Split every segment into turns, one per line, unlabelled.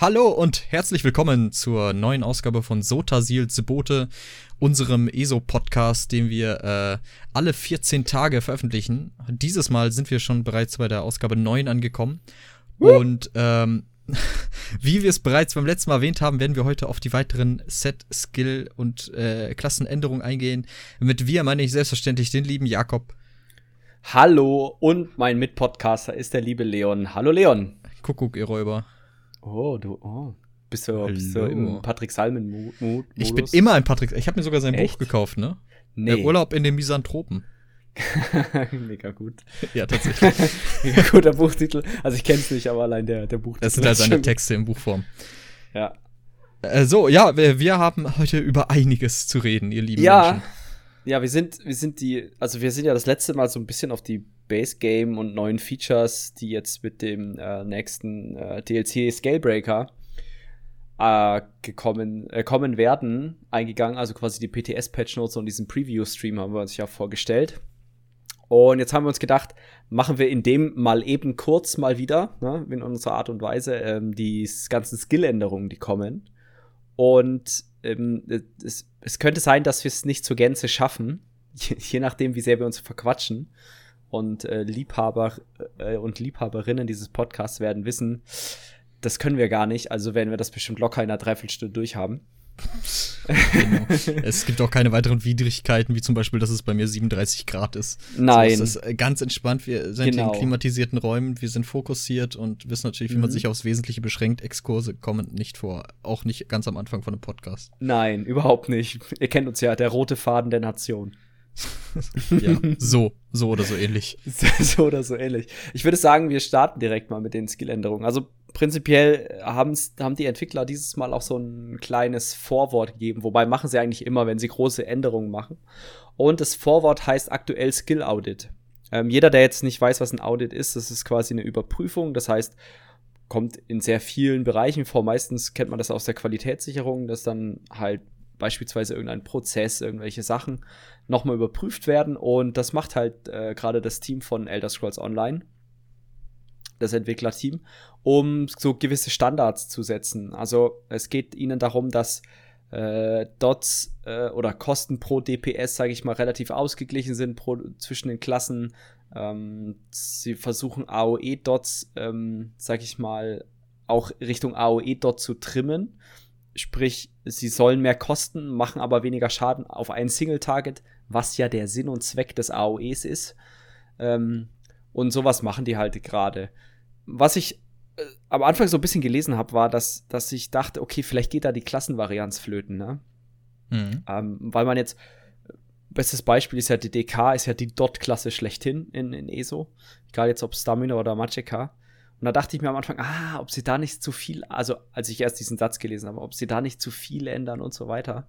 Hallo und herzlich willkommen zur neuen Ausgabe von Sotasil Zebote, unserem ESO-Podcast, den wir äh, alle 14 Tage veröffentlichen. Dieses Mal sind wir schon bereits bei der Ausgabe 9 angekommen. Und ähm, wie wir es bereits beim letzten Mal erwähnt haben, werden wir heute auf die weiteren Set, Skill und äh, Klassenänderungen eingehen. Mit wir meine ich selbstverständlich den lieben Jakob.
Hallo und mein Mitpodcaster ist der liebe Leon. Hallo Leon.
Kuckuck, ihr Räuber.
Oh, du, oh. Bist du, bist du im Patrick Salmen-Mut?
Ich bin immer ein Patrick. Ich habe mir sogar sein Echt? Buch gekauft, ne? Nee. Der Urlaub in den Misanthropen.
Mega gut.
Ja, tatsächlich.
Mega guter Buchtitel. Also ich kenne es nicht, aber allein der, der Buchtitel.
Das sind halt seine Texte in Buchform.
Ja.
Äh, so, ja, wir, wir, haben heute über einiges zu reden, ihr lieben
ja.
Menschen.
Ja, wir sind, wir sind die, also wir sind ja das letzte Mal so ein bisschen auf die Base Game und neuen Features, die jetzt mit dem äh, nächsten äh, DLC Scalebreaker äh, gekommen, äh, kommen werden, eingegangen. Also quasi die PTS-Patch Notes und diesen Preview-Stream haben wir uns ja vorgestellt. Und jetzt haben wir uns gedacht, machen wir in dem mal eben kurz mal wieder, ne, in unserer Art und Weise, ähm, die ganzen Skill-Änderungen, die kommen. Und ähm, es, es könnte sein, dass wir es nicht zur Gänze schaffen, je, je nachdem, wie sehr wir uns verquatschen und äh, Liebhaber äh, und Liebhaberinnen dieses Podcasts werden wissen, das können wir gar nicht, also werden wir das bestimmt locker in einer Dreiviertelstunde durchhaben.
genau. Es gibt auch keine weiteren Widrigkeiten, wie zum Beispiel, dass es bei mir 37 Grad ist.
Nein.
So, es ist ganz entspannt. Wir sind genau. in klimatisierten Räumen, wir sind fokussiert und wissen natürlich, wie mhm. man sich aufs Wesentliche beschränkt. Exkurse kommen nicht vor. Auch nicht ganz am Anfang von einem Podcast.
Nein, überhaupt nicht. Ihr kennt uns ja, der rote Faden der Nation.
Ja, so, so oder so ähnlich.
so oder so ähnlich. Ich würde sagen, wir starten direkt mal mit den Skilländerungen. Also prinzipiell haben die Entwickler dieses Mal auch so ein kleines Vorwort gegeben, wobei machen sie eigentlich immer, wenn sie große Änderungen machen. Und das Vorwort heißt aktuell Skill Audit. Ähm, jeder, der jetzt nicht weiß, was ein Audit ist, das ist quasi eine Überprüfung. Das heißt, kommt in sehr vielen Bereichen vor. Meistens kennt man das aus der Qualitätssicherung, dass dann halt beispielsweise irgendein Prozess, irgendwelche Sachen nochmal überprüft werden. Und das macht halt äh, gerade das Team von Elder Scrolls Online, das Entwicklerteam, um so gewisse Standards zu setzen. Also es geht ihnen darum, dass äh, Dots äh, oder Kosten pro DPS, sage ich mal, relativ ausgeglichen sind pro, zwischen den Klassen. Ähm, sie versuchen AOE-Dots, ähm, sage ich mal, auch Richtung AOE-Dot zu trimmen. Sprich, sie sollen mehr kosten, machen aber weniger Schaden auf ein Single-Target, was ja der Sinn und Zweck des AOEs ist. Ähm, und sowas machen die halt gerade. Was ich äh, am Anfang so ein bisschen gelesen habe, war, dass, dass ich dachte, okay, vielleicht geht da die Klassenvarianz flöten, ne? Mhm. Ähm, weil man jetzt, bestes Beispiel ist ja die DK, ist ja die Dot-Klasse schlechthin in, in ESO. Egal jetzt ob Stamina oder Magicka. Und da dachte ich mir am Anfang, ah, ob sie da nicht zu viel, also als ich erst diesen Satz gelesen habe, ob sie da nicht zu viel ändern und so weiter.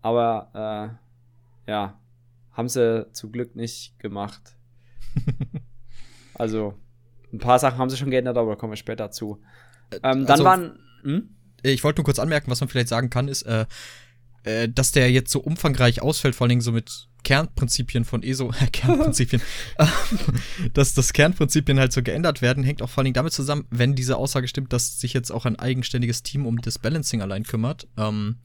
Aber äh, ja, haben sie zum Glück nicht gemacht. also ein paar Sachen haben sie schon geändert, aber da kommen wir später zu. Äh, ähm, dann also, waren. Hm?
Ich wollte nur kurz anmerken, was man vielleicht sagen kann, ist, äh, äh, dass der jetzt so umfangreich ausfällt, vor allen Dingen so mit Kernprinzipien von ESO, äh, Kernprinzipien, dass das Kernprinzipien halt so geändert werden, hängt auch vor allen Dingen damit zusammen, wenn diese Aussage stimmt, dass sich jetzt auch ein eigenständiges Team um das Balancing allein kümmert. Ähm,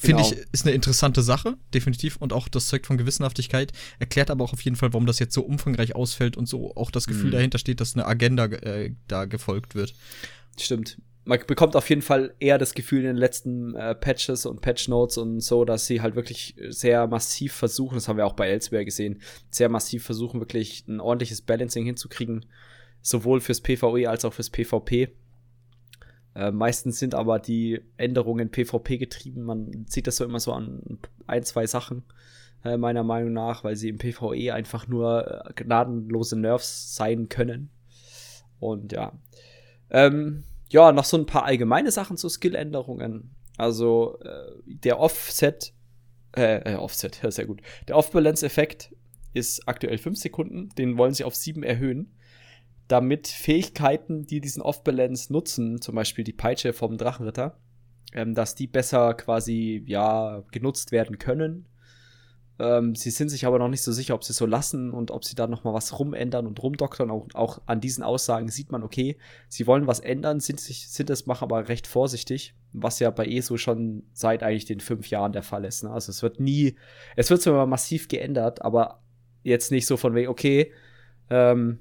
Finde genau. ich, ist eine interessante Sache, definitiv. Und auch das zeugt von Gewissenhaftigkeit. Erklärt aber auch auf jeden Fall, warum das jetzt so umfangreich ausfällt und so auch das Gefühl mhm. dahinter steht, dass eine Agenda äh, da gefolgt wird.
Stimmt man bekommt auf jeden Fall eher das Gefühl in den letzten äh, Patches und Patch Notes und so, dass sie halt wirklich sehr massiv versuchen, das haben wir auch bei Elsewhere gesehen, sehr massiv versuchen, wirklich ein ordentliches Balancing hinzukriegen, sowohl fürs PvE als auch fürs PvP. Äh, meistens sind aber die Änderungen PvP getrieben. Man sieht das so immer so an ein, zwei Sachen, äh, meiner Meinung nach, weil sie im PvE einfach nur äh, gnadenlose Nerfs sein können. Und ja. Ähm, ja, noch so ein paar allgemeine Sachen zu Skilländerungen. Also äh, der Offset, äh, äh Offset, sehr gut. Der Off-Balance-Effekt ist aktuell 5 Sekunden, den wollen sie auf 7 erhöhen, damit Fähigkeiten, die diesen Off-Balance nutzen, zum Beispiel die Peitsche vom Drachenritter, ähm, dass die besser quasi, ja, genutzt werden können. Ähm, sie sind sich aber noch nicht so sicher, ob sie so lassen und ob sie da noch mal was rumändern und rumdoktern. Auch, auch an diesen Aussagen sieht man, okay, sie wollen was ändern, sind sind es, machen aber recht vorsichtig, was ja bei ESO schon seit eigentlich den fünf Jahren der Fall ist. Ne? Also es wird nie, es wird zwar massiv geändert, aber jetzt nicht so von wegen, okay, ähm,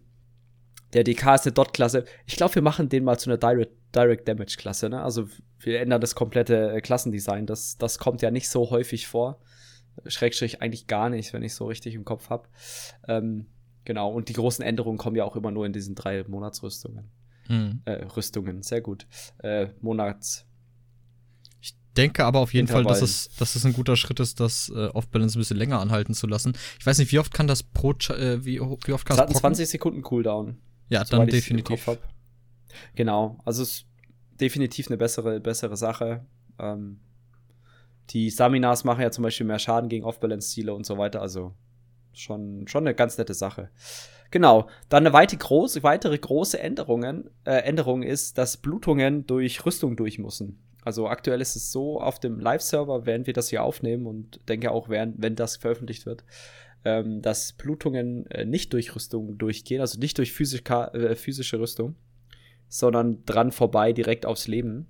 der DK ist eine Dot-Klasse. Ich glaube, wir machen den mal zu einer Direct, Direct Damage-Klasse. Ne? Also wir ändern das komplette äh, Klassendesign. Das, das kommt ja nicht so häufig vor. Schrägstrich eigentlich gar nicht, wenn ich so richtig im Kopf habe. Ähm, genau, und die großen Änderungen kommen ja auch immer nur in diesen drei Monatsrüstungen. Hm. Äh, Rüstungen, sehr gut. Äh, Monats.
Ich denke aber auf jeden Fall, dass es, dass es ein guter Schritt ist, das äh, Off-Balance ein bisschen länger anhalten zu lassen. Ich weiß nicht, wie oft kann das pro, äh, wie, wie oft kann
es hat 20 Sekunden Cooldown.
Ja, dann definitiv.
Genau, also es ist definitiv eine bessere, bessere Sache. Ähm, die Staminas machen ja zum Beispiel mehr Schaden gegen Off-Balance-Ziele und so weiter. Also schon, schon eine ganz nette Sache. Genau. Dann eine weite große, weitere große Änderungen, äh, Änderung ist, dass Blutungen durch Rüstung durch müssen. Also aktuell ist es so auf dem Live-Server, während wir das hier aufnehmen und denke auch, während, wenn das veröffentlicht wird, ähm, dass Blutungen äh, nicht durch Rüstung durchgehen, also nicht durch Physika, äh, physische Rüstung, sondern dran vorbei direkt aufs Leben.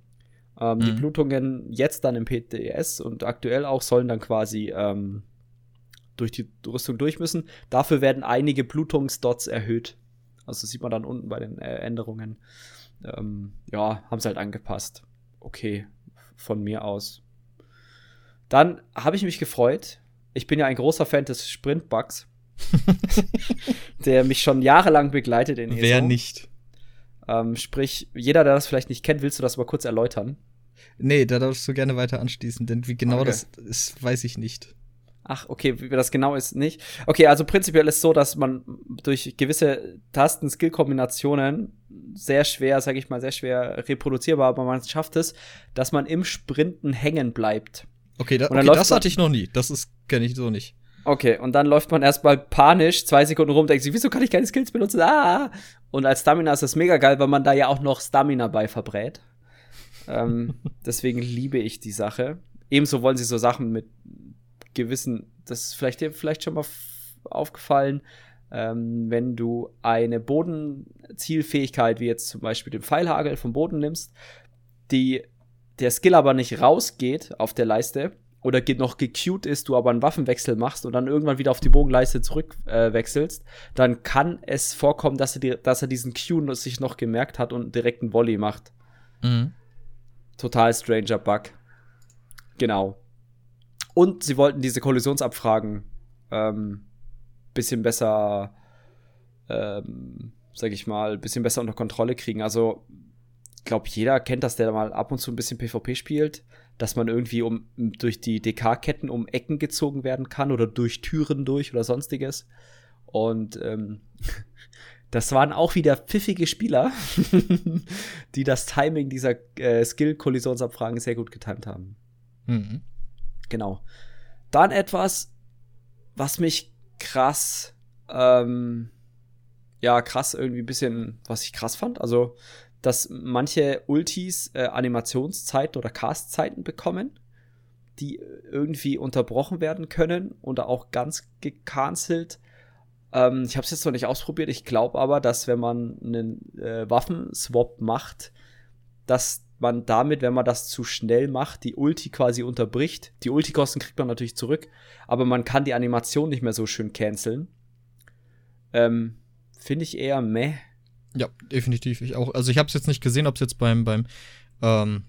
Ähm, mhm. Die Blutungen jetzt dann im PTS und aktuell auch sollen dann quasi ähm, durch die Rüstung durch müssen. Dafür werden einige Blutungsdots erhöht. Also sieht man dann unten bei den äh, Änderungen. Ähm, ja, haben sie halt angepasst. Okay, von mir aus. Dann habe ich mich gefreut. Ich bin ja ein großer Fan des Sprintbugs, der mich schon jahrelang begleitet in
ESO. Wer nicht?
Ähm, sprich, jeder, der das vielleicht nicht kennt, willst du das mal kurz erläutern?
Nee, da darfst du gerne weiter anschließen, denn wie genau okay. das ist, weiß ich nicht.
Ach, okay, wie das genau ist, nicht. Okay, also prinzipiell ist es so, dass man durch gewisse Tasten-Skill-Kombinationen sehr schwer, sag ich mal, sehr schwer reproduzierbar, aber man schafft es, dass man im Sprinten hängen bleibt.
Okay, da, okay das hatte ich noch nie. Das ist kenne ich so nicht.
Okay, und dann läuft man erstmal panisch zwei Sekunden rum, denkt sich, wieso kann ich keine Skills benutzen? Ah! Und als Stamina ist das mega geil, weil man da ja auch noch Stamina bei verbrät. ähm, deswegen liebe ich die Sache. Ebenso wollen sie so Sachen mit gewissen, das ist vielleicht dir vielleicht schon mal aufgefallen, ähm, wenn du eine Bodenzielfähigkeit, wie jetzt zum Beispiel den Pfeilhagel vom Boden nimmst, die der Skill aber nicht rausgeht auf der Leiste oder noch gecued ist, du aber einen Waffenwechsel machst und dann irgendwann wieder auf die Bogenleiste zurückwechselst, äh, dann kann es vorkommen, dass er, die, dass er diesen Cue sich noch gemerkt hat und direkt einen Volley macht. Mhm. Total stranger Bug. Genau. Und sie wollten diese Kollisionsabfragen ähm, bisschen besser, ähm, sag ich mal, bisschen besser unter Kontrolle kriegen. Also, glaube, jeder kennt das, der mal ab und zu ein bisschen PvP spielt, dass man irgendwie um durch die DK-Ketten um Ecken gezogen werden kann oder durch Türen durch oder sonstiges. Und ähm, das waren auch wieder pfiffige Spieler, die das Timing dieser äh, Skill-Kollisionsabfragen sehr gut getimt haben. Mhm. Genau. Dann etwas, was mich krass, ähm, ja, krass irgendwie ein bisschen, was ich krass fand. Also, dass manche Ultis äh, Animationszeiten oder Castzeiten bekommen, die irgendwie unterbrochen werden können oder auch ganz gecancelt. Ähm, ich habe es jetzt noch nicht ausprobiert. Ich glaube aber, dass wenn man einen äh, Waffenswap macht, dass man damit, wenn man das zu schnell macht, die Ulti quasi unterbricht. Die Ulti-Kosten kriegt man natürlich zurück, aber man kann die Animation nicht mehr so schön canceln. Ähm, Finde ich eher meh.
Ja, definitiv. Ich auch. Also ich habe es jetzt nicht gesehen, ob es jetzt beim, beim, ähm,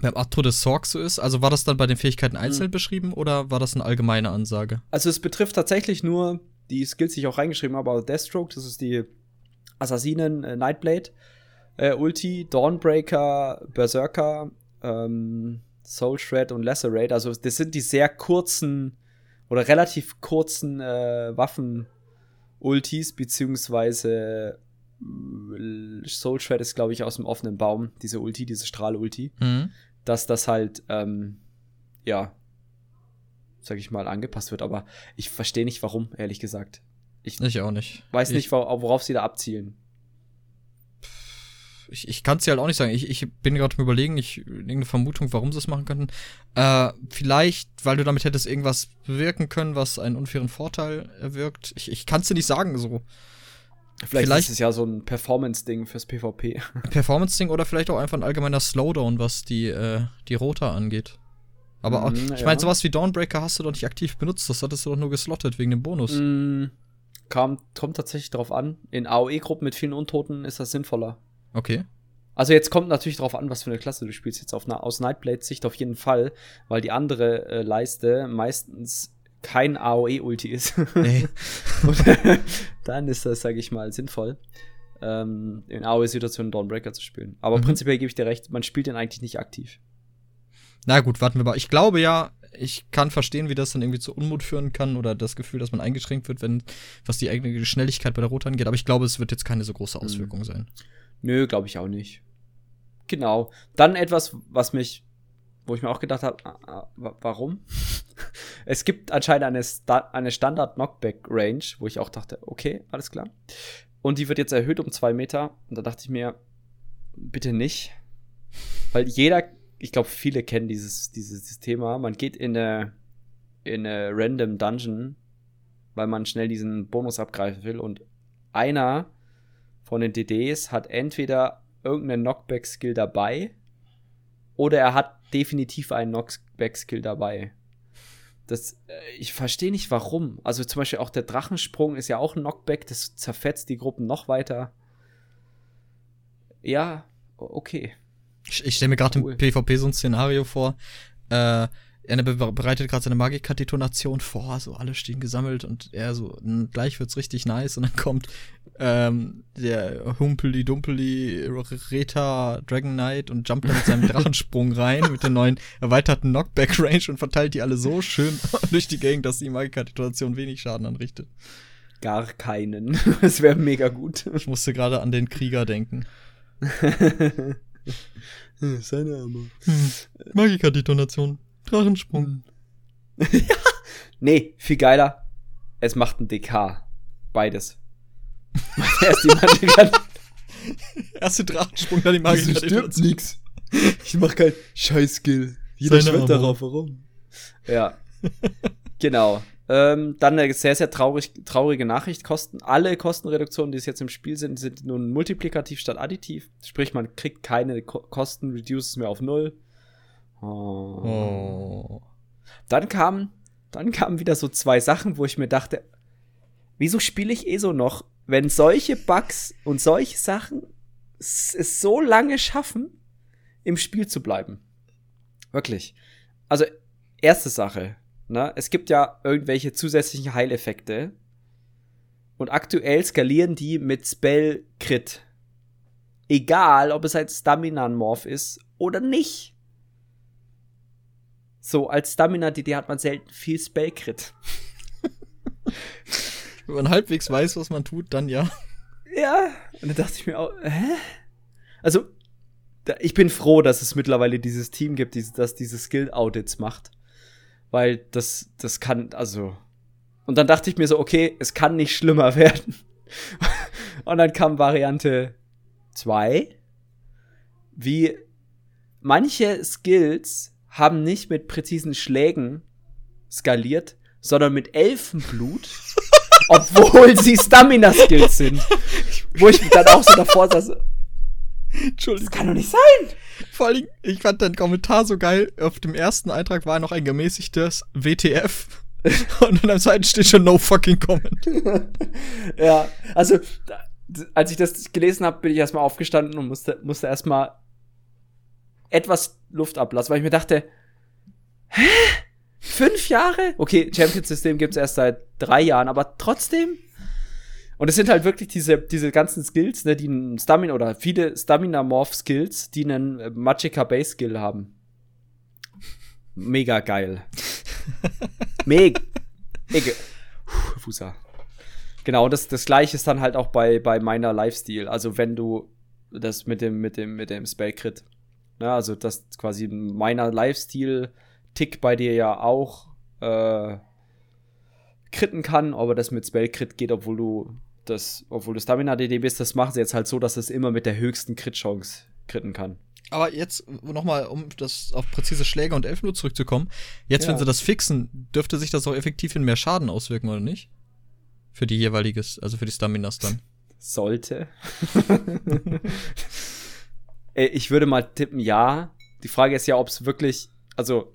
beim Atro des Sorg so ist. Also war das dann bei den Fähigkeiten einzeln mhm. beschrieben oder war das eine allgemeine Ansage?
Also es betrifft tatsächlich nur die Skills, die ich auch reingeschrieben habe, aber Deathstroke, das ist die Assassinen äh, Nightblade äh, Ulti, Dawnbreaker, Berserker, ähm, Soul Shred und Lacerate. Also das sind die sehr kurzen oder relativ kurzen äh, Waffen-Ultis, beziehungsweise Soul Shred ist, glaube ich, aus dem offenen Baum, diese Ulti, diese Strahl-Ulti. Mhm. Dass das halt, ähm, ja, sag ich mal, angepasst wird. Aber ich verstehe nicht, warum, ehrlich gesagt.
Ich, ich auch nicht.
Weiß ich nicht, worauf sie da abzielen
ich, ich kann es dir halt auch nicht sagen. Ich, ich bin gerade am überlegen, ich irgendeine Vermutung, warum sie es machen könnten. Äh, vielleicht, weil du damit hättest irgendwas bewirken können, was einen unfairen Vorteil erwirkt. Ich, ich kann es dir nicht sagen, so.
Vielleicht, vielleicht ist es ja so ein Performance-Ding fürs PvP.
Performance-Ding oder vielleicht auch einfach ein allgemeiner Slowdown, was die, äh, die Rota angeht. Aber auch, mm, ich meine, sowas wie Dawnbreaker hast du doch nicht aktiv benutzt, das hattest du doch nur geslottet wegen dem Bonus.
Mm, kam, kommt tatsächlich drauf an. In AOE-Gruppen mit vielen Untoten ist das sinnvoller.
Okay.
Also jetzt kommt natürlich drauf an, was für eine Klasse du spielst. Jetzt auf, aus Nightblade Sicht auf jeden Fall, weil die andere äh, Leiste meistens kein AOE-Ulti ist. Nee. Dann ist das, sage ich mal, sinnvoll, ähm, in AOE-Situationen Dawnbreaker zu spielen. Aber mhm. prinzipiell gebe ich dir recht, man spielt den eigentlich nicht aktiv.
Na gut, warten wir mal. Ich glaube ja, ich kann verstehen, wie das dann irgendwie zu Unmut führen kann oder das Gefühl, dass man eingeschränkt wird, wenn was die eigene Schnelligkeit bei der Rot angeht. Aber ich glaube, es wird jetzt keine so große mhm. Auswirkung mhm. sein.
Nö, glaube ich auch nicht. Genau. Dann etwas, was mich, wo ich mir auch gedacht habe, ah, ah, warum? es gibt anscheinend eine, Sta eine Standard-Knockback-Range, wo ich auch dachte, okay, alles klar. Und die wird jetzt erhöht um zwei Meter. Und da dachte ich mir, bitte nicht. Weil jeder ich glaube, viele kennen dieses, dieses Thema. Man geht in eine, in eine random Dungeon, weil man schnell diesen Bonus abgreifen will und einer von den DDs hat entweder irgendeinen Knockback-Skill dabei oder er hat definitiv einen Knockback-Skill dabei. Das, äh, ich verstehe nicht warum. Also zum Beispiel auch der Drachensprung ist ja auch ein Knockback, das zerfetzt die Gruppen noch weiter. Ja, okay.
Ich, ich stelle mir gerade cool. im PvP so ein Szenario vor. Äh, er bereitet gerade seine Magika-Detonation vor, so alle stehen gesammelt und er so, gleich wird's richtig nice und dann kommt ähm, der Humpeli Dumpeli Reta Dragon Knight und jumpt dann mit seinem Drachensprung rein mit der neuen erweiterten Knockback-Range und verteilt die alle so schön durch die Gegend, dass die Magika-Detonation wenig Schaden anrichtet.
Gar keinen. Das wäre mega gut.
Ich musste gerade an den Krieger denken.
Seine Arme.
Hm. Magika-Detonation. Drachensprung.
ja. Nee, viel geiler. Es macht ein DK. Beides.
Erst die Magika. Erste Drachensprung, dann die
Magika-Detonation. nix. Ich mach kein Scheiß-Skill. Jeder schwört darauf, warum? Ja. genau. Ähm, dann eine sehr, sehr traurig, traurige Nachricht. Kosten, alle Kostenreduktionen, die es jetzt im Spiel sind, sind nun multiplikativ statt additiv. Sprich, man kriegt keine Ko Kosten, reduces mehr auf null. Oh. oh. Dann kamen, dann kamen wieder so zwei Sachen, wo ich mir dachte, wieso spiele ich eh so noch, wenn solche Bugs und solche Sachen es so lange schaffen, im Spiel zu bleiben. Wirklich. Also, erste Sache. Ne? Es gibt ja irgendwelche zusätzlichen Heileffekte. Und aktuell skalieren die mit Spell Crit. Egal, ob es ein Stamina-Morph ist oder nicht. So, als Stamina-DD hat man selten viel Spell Crit.
Wenn man halbwegs weiß, was man tut, dann ja.
Ja, und dann dachte ich mir auch, hä? Also, ich bin froh, dass es mittlerweile dieses Team gibt, das diese Skill-Audits macht. Weil das, das kann, also. Und dann dachte ich mir so, okay, es kann nicht schlimmer werden. und dann kam Variante 2. Wie manche Skills haben nicht mit präzisen Schlägen skaliert, sondern mit Elfenblut, obwohl sie Stamina-Skills sind. Wo ich dann auch so davor saß.
Entschuldigung. Das kann doch nicht sein. Vor allem, ich fand deinen Kommentar so geil. Auf dem ersten Eintrag war noch ein gemäßigtes WTF. Und dann am zweiten steht schon No fucking comment.
ja, also, als ich das gelesen habe, bin ich erstmal aufgestanden und musste, musste erstmal etwas Luft ablassen, weil ich mir dachte, hä? Fünf Jahre? Okay, Champions-System gibt's erst seit drei Jahren, aber trotzdem und es sind halt wirklich diese, diese ganzen Skills, ne, die einen Stamina oder viele Stamina-Morph-Skills, die einen äh, Magicka-Base-Skill haben. Mega geil. Mega. Mega. Fußer. Genau, das, das gleiche ist dann halt auch bei, bei meiner Lifestyle. Also wenn du das mit dem, mit dem, mit dem Spellcrit. Ne, also das quasi meiner Lifestyle-Tick bei dir ja auch äh, kritten kann, aber das mit Spellcrit geht, obwohl du das, obwohl das Stamina DDB ist, das machen sie jetzt halt so, dass es immer mit der höchsten Crit-Chance kritten kann.
Aber jetzt nochmal, um das auf präzise Schläge und Elfen nur zurückzukommen. Jetzt, ja. wenn sie das fixen, dürfte sich das auch effektiv in mehr Schaden auswirken, oder nicht? Für die jeweiliges, also für die Staminas dann.
Sollte. ich würde mal tippen, ja. Die Frage ist ja, ob es wirklich, also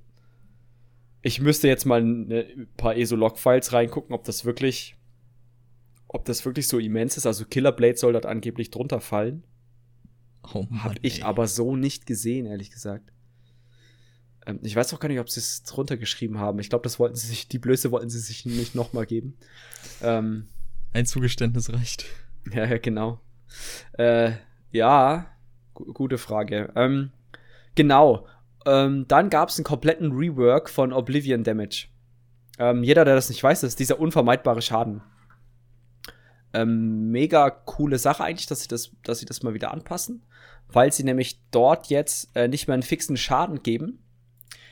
ich müsste jetzt mal ein paar ESO-Log-Files reingucken, ob das wirklich, ob das wirklich so immens ist. Also Killer Blade soll dort angeblich drunter fallen. Oh Mann, Hab ich ey. aber so nicht gesehen, ehrlich gesagt. Ähm, ich weiß auch gar nicht, ob sie es drunter geschrieben haben. Ich glaube, das wollten sie sich, die Blöße wollten sie sich nicht nochmal geben. Ähm,
Ein Zugeständnis reicht.
Ja, ja, genau. Äh, ja, gute Frage. Ähm, genau. Ähm, dann gab es einen kompletten Rework von Oblivion Damage. Ähm, jeder, der das nicht weiß, ist dieser unvermeidbare Schaden. Ähm, mega coole Sache eigentlich, dass sie das, dass sie das mal wieder anpassen, weil sie nämlich dort jetzt äh, nicht mehr einen fixen Schaden geben,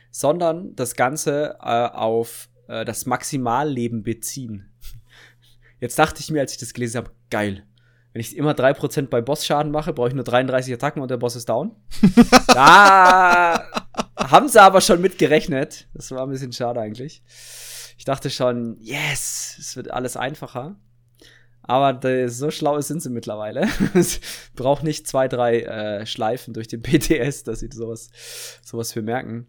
sondern das Ganze äh, auf äh, das Maximalleben beziehen. Jetzt dachte ich mir, als ich das gelesen habe, geil. Wenn ich immer 3% bei Boss-Schaden mache, brauche ich nur 33 Attacken und der Boss ist down. da haben sie aber schon mit gerechnet. Das war ein bisschen schade eigentlich. Ich dachte schon, yes, es wird alles einfacher. Aber so schlau sind sie mittlerweile. es braucht nicht zwei, drei äh, Schleifen durch den PTS, dass sie sowas, sowas für merken.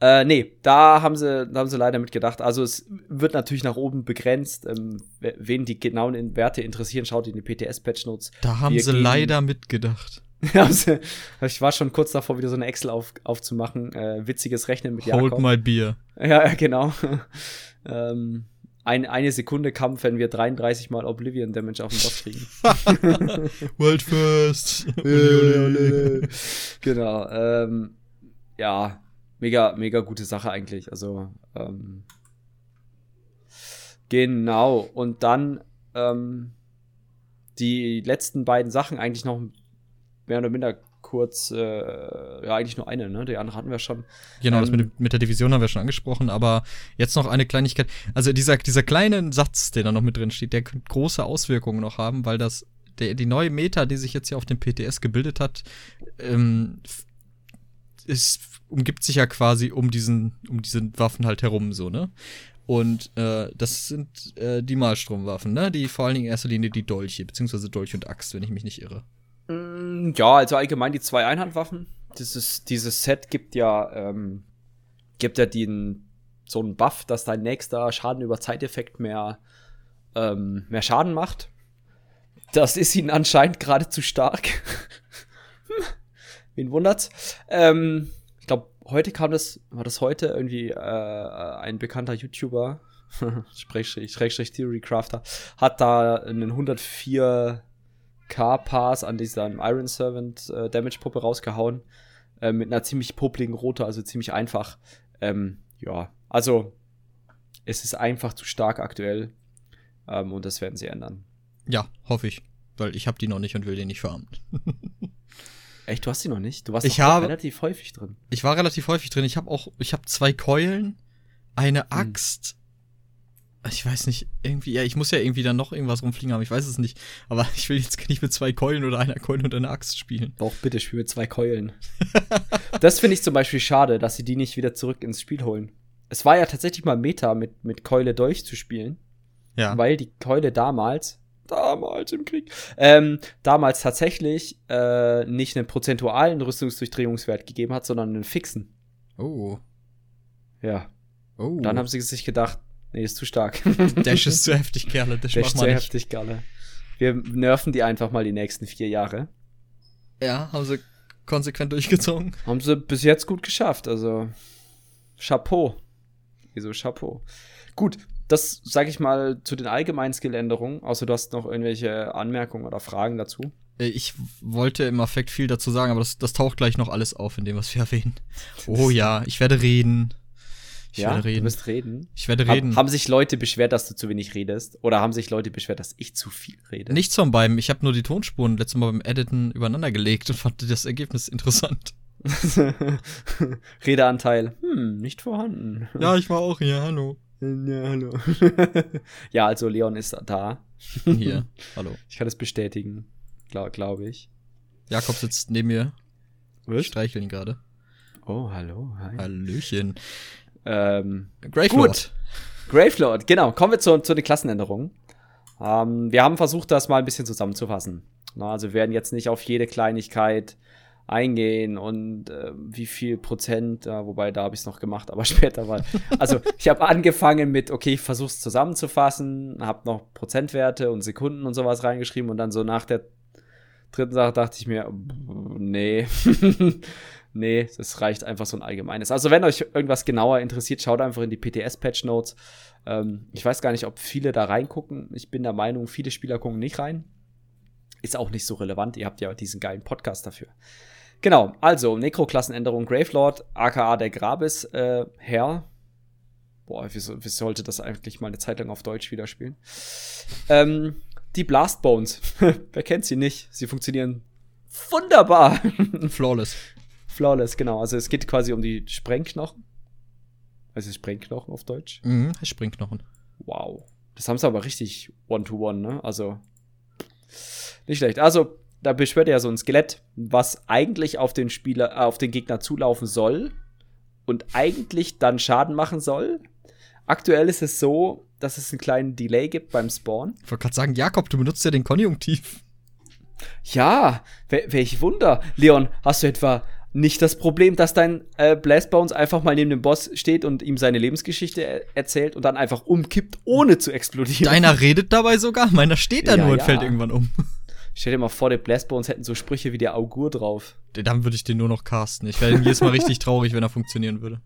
Äh, nee, da haben sie, da haben sie leider mitgedacht. Also es wird natürlich nach oben begrenzt. Ähm, wen die genauen Werte interessieren, schaut in die PTS-Patch-Notes.
Da haben Wir sie leider mitgedacht.
ich war schon kurz davor, wieder so eine Excel auf, aufzumachen. Äh, witziges Rechnen mit
Hold
Jakob.
my beer.
Ja, genau. ähm, ein, eine Sekunde Kampf, wenn wir 33 mal Oblivion Damage auf den Boss kriegen.
World first.
genau. Ähm, ja, mega, mega gute Sache eigentlich. Also, ähm, genau. Und dann ähm, die letzten beiden Sachen eigentlich noch mehr oder minder kurz, äh, ja, eigentlich nur eine, ne? Die andere hatten wir schon.
Genau, ähm, das mit, mit, der Division haben wir schon angesprochen, aber jetzt noch eine Kleinigkeit. Also dieser, dieser kleine Satz, der da noch mit drin steht, der könnte große Auswirkungen noch haben, weil das, der, die neue Meta, die sich jetzt hier auf dem PTS gebildet hat, ähm, ist, umgibt sich ja quasi um diesen, um diese Waffen halt herum, so, ne? Und äh, das sind äh, die Malstromwaffen, ne? Die vor allen Dingen in erster Linie die Dolche, beziehungsweise Dolch und Axt, wenn ich mich nicht irre.
Mm, ja, also allgemein die zwei Einhandwaffen. Dieses, dieses Set gibt ja, ähm, gibt ja den, so einen Buff, dass dein nächster Schaden über Zeiteffekt mehr, ähm, mehr Schaden macht. Das ist ihnen anscheinend gerade zu stark. Wen wundert's? Ähm, ich glaube, heute kam das, war das heute irgendwie äh, ein bekannter YouTuber, Schrägstrich, Schrägstrich Theory Crafter, hat da einen 104 K-Pass an dieser Iron Servant äh, Damage-Puppe rausgehauen. Äh, mit einer ziemlich popligen Rote, also ziemlich einfach. Ähm, ja, also es ist einfach zu stark aktuell. Ähm, und das werden sie ändern.
Ja, hoffe ich. Weil ich habe die noch nicht und will die nicht farmen.
Echt, du hast die noch nicht? Du warst
ich habe,
relativ häufig drin.
Ich war relativ häufig drin. Ich habe auch, ich habe zwei Keulen, eine hm. Axt ich weiß nicht, irgendwie, ja, ich muss ja irgendwie dann noch irgendwas rumfliegen haben, ich weiß es nicht. Aber ich will jetzt nicht mit zwei Keulen oder einer Keule und einer Axt spielen.
Doch, bitte, spiel mit zwei Keulen. das finde ich zum Beispiel schade, dass sie die nicht wieder zurück ins Spiel holen. Es war ja tatsächlich mal Meta, mit, mit Keule durchzuspielen. Ja. Weil die Keule damals, damals im Krieg, ähm, damals tatsächlich äh, nicht einen prozentualen Rüstungsdurchdrehungswert gegeben hat, sondern einen fixen.
Oh.
Ja. Oh. Dann haben sie sich gedacht, Nee, ist zu stark.
Dash ist zu heftig, Kerle.
Dash, Dash ist zu heftig, Kerle. Wir nerven die einfach mal die nächsten vier Jahre.
Ja, haben sie konsequent durchgezogen.
Haben sie bis jetzt gut geschafft, also Chapeau. Wieso Chapeau? Gut, das sage ich mal zu den allgemeinen Skilländerungen, außer du hast noch irgendwelche Anmerkungen oder Fragen dazu.
Äh, ich wollte im Affekt viel dazu sagen, aber das, das taucht gleich noch alles auf in dem, was wir erwähnen. Oh ja, ich werde reden.
Ich ja, werde reden. Du wirst reden.
Ich werde reden.
Hab, haben sich Leute beschwert, dass du zu wenig redest? Oder haben sich Leute beschwert, dass ich zu viel rede?
Nichts von beiden. Ich habe nur die Tonspuren letztes Mal beim Editen übereinander gelegt und fand das Ergebnis interessant.
Redeanteil. Hm, nicht vorhanden.
Ja, ich war auch hier, hallo.
Ja, hallo. ja, also Leon ist da.
Hier, hallo.
Ich kann es bestätigen, glaube glaub ich.
Jakob sitzt neben mir. Ich streichle ihn gerade.
Oh, hallo.
Hi. Hallöchen.
Ähm,
Gravelord.
Gut. Gravelord, genau. Kommen wir zu, zu den Klassenänderungen. Ähm, wir haben versucht, das mal ein bisschen zusammenzufassen. Na, also wir werden jetzt nicht auf jede Kleinigkeit eingehen und äh, wie viel Prozent, äh, wobei da habe ich es noch gemacht, aber später mal. Also ich habe angefangen mit, okay, ich versuche es zusammenzufassen, habe noch Prozentwerte und Sekunden und sowas reingeschrieben und dann so nach der dritten Sache dachte ich mir, nee, nee, das reicht einfach so ein allgemeines. Also wenn euch irgendwas genauer interessiert, schaut einfach in die PTS-Patch Notes. Ähm, ich weiß gar nicht, ob viele da reingucken. Ich bin der Meinung, viele Spieler gucken nicht rein. Ist auch nicht so relevant. Ihr habt ja diesen geilen Podcast dafür. Genau, also Nekroklassenänderung Gravelord, aka der Grabes äh, Herr. Boah, wie, wie, sollte das eigentlich mal eine Zeit lang auf Deutsch wieder spielen? Ähm, die Blast Bones. Wer kennt sie nicht? Sie funktionieren wunderbar.
Flawless.
Flawless, genau. Also es geht quasi um die Sprengknochen. Also Sprengknochen auf Deutsch.
Mhm, Sprengknochen.
Wow. Das haben sie aber richtig one-to-one, -one, ne? Also nicht schlecht. Also da beschwört ja so ein Skelett, was eigentlich auf den Spieler, äh, auf den Gegner zulaufen soll und eigentlich dann Schaden machen soll. Aktuell ist es so, dass es einen kleinen Delay gibt beim Spawn.
Ich wollte gerade sagen, Jakob, du benutzt ja den Konjunktiv.
Ja, welch Wunder. Leon, hast du etwa nicht das Problem, dass dein äh, Blast Bones einfach mal neben dem Boss steht und ihm seine Lebensgeschichte er erzählt und dann einfach umkippt, ohne zu explodieren?
Deiner redet dabei sogar? Meiner steht da ja, nur und ja. fällt irgendwann um.
Stell dir mal vor, der Blast Bones hätten so Sprüche wie der Augur drauf.
Dann würde ich den nur noch casten. Ich wäre jedes Mal richtig traurig, wenn er funktionieren würde.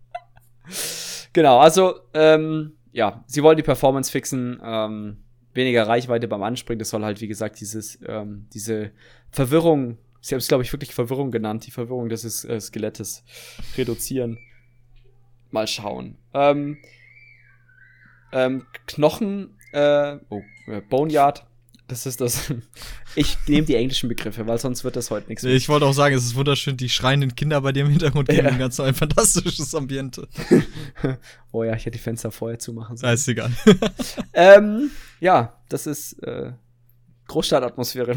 Genau, also, ähm, ja, sie wollen die Performance fixen, ähm, weniger Reichweite beim Anspringen. Das soll halt, wie gesagt, dieses, ähm, diese Verwirrung, sie haben es, glaube ich, wirklich Verwirrung genannt, die Verwirrung des äh, Skelettes reduzieren. Mal schauen. Ähm, ähm, Knochen, äh, oh, äh, Boneyard das ist das. Ich nehme die englischen Begriffe, weil sonst wird das heute nichts
mehr. Ich wollte auch sagen, es ist wunderschön, die schreienden Kinder bei dir im Hintergrund geben ja. ganz ein fantastisches Ambiente.
oh ja, ich hätte die Fenster vorher zumachen
sollen. ist egal.
ähm, ja, das ist äh, Großstadtatmosphäre.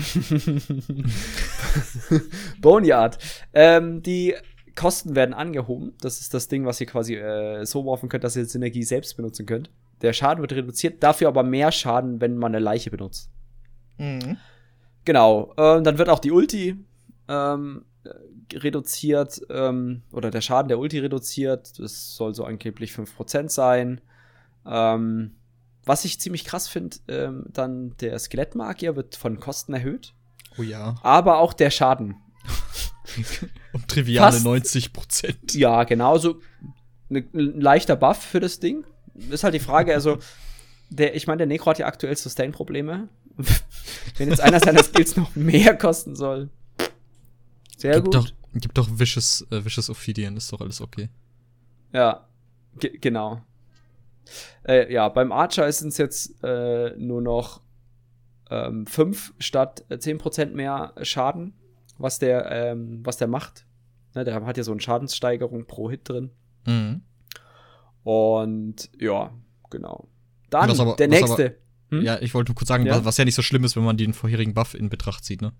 Boneyard. Ähm, die Kosten werden angehoben. Das ist das Ding, was ihr quasi äh, so werfen könnt, dass ihr Synergie selbst benutzen könnt. Der Schaden wird reduziert, dafür aber mehr Schaden, wenn man eine Leiche benutzt. Mhm. Genau. Äh, dann wird auch die Ulti ähm, reduziert ähm, oder der Schaden der Ulti reduziert. Das soll so angeblich 5% sein. Ähm, was ich ziemlich krass finde, ähm, dann der Skelettmagier wird von Kosten erhöht.
Oh ja.
Aber auch der Schaden.
um triviale Fast, 90%
Ja, genau. So ne, ein leichter Buff für das Ding. Ist halt die Frage, also, der, ich meine, der Necro hat ja aktuell Sustain-Probleme. Wenn jetzt einer seiner Skills noch mehr kosten soll.
Sehr gib gut. Doch, gib doch Vicious, äh, Vicious Ophidian, ist doch alles okay.
Ja, genau. Äh, ja, beim Archer ist es jetzt äh, nur noch ähm, 5 statt 10% mehr Schaden, was der, ähm, was der macht. Ne, der hat ja so eine Schadenssteigerung pro Hit drin. Mhm. Und ja, genau. Dann
aber,
der nächste.
Hm? Ja, ich wollte nur kurz sagen, ja. Was, was, ja nicht so schlimm ist, wenn man den vorherigen Buff in Betracht zieht, ne?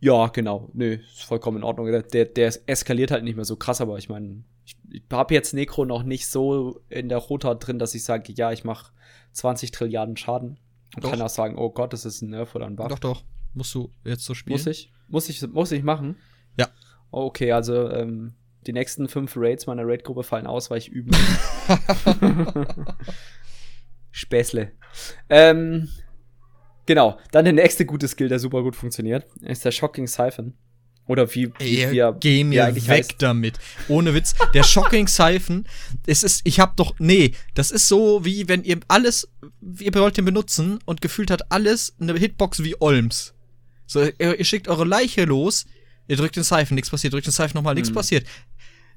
Ja, genau. Nö, ist vollkommen in Ordnung. Der, der eskaliert halt nicht mehr so krass, aber ich meine, ich, ich habe jetzt Necro noch nicht so in der Rota drin, dass ich sage, ja, ich mache 20 Trilliarden Schaden. Und doch. kann auch sagen, oh Gott, das ist ein Nerf oder ein Buff.
Doch, doch. Musst du jetzt so spielen?
Muss ich? Muss ich, muss ich machen?
Ja.
Okay, also ähm, die nächsten fünf Raids meiner Raid-Gruppe fallen aus, weil ich üben Späßle. Ähm, genau. Dann der nächste gute Skill, der super gut funktioniert, ist der Shocking Siphon. Oder wie, wie,
Ey, wie Geh mir weg heißt. damit. Ohne Witz. Der Shocking Siphon, es ist, ich hab doch, nee, das ist so wie wenn ihr alles, ihr wollt den benutzen und gefühlt hat alles eine Hitbox wie Olms. So, ihr, ihr schickt eure Leiche los, ihr drückt den Siphon, nichts passiert, drückt den Siphon nochmal, nichts mhm. passiert.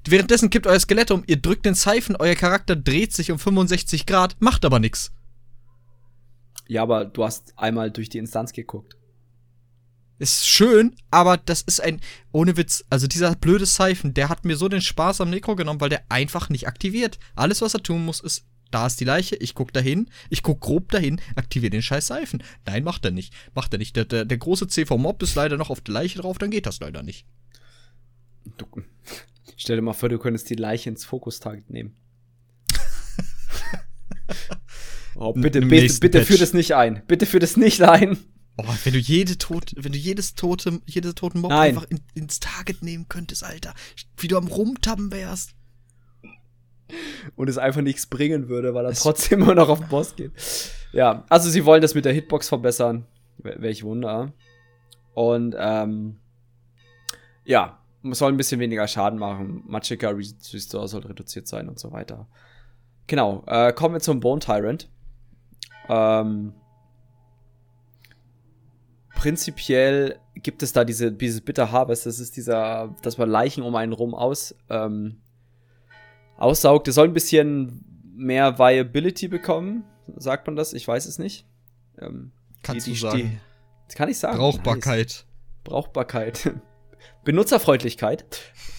Währenddessen kippt euer Skelett um, ihr drückt den Siphon, euer Charakter dreht sich um 65 Grad, macht aber nichts.
Ja, aber du hast einmal durch die Instanz geguckt.
Ist schön, aber das ist ein, ohne Witz, also dieser blöde Siphon, der hat mir so den Spaß am Necro genommen, weil der einfach nicht aktiviert. Alles, was er tun muss, ist da ist die Leiche, ich guck dahin, ich guck grob dahin, aktiviere den scheiß Seifen. Nein, macht er nicht. Macht er nicht. Der, der, der große CV-Mob ist leider noch auf der Leiche drauf, dann geht das leider nicht.
Du, stell dir mal vor, du könntest die Leiche ins Fokus-Target nehmen. oh, bitte, bitte, bitte führ das nicht ein. Bitte führ das nicht ein.
Oh, wenn du jede tot, wenn du jedes tote, jedes toten Mob
Nein.
einfach in, ins Target nehmen könntest, Alter. Wie du am Rumtabben wärst.
und es einfach nichts bringen würde, weil er trotzdem immer noch auf den Boss geht. Ja, also sie wollen das mit der Hitbox verbessern. Wel- Welch Wunder. Und ähm, ja, soll ein bisschen weniger Schaden machen. Magicka Re- Restore soll reduziert sein und so weiter. Genau, äh, kommen wir zum Bone Tyrant. Ähm, prinzipiell gibt es da diese, dieses Bitter Harvest, das ist dieser, dass man Leichen um einen rum aus, ähm, aussaugt. Es soll ein bisschen mehr Viability bekommen, sagt man das? Ich weiß es nicht. Ähm,
Kannst
die-
du
die-
sagen.
das kann ich sagen.
Brauchbarkeit.
Nice. Brauchbarkeit. Benutzerfreundlichkeit.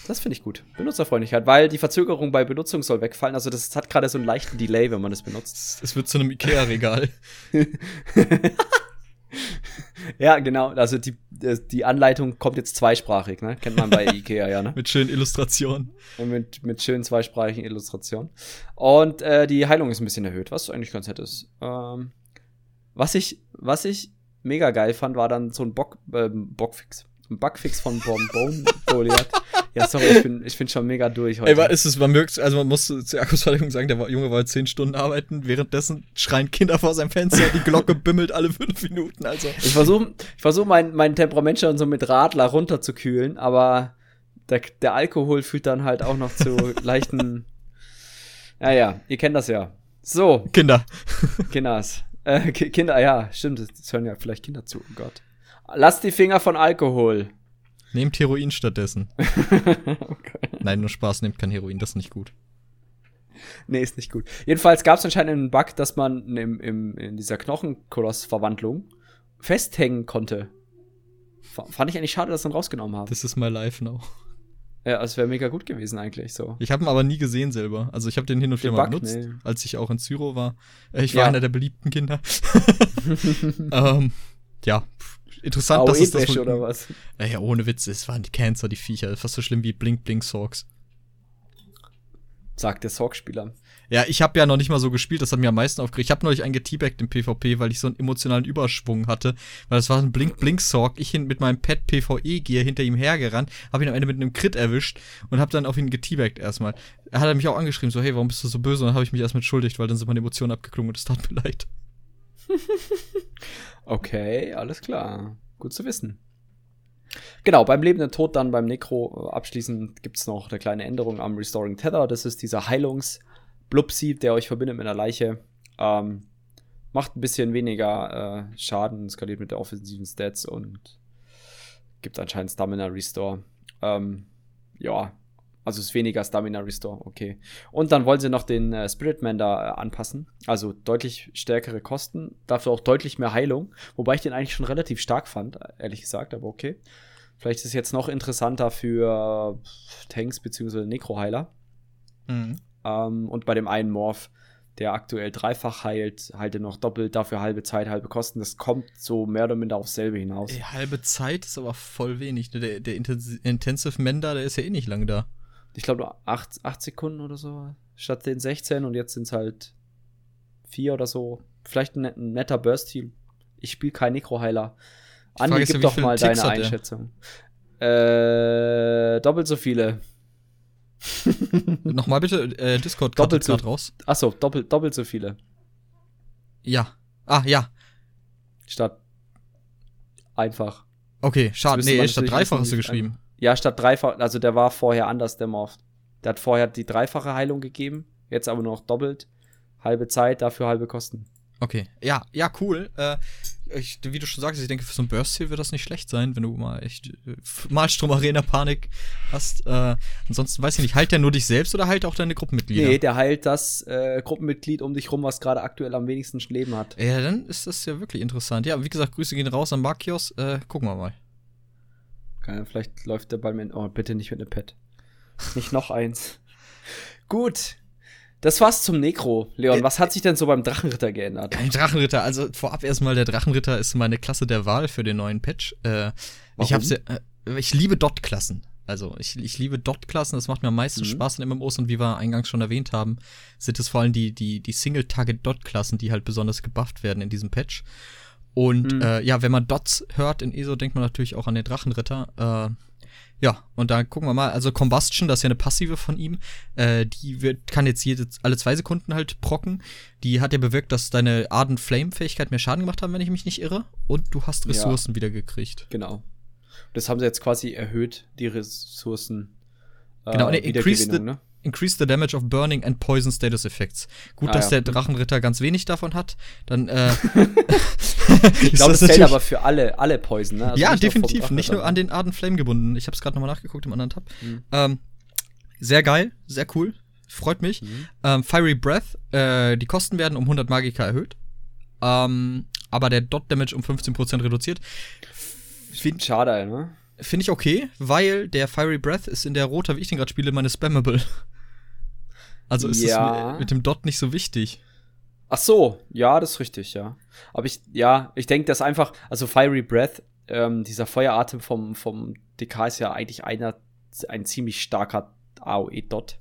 Das finde ich gut. Benutzerfreundlichkeit, weil die Verzögerung bei Benutzung soll wegfallen. Also das hat gerade so einen leichten Delay, wenn man es benutzt.
Es wird zu einem Ikea-Regal.
Ja, genau. Also die, äh, die Anleitung kommt jetzt zweisprachig, ne? Kennt man bei Ikea, ja, ne?
mit schönen Illustrationen.
Und mit, mit schönen zweisprachigen Illustrationen. Und äh, die Heilung ist ein bisschen erhöht, was eigentlich ganz nett ist. Ähm, was ich, was ich mega geil fand, war dann so ein Bock, ähm, Bockfix. Ein Bugfix von Bone Goliath. Ja, sorry, ich bin, ich bin schon mega durch heute.
Ey, war, ist es, man mögt, also man muss zur Akkus Verteidigung sagen, der Junge war zehn Stunden arbeiten, währenddessen schreien Kinder vor seinem Fenster, die Glocke bimmelt alle fünf Minuten, also.
Ich versuche ich versuch mein, mein Temperament schon so mit Radler runterzukühlen, aber der, der Alkohol führt dann halt auch noch zu leichten. Ja, ja, ihr kennt das ja. So,
Kinder.
Kinders. Äh, Ki- Kinder, ja, stimmt, es hören ja vielleicht Kinder zu, oh Gott. Lasst die Finger von Alkohol.
Nehmt Heroin stattdessen. Nein, nur Spaß, nehmt kein Heroin, das ist nicht gut.
Nee, ist nicht gut. Jedenfalls gab es anscheinend einen Bug, dass man im, im, in dieser Knochenkoloss-Verwandlung festhängen konnte. Fand ich eigentlich schade, dass sie ihn rausgenommen haben.
This is my life now.
Ja, es wäre mega gut gewesen eigentlich so.
Ich habe ihn aber nie gesehen selber. Also ich habe den hin und wieder mal benutzt,
Nee.
als ich auch in Zyro war. Äh, Ich war
Ja.
einer der beliebten Kinder. ähm, ja, interessant, dass es das wohl-
oder was?
Ja, ja, ohne Witz, es waren die Cancer, die Viecher. Fast so schlimm wie Blink Blink Sorgs.
Sagt der Sorg-Spieler.
Ja, ich habe ja noch nicht mal so gespielt, das hat mir am meisten aufgeregt. Ich habe neulich einen geteabagt im PvP, weil ich so einen emotionalen Überschwung hatte. Weil das war ein Blink-Blink-Sorg. Ich hin mit meinem Pet PvE-Gear hinter ihm hergerannt, habe ihn am Ende mit einem Crit erwischt und habe dann auf ihn geteabagt erstmal. Er hat er mich auch angeschrieben, so, hey, warum bist du so böse? Und dann habe ich mich erst mit schuldigt, weil dann sind meine Emotionen abgeklungen und es tat mir leid.
Okay, alles klar. Gut zu wissen. Genau, beim lebenden Tod dann beim Necro äh, abschließend gibt's noch eine kleine Änderung am Restoring Tether. Das ist dieser Heilungs-Blupsi, der euch verbindet mit einer Leiche. Ähm, macht ein bisschen weniger äh, Schaden, skaliert mit der offensiven Stats und gibt anscheinend Stamina Restore. Ähm, ja, also ist weniger Stamina Restore, okay. Und dann wollen sie noch den äh, Spiritman da äh, anpassen. Also deutlich stärkere Kosten, dafür auch deutlich mehr Heilung. Wobei ich den eigentlich schon relativ stark fand, ehrlich gesagt, aber okay. Vielleicht ist es jetzt noch interessanter für Tanks bzw. Necro-Heiler.
Mhm.
Ähm, und bei dem einen Morph, der aktuell dreifach heilt, halte noch doppelt, dafür halbe Zeit, halbe Kosten. Das kommt so mehr oder minder aufs selbe hinaus.
Ey, halbe Zeit ist aber voll wenig. ne? Der, der Intensi- Intensive Mender, der ist ja eh nicht lang da.
Ich glaube, nur 8, acht Sekunden oder so statt den 16 und jetzt sind es halt 4 oder so. Vielleicht ein, ein netter Burst-Heal. Ich spiele kein Necro-Heiler. Andi,
ja,
gib doch mal
Ticks
deine? Einschätzung. Äh, doppelt so viele.
Nochmal bitte, äh, Discord
Doppelt so-
raus.
Achso, doppelt, doppelt so viele.
Ja. Ah, ja.
Statt einfach.
Okay, schade. Nee, statt dreifach hast du geschrieben.
Ja, statt dreifach, also der war vorher anders, der Morph. Der hat vorher die dreifache Heilung gegeben, jetzt aber nur noch doppelt. Halbe Zeit, dafür halbe Kosten.
Okay. Ja, ja, cool. Äh, ich, wie du schon sagst, ich denke, für so ein Burst hier wird das nicht schlecht sein, wenn du mal echt äh, Malstrom-Arena-Panik hast. Äh, ansonsten weiß ich nicht, heilt der nur dich selbst oder heilt auch deine Gruppenmitglieder?
Nee, der heilt das äh, Gruppenmitglied um dich rum, was gerade aktuell am wenigsten Leben hat.
Ja, dann ist das ja wirklich interessant. Ja, wie gesagt, Grüße gehen raus an Markios. Äh, gucken wir mal.
Keine, vielleicht läuft der Ball mit. Oh, bitte nicht mit einem Pad. Nicht noch eins. Gut. Das war's zum Necro. Leon,
Äh,
was hat sich denn so beim Drachenritter geändert?
Ein Drachenritter, also vorab erstmal, der Drachenritter ist meine Klasse der Wahl für den neuen Patch. Äh, ich hab's ja, äh, ich liebe Dot-Klassen. Also ich, ich liebe Dot-Klassen, das macht mir am meisten
Mhm.
Spaß in MMOs und wie wir eingangs schon erwähnt haben, sind es vor allem die, die, die Single-Target-Dot-Klassen, die halt besonders gebufft werden in diesem Patch. Und
Mhm.
äh, ja, wenn man Dots hört in ESO, denkt man natürlich auch an den Drachenritter. Äh, ja, und da gucken wir mal. Also Combustion, das ist ja eine passive von ihm. Äh, die wird, kann jetzt jede, alle zwei Sekunden halt procken. Die hat ja bewirkt, dass deine Ardent Flame-Fähigkeit mehr Schaden gemacht haben, wenn ich mich nicht irre. Und du hast
Ja.
Ressourcen wieder gekriegt.
Genau. Das haben sie jetzt quasi erhöht, die Ressourcen. äh,
Genau, ne, increase the-
ne?
Increase the damage of burning and poison status effects. Gut,
Ah,
dass
ja.
der Drachenritter ganz wenig davon hat. Dann, äh,
Ich glaube, das fällt aber für alle, alle Poison, ne? Also
ja,
nicht
definitiv. Nicht nur an den Arden Flame gebunden. Ich habe es gerade nochmal nachgeguckt im anderen Tab.
Mhm.
Ähm, sehr geil, sehr cool. Freut mich.
Mhm.
Ähm, Fiery Breath, äh, die Kosten werden um 100 Magika erhöht. Ähm, aber der Dot Damage um 15% reduziert. Finde
Schade, ne?
find ich okay, weil der Fiery Breath ist in der Rota, wie ich den gerade spiele, meine Spammable. Also ist
Ja.
es mit, dem Dot nicht so wichtig.
Ach so, ja, das ist richtig, ja. Aber ich, ja, ich denke, dass einfach, also Fiery Breath, ähm, dieser Feueratem vom, vom DK ist ja eigentlich einer, ein ziemlich starker AOE-Dot.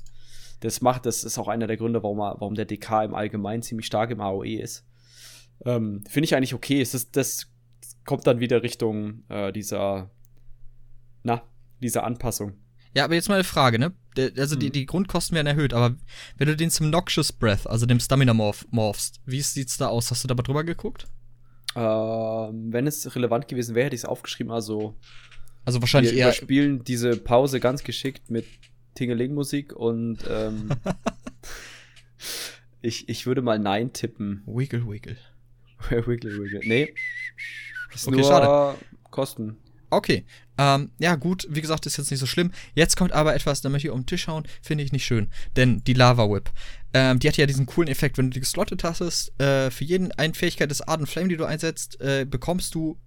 Das macht, das ist auch einer der Gründe, warum, er, warum der DK im Allgemeinen ziemlich stark im AOE ist. Ähm, Finde ich eigentlich okay. Es ist, das kommt dann wieder Richtung äh, dieser, na, dieser Anpassung.
Ja, aber jetzt mal eine Frage, ne? Also die,
Hm.
die Grundkosten werden erhöht, aber wenn du den zum Noxious Breath, also dem Stamina Morph, morphst, wie sieht's da aus? Hast du da mal drüber geguckt?
Ähm, wenn es relevant gewesen wäre, hätte ich es aufgeschrieben. Also,
Also wahrscheinlich
wir
eher.
überspielen diese Pause ganz geschickt mit Tingeling-Musik und ähm, ich, ich würde mal Nein tippen.
Wiggle, wiggle.
wiggle, wiggle. Nee. Ist
Okay,
nur
schade.
Kosten.
Okay. Ähm, ja, gut, wie gesagt, ist jetzt nicht so schlimm. Jetzt kommt aber etwas, da möchte ich auf den Tisch hauen, finde ich nicht schön. Denn die Lava Whip, ähm, die hat ja diesen coolen Effekt, wenn du die geslottet hast, äh, für jeden eine Fähigkeit des Arden Flame, die du einsetzt, äh, bekommst du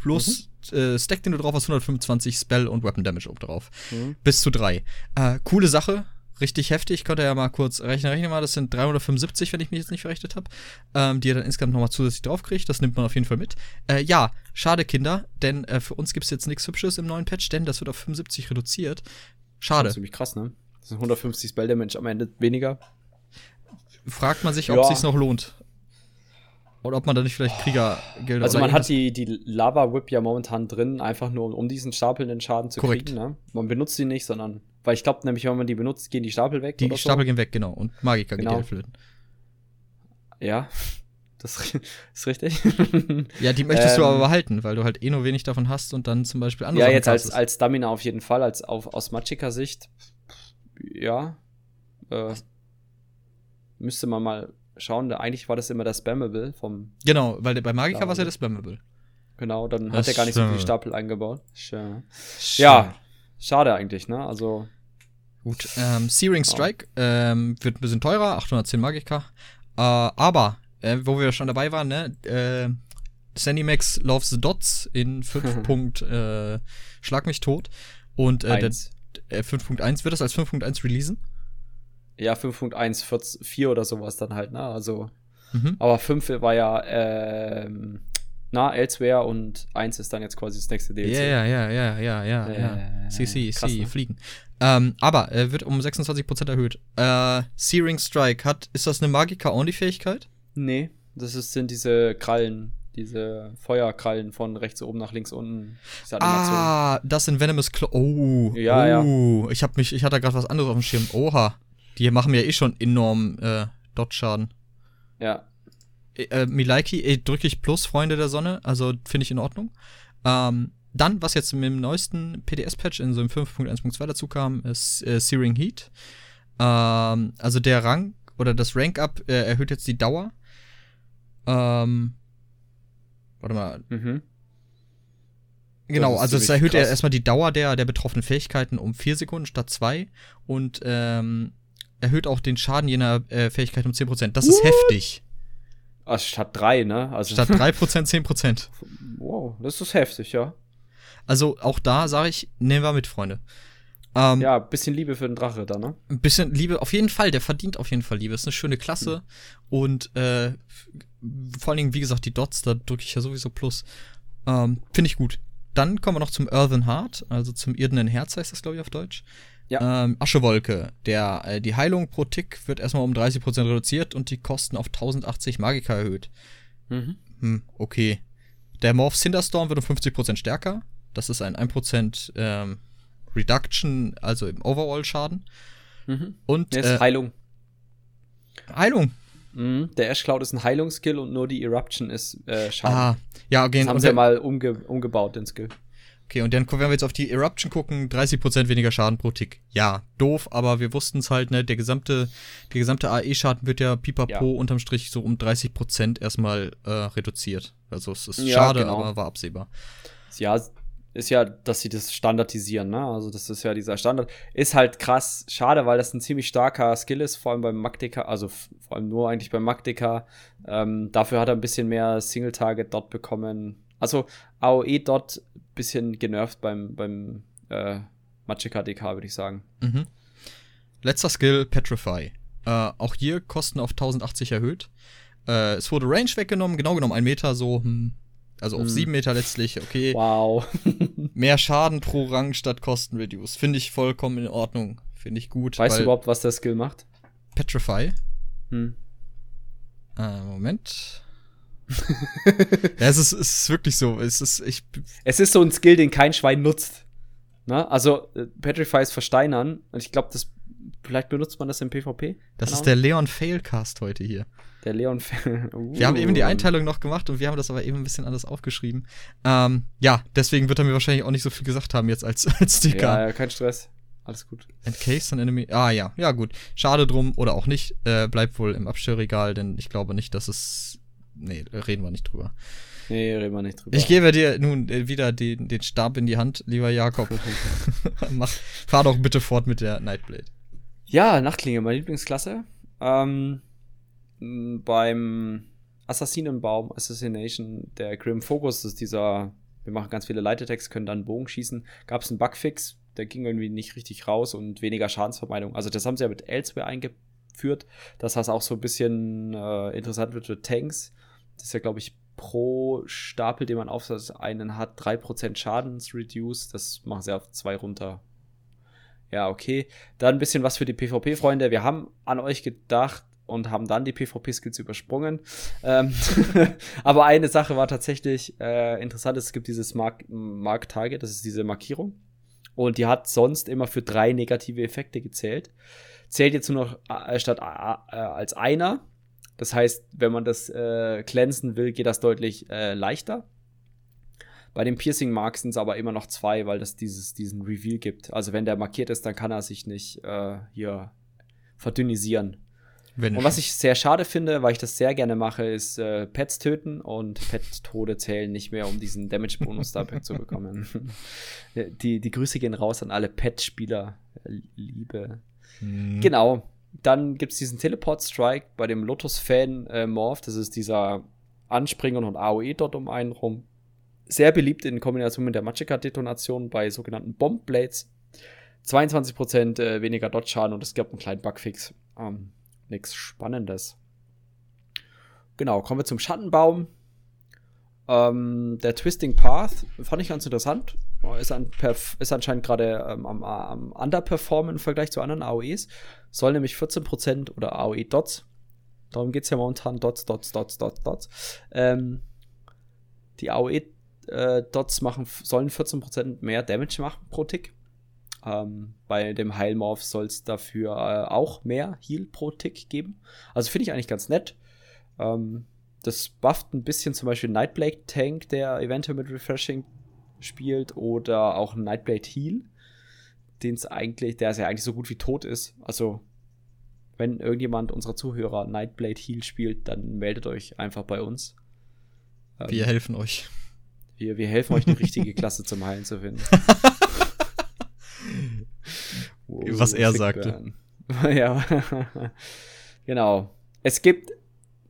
plus äh, Stack, den du drauf hast, 125 Spell und Weapon Damage oben drauf.
Mhm.
Bis zu drei. Äh, coole Sache. Richtig heftig, könnt ihr ja mal kurz rechnen. Rechne mal, das sind 375, wenn ich mich jetzt nicht verrechnet habe, ähm, die ihr dann insgesamt nochmal zusätzlich draufkriegt. Das nimmt man auf jeden Fall mit. Äh, ja, schade, Kinder, denn äh, für uns gibt es jetzt nichts Hübsches im neuen Patch, denn das wird auf 75 reduziert.
Das
Schade.
ist ziemlich krass, ne? Das sind 150 Spell Damage am Ende weniger.
Fragt man sich, ob
Ja.
es sich noch lohnt. Oder ob man da nicht vielleicht Kriegergelder
Also man hat die, die Lava Whip ja momentan drin, einfach nur um, um diesen stapelnden Schaden zu
Korrekt.
kriegen. Ne? Man benutzt die nicht, sondern weil ich glaube nämlich, wenn man die benutzt, gehen die Stapel weg.
Die Stapel gehen weg, genau. Und Magiker
Genau.
geht flöten.
So. Ja, das ist richtig.
Ja, die möchtest du
Ähm,
aber behalten, weil du halt eh nur wenig davon hast und dann zum Beispiel andere
ja, jetzt als, als Stamina auf jeden Fall, als auf, aus Magicka-Sicht. Ja. Äh, müsste man mal schauen. Eigentlich war das immer das Spammable vom.
Genau, weil der- bei Magiker
Ja,
war es ja das Spammable.
Genau, dann
Das
hat er gar nicht so viele Stapel eingebaut. Schön. Ja, schade eigentlich, ne? Also.
Gut, ähm, Searing Strike ähm, wird ein bisschen teurer, 810 Magika. Äh, aber, äh, wo wir schon dabei waren, ne, äh, Sandymax Loves the Dots in 5. Punkt, äh, Schlag mich tot. Und äh, der, äh, 5.1 wird das als 5.1 releasen.
Ja, 5.1, 14 4 oder sowas dann halt, ne? Also.
Mhm.
Aber 5 war ja, ähm, na, Elsewhere und 1 ist dann jetzt quasi das nächste DLC.
Ja, ja, ja, ja, ja, ja, ja. CC,
krass,
C,
ne?
fliegen. Ähm, aber äh, wird um 26% erhöht. Äh, Searing Strike hat, ist das eine Magika-Only-Fähigkeit?
Nee, das ist, sind diese Krallen, diese Feuerkrallen von rechts oben nach links unten.
Ah, das sind Venomous Claw. Oh,
Ja,
oh. Ich hab mich, ich hatte gerade was anderes auf dem Schirm. Oha. Die machen mir eh schon enorm äh, Dot-Schaden.
Ja.
Äh, äh, Milaiki, äh, drücke ich Plus, Freunde der Sonne. Also finde ich in Ordnung. Ähm, dann, was jetzt mit dem neuesten PDS-Patch in so einem 5.1.2 dazu kam, ist äh, Searing Heat. Ähm, also der Rang oder das Rank-Up äh, erhöht jetzt die Dauer. Ähm, warte mal,
Mhm.
Genau, also es erhöht
krass.
erstmal die Dauer der, der betroffenen Fähigkeiten um 4 Sekunden statt 2 und ähm, erhöht auch den Schaden jener äh, Fähigkeit um 10%. Das ist heftig.
Also statt drei, ne? Also,
Statt 3% 10%.
wow, das ist heftig, ja.
Also auch da sage ich, nehmen wir mit, Freunde.
Ähm, ja, bisschen Liebe für den Drache da, ne?
Ein bisschen Liebe, auf jeden Fall, der verdient auf jeden Fall Liebe. Ist eine schöne Klasse. Mhm. Und äh, vor allen Dingen, wie gesagt, die Dots, da drücke ich ja sowieso Plus. Ähm, Finde ich gut. Dann kommen wir noch zum Earthen Heart, also zum irdenen Herz heißt das, glaube ich, auf Deutsch. Ja. Ähm, Aschewolke. Der, äh, die Heilung pro Tick wird erstmal um 30% reduziert und die Kosten auf 1080 Magika erhöht. Mhm. Hm, okay. Der Morph Cinderstorm wird um 50% stärker. Das ist ein 1% ähm, Reduction, also im Overall-Schaden.
Mhm. Und der ist äh, Heilung.
Heilung.
Mhm. Der Ash Cloud ist ein Heilungsskill und nur die Eruption ist äh, Schaden. Ah,
ja, okay.
Das haben sie ja mal umge umgebaut, den Skill.
Okay, und dann, wenn wir jetzt auf die Eruption gucken, 30% weniger Schaden pro Tick. Ja, doof, aber wir wussten es halt, ne, der gesamte, der gesamte AE-Schaden wird ja pipapo ja. unterm Strich so um 30% erstmal äh, reduziert. Also es ist ja, schade, genau. aber war absehbar.
Ja, ist ja, dass sie das standardisieren, ne? Also das ist ja dieser Standard. Ist halt krass, schade, weil das ein ziemlich starker Skill ist, vor allem beim Magdeka, also vor allem nur eigentlich beim Magdeka. Ähm, dafür hat er ein bisschen mehr Single-Target dort bekommen. Also AOE dort bisschen genervt beim, beim äh, Magicka DK, würde ich sagen.
Mhm. Letzter Skill, Petrify. Äh, auch hier Kosten auf 1080 erhöht. Äh, es wurde Range weggenommen, genau genommen ein Meter, so hm, also auf hm. sieben Meter letztlich, okay.
Wow.
Mehr Schaden pro Rang statt Kosten Reduce. Finde ich vollkommen in Ordnung. Finde ich gut.
Weißt du überhaupt, was der Skill macht?
Petrify. Hm. Äh, Moment. ja, es ist, es ist wirklich so. Es ist, ich,
es ist so ein Skill, den kein Schwein nutzt. Ne? Also, äh, Petrify ist versteinern. Und ich glaube, das vielleicht benutzt man das im PvP.
Das ist der Leon Failcast heute hier.
Der Leon.
uh. Wir haben eben die Einteilung noch gemacht und wir haben das aber eben ein bisschen anders aufgeschrieben. Ähm, ja, deswegen wird er mir wahrscheinlich auch nicht so viel gesagt haben jetzt als, als Sticker.
Ja, ja, kein Stress. Alles gut.
Encased an Enemy. Ah ja, ja gut. Schade drum oder auch nicht. Äh, bleibt wohl im Abstellregal, denn ich glaube nicht, dass es. Nee, reden wir nicht drüber.
Nee, reden wir nicht drüber.
Ich gebe dir nun äh, wieder den, den Stab in die Hand, lieber Jakob. Mach, fahr doch bitte fort mit der Nightblade.
Ja, Nachtklinge, meine Lieblingsklasse. Ähm, beim Assassinenbaum, Assassination, der Grim Focus, das ist dieser, wir machen ganz viele Leitetext, können dann Bogen schießen, gab es einen Bugfix, der ging irgendwie nicht richtig raus und weniger Schadensvermeidung. Also das haben sie ja mit Elsewhere eingeführt, dass das auch so ein bisschen äh, interessant wird für Tanks. Das ist ja, glaube ich, pro Stapel, den man auf einen hat, 3% Schadensreduce. Das machen sie auf zwei runter. Ja, okay. Dann ein bisschen was für die PvP-Freunde. Wir haben an euch gedacht, und haben dann die PvP-Skills übersprungen. Ähm aber eine Sache war tatsächlich äh, interessant, es gibt dieses Mark, Mark Target, das ist diese Markierung. Und die hat sonst immer für drei negative Effekte gezählt. Zählt jetzt nur noch äh, statt äh, als einer. Das heißt, wenn man das äh, glänzen will, geht das deutlich äh, leichter. Bei dem Piercing Mark sind es aber immer noch zwei, weil das dieses, diesen Reveal gibt. Also wenn der markiert ist, dann kann er sich nicht äh, hier verdünnisieren. Wenn und was ich sehr schade finde, weil ich das sehr gerne mache, ist äh, Pets töten und Pet-Tode zählen nicht mehr, um diesen Damage-Bonus da zu bekommen. die, die Grüße gehen raus an alle Pet-Spieler. Liebe. Mhm. Genau. Dann gibt es diesen Teleport-Strike bei dem Lotus-Fan äh, Morph. Das ist dieser Anspringer und AOE dort um einen rum. Sehr beliebt in Kombination mit der Magicka-Detonation bei sogenannten Bomb-Blades. 22% äh, weniger Dodge-Schaden und es gab einen kleinen Bugfix. Ähm, nichts Spannendes. Genau, kommen wir zum Schattenbaum. Ähm, der Twisting Path fand ich ganz interessant. Ist, an, ist anscheinend gerade ähm, am, am Underperformen im Vergleich zu anderen AOEs. Soll nämlich 14% oder AOE-Dots. Darum geht es ja momentan. Dots, Dots, Dots, Dots, Dots. Ähm, die AOE-Dots äh, machen, sollen 14% mehr Damage machen pro Tick. Ähm, bei dem Heilmorph soll es dafür äh, auch mehr Heal pro Tick geben. Also finde ich eigentlich ganz nett. Ähm, das bufft ein bisschen zum Beispiel Nightblade Tank, der eventuell mit Refreshing spielt, oder auch Nightblade Heal, den es eigentlich, der ja eigentlich so gut wie tot ist. Also wenn irgendjemand unserer Zuhörer Nightblade Heal spielt, dann meldet euch einfach bei uns.
Ähm, wir helfen euch.
Wir, wir helfen euch, eine richtige Klasse zum Heilen zu finden.
Was er sagte.
ja. genau. Es gibt,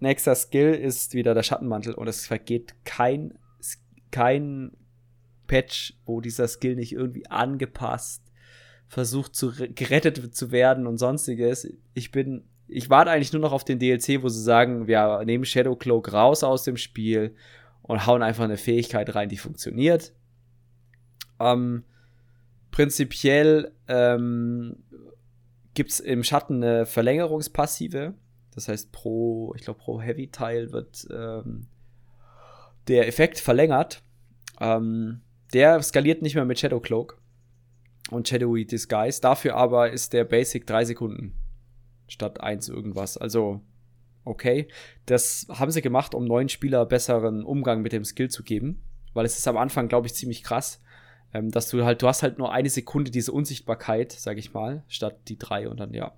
nächster Skill ist wieder der Schattenmantel und es vergeht kein, kein Patch, wo dieser Skill nicht irgendwie angepasst, versucht zu gerettet zu werden und sonstiges. Ich bin, ich warte eigentlich nur noch auf den DLC, wo sie sagen, wir nehmen Shadow Cloak raus aus dem Spiel und hauen einfach eine Fähigkeit rein, die funktioniert. Ähm, prinzipiell ähm, gibt es im Schatten eine Verlängerungspassive. Das heißt, pro, ich glaube, pro Heavy-Teil wird ähm, der Effekt verlängert. Ähm, der skaliert nicht mehr mit Shadow Cloak und Shadowy Disguise. Dafür aber ist der Basic 3 Sekunden statt 1 irgendwas. Also, okay. Das haben sie gemacht, um neuen Spieler besseren Umgang mit dem Skill zu geben. Weil es ist am Anfang, glaube ich, ziemlich krass, ähm, dass du halt, du hast halt nur eine Sekunde diese Unsichtbarkeit, sag ich mal, statt die drei und dann, ja.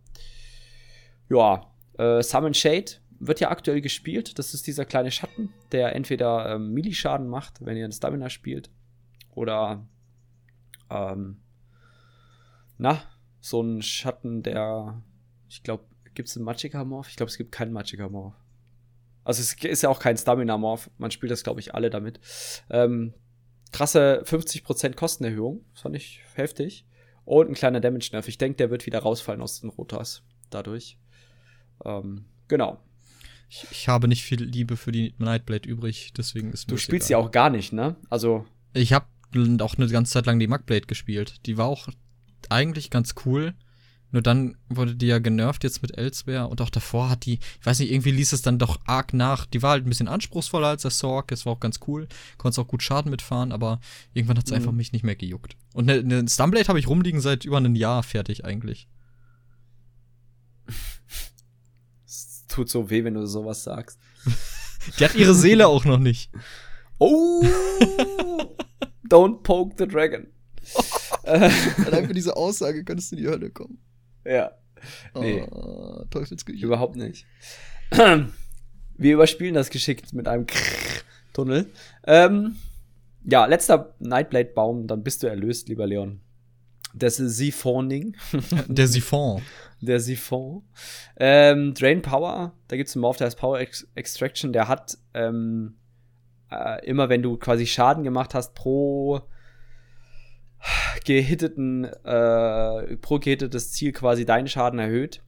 Ja, äh, Summon Shade wird ja aktuell gespielt. Das ist dieser kleine Schatten, der entweder ähm, Melee-Schaden macht, wenn ihr einen Stamina spielt, oder ähm, na, so ein Schatten, der, ich glaube, gibt es einen Magicka-Morph? Ich glaube, es gibt keinen Magicka-Morph. Also es ist ja auch kein Stamina-Morph. Man spielt das, glaube ich, alle damit. Ähm, krasse 50% Kostenerhöhung. Das fand ich heftig. Und ein kleiner Damage-Nerf. Ich denke, der wird wieder rausfallen aus den Rotas. Dadurch. Ähm, genau.
Ich, ich, habe nicht viel Liebe für die Nightblade übrig, deswegen ist
mir Du spielst sie auch gar nicht, ne? Also.
Ich habe auch eine ganze Zeit lang die Mugblade gespielt. Die war auch eigentlich ganz cool. Nur dann wurde die ja genervt jetzt mit Elsewhere und auch davor hat die, ich weiß nicht, irgendwie ließ es dann doch arg nach. Die war halt ein bisschen anspruchsvoller als der Sorg, es war auch ganz cool, konntest auch gut Schaden mitfahren, aber irgendwann hat es mhm. einfach mich nicht mehr gejuckt. Und eine, eine Stunblade habe ich rumliegen seit über einem Jahr fertig eigentlich.
Es tut so weh, wenn du sowas sagst.
die hat ihre Seele auch noch nicht.
Oh! Don't poke the dragon.
Allein für diese Aussage könntest du in die Hölle kommen.
Ja.
Nee. Oh,
Teufelsküche. Überhaupt nicht. Wir überspielen das geschickt mit einem Tunnel. Ähm, ja, letzter Nightblade-Baum, dann bist du erlöst, lieber Leon. Das ist Siphoning.
Der Siphon.
Der Siphon. Ähm, Drain Power, da gibt es einen Morph, der heißt Power Ex Extraction, der hat ähm, äh, immer, wenn du quasi Schaden gemacht hast, pro gehitteten, äh, pro gehittetes Ziel quasi deinen Schaden erhöht.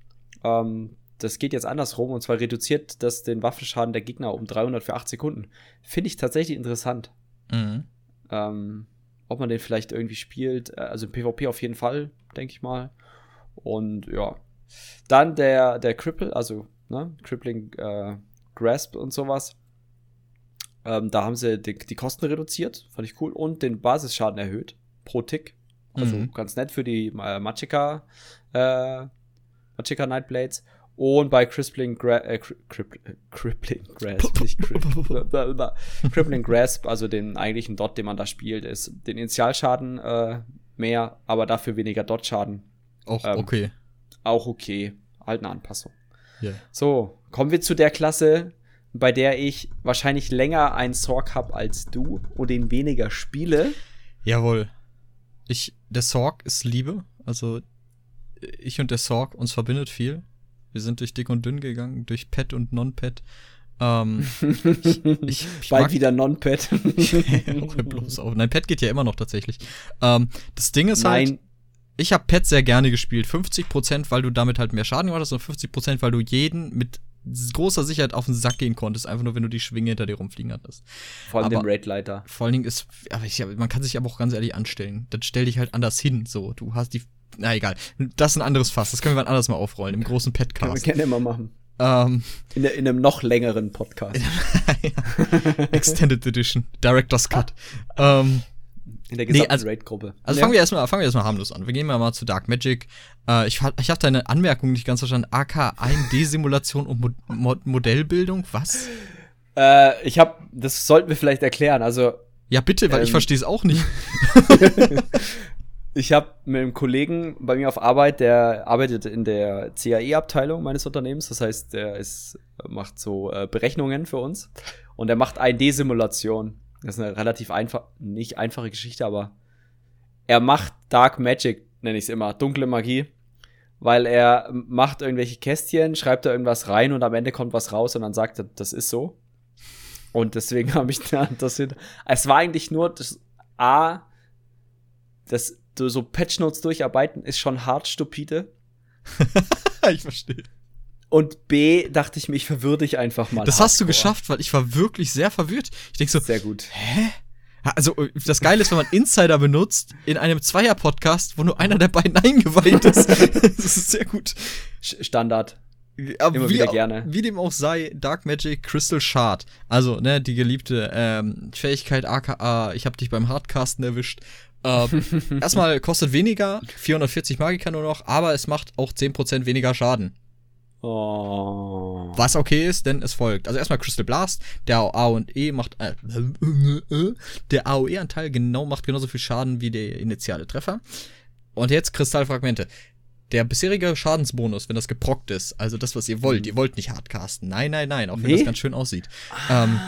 Ähm, das geht jetzt andersrum und zwar reduziert das den Waffenschaden der Gegner um 300 für 8 Sekunden. Finde ich tatsächlich interessant. Mhm. Ähm, ob man den vielleicht irgendwie spielt, äh, also im PvP auf jeden Fall, denke ich mal. Und ja. Dann der, der Cripple, also ne, Crippling äh, Grasp und sowas. Ähm, da haben sie die, die Kosten reduziert, fand ich cool, und den Basisschaden erhöht pro Tick. Also mhm. ganz nett für die äh, Machika, äh, Machika Nightblades. Und bei Crippling, Gra äh, Cripp Crippling Grasp, nicht Crippling Grasp, also den eigentlichen Dot, den man da spielt, ist den Initialschaden äh, mehr, aber dafür weniger Dot-Schaden.
Auch ähm, okay.
Auch okay. Halt eine Anpassung. Yeah. So, kommen wir zu der Klasse, bei der ich wahrscheinlich länger einen Sorg habe als du und den weniger spiele.
Jawohl. Ich, der Sorg ist Liebe. Also, ich und der Sorg, uns verbindet viel. Wir sind durch dick und dünn gegangen, durch Pet und Non-Pet. Ähm,
ich, ich, ich Bald wieder Non-Pet.
bloß auf. Nein, Pet geht ja immer noch tatsächlich. Ähm, das Ding ist Nein. halt, ich habe Pet sehr gerne gespielt. 50%, weil du damit halt mehr Schaden gemacht hast und 50%, weil du jeden mit großer Sicherheit auf den Sack gehen konntest, einfach nur wenn du die Schwinge hinter dir rumfliegen hattest.
Vor allem aber, den Raid-Leiter.
Vor allen Dingen ist, aber ich, man kann sich aber auch ganz ehrlich anstellen. Dann stell dich halt anders hin, so. Du hast die, na egal. Das ist ein anderes Fass. Das können wir wann anders mal aufrollen, im großen Petcast. Können
wir gerne immer machen.
Ähm,
in, in, einem noch längeren Podcast.
Extended Edition. Director's Cut. ähm,
in der gesamten nee, also, Raid-Gruppe.
Also ja. fangen wir erstmal fangen wir erstmal harmlos an. Wir gehen mal zu Dark Magic. Äh, ich ich habe deine Anmerkung nicht ganz verstanden. AK 1D-Simulation und Mo Mo Modellbildung, was?
Äh, ich habe, das sollten wir vielleicht erklären. Also
ja, bitte, weil ähm, ich verstehe es auch nicht.
ich habe mit einem Kollegen bei mir auf Arbeit, der arbeitet in der CAE-Abteilung meines Unternehmens. Das heißt, der ist, macht so äh, Berechnungen für uns und er macht 1D-Simulation. Das ist eine relativ einfach, nicht einfache Geschichte, aber er macht Dark Magic, nenne ich es immer, dunkle Magie. Weil er macht irgendwelche Kästchen, schreibt da irgendwas rein und am Ende kommt was raus und dann sagt er, das ist so. Und deswegen habe ich da das hin. Es war eigentlich nur das A, das so Patch Notes durcharbeiten ist schon hart stupide.
ich verstehe.
Und B, dachte ich mir, ich verwirr dich einfach mal.
Das hast du geschafft, weil ich war wirklich sehr verwirrt. Ich denk so,
Sehr gut.
hä? Also, das Geile ist, wenn man Insider benutzt in einem Zweier-Podcast, wo nur einer der beiden eingeweiht ist. das ist sehr gut.
Standard.
Aber
Immer
wie,
wieder gerne.
Wie dem auch sei, Dark Magic Crystal Shard. Also, ne, die geliebte ähm, Fähigkeit aka, ich hab dich beim Hardcasten erwischt. Ähm, erstmal kostet weniger, 440 Magika nur noch, aber es macht auch 10% weniger Schaden.
Oh.
Was okay ist, denn es folgt. Also erstmal Crystal Blast, der A und E macht äh, der AOE-Anteil genau macht genauso viel Schaden wie der initiale Treffer. Und jetzt Kristallfragmente. Der bisherige Schadensbonus, wenn das geprockt ist, also das, was ihr wollt, ihr wollt nicht hardcasten. Nein, nein, nein, auch wenn
Nee?
das ganz schön aussieht. Ähm,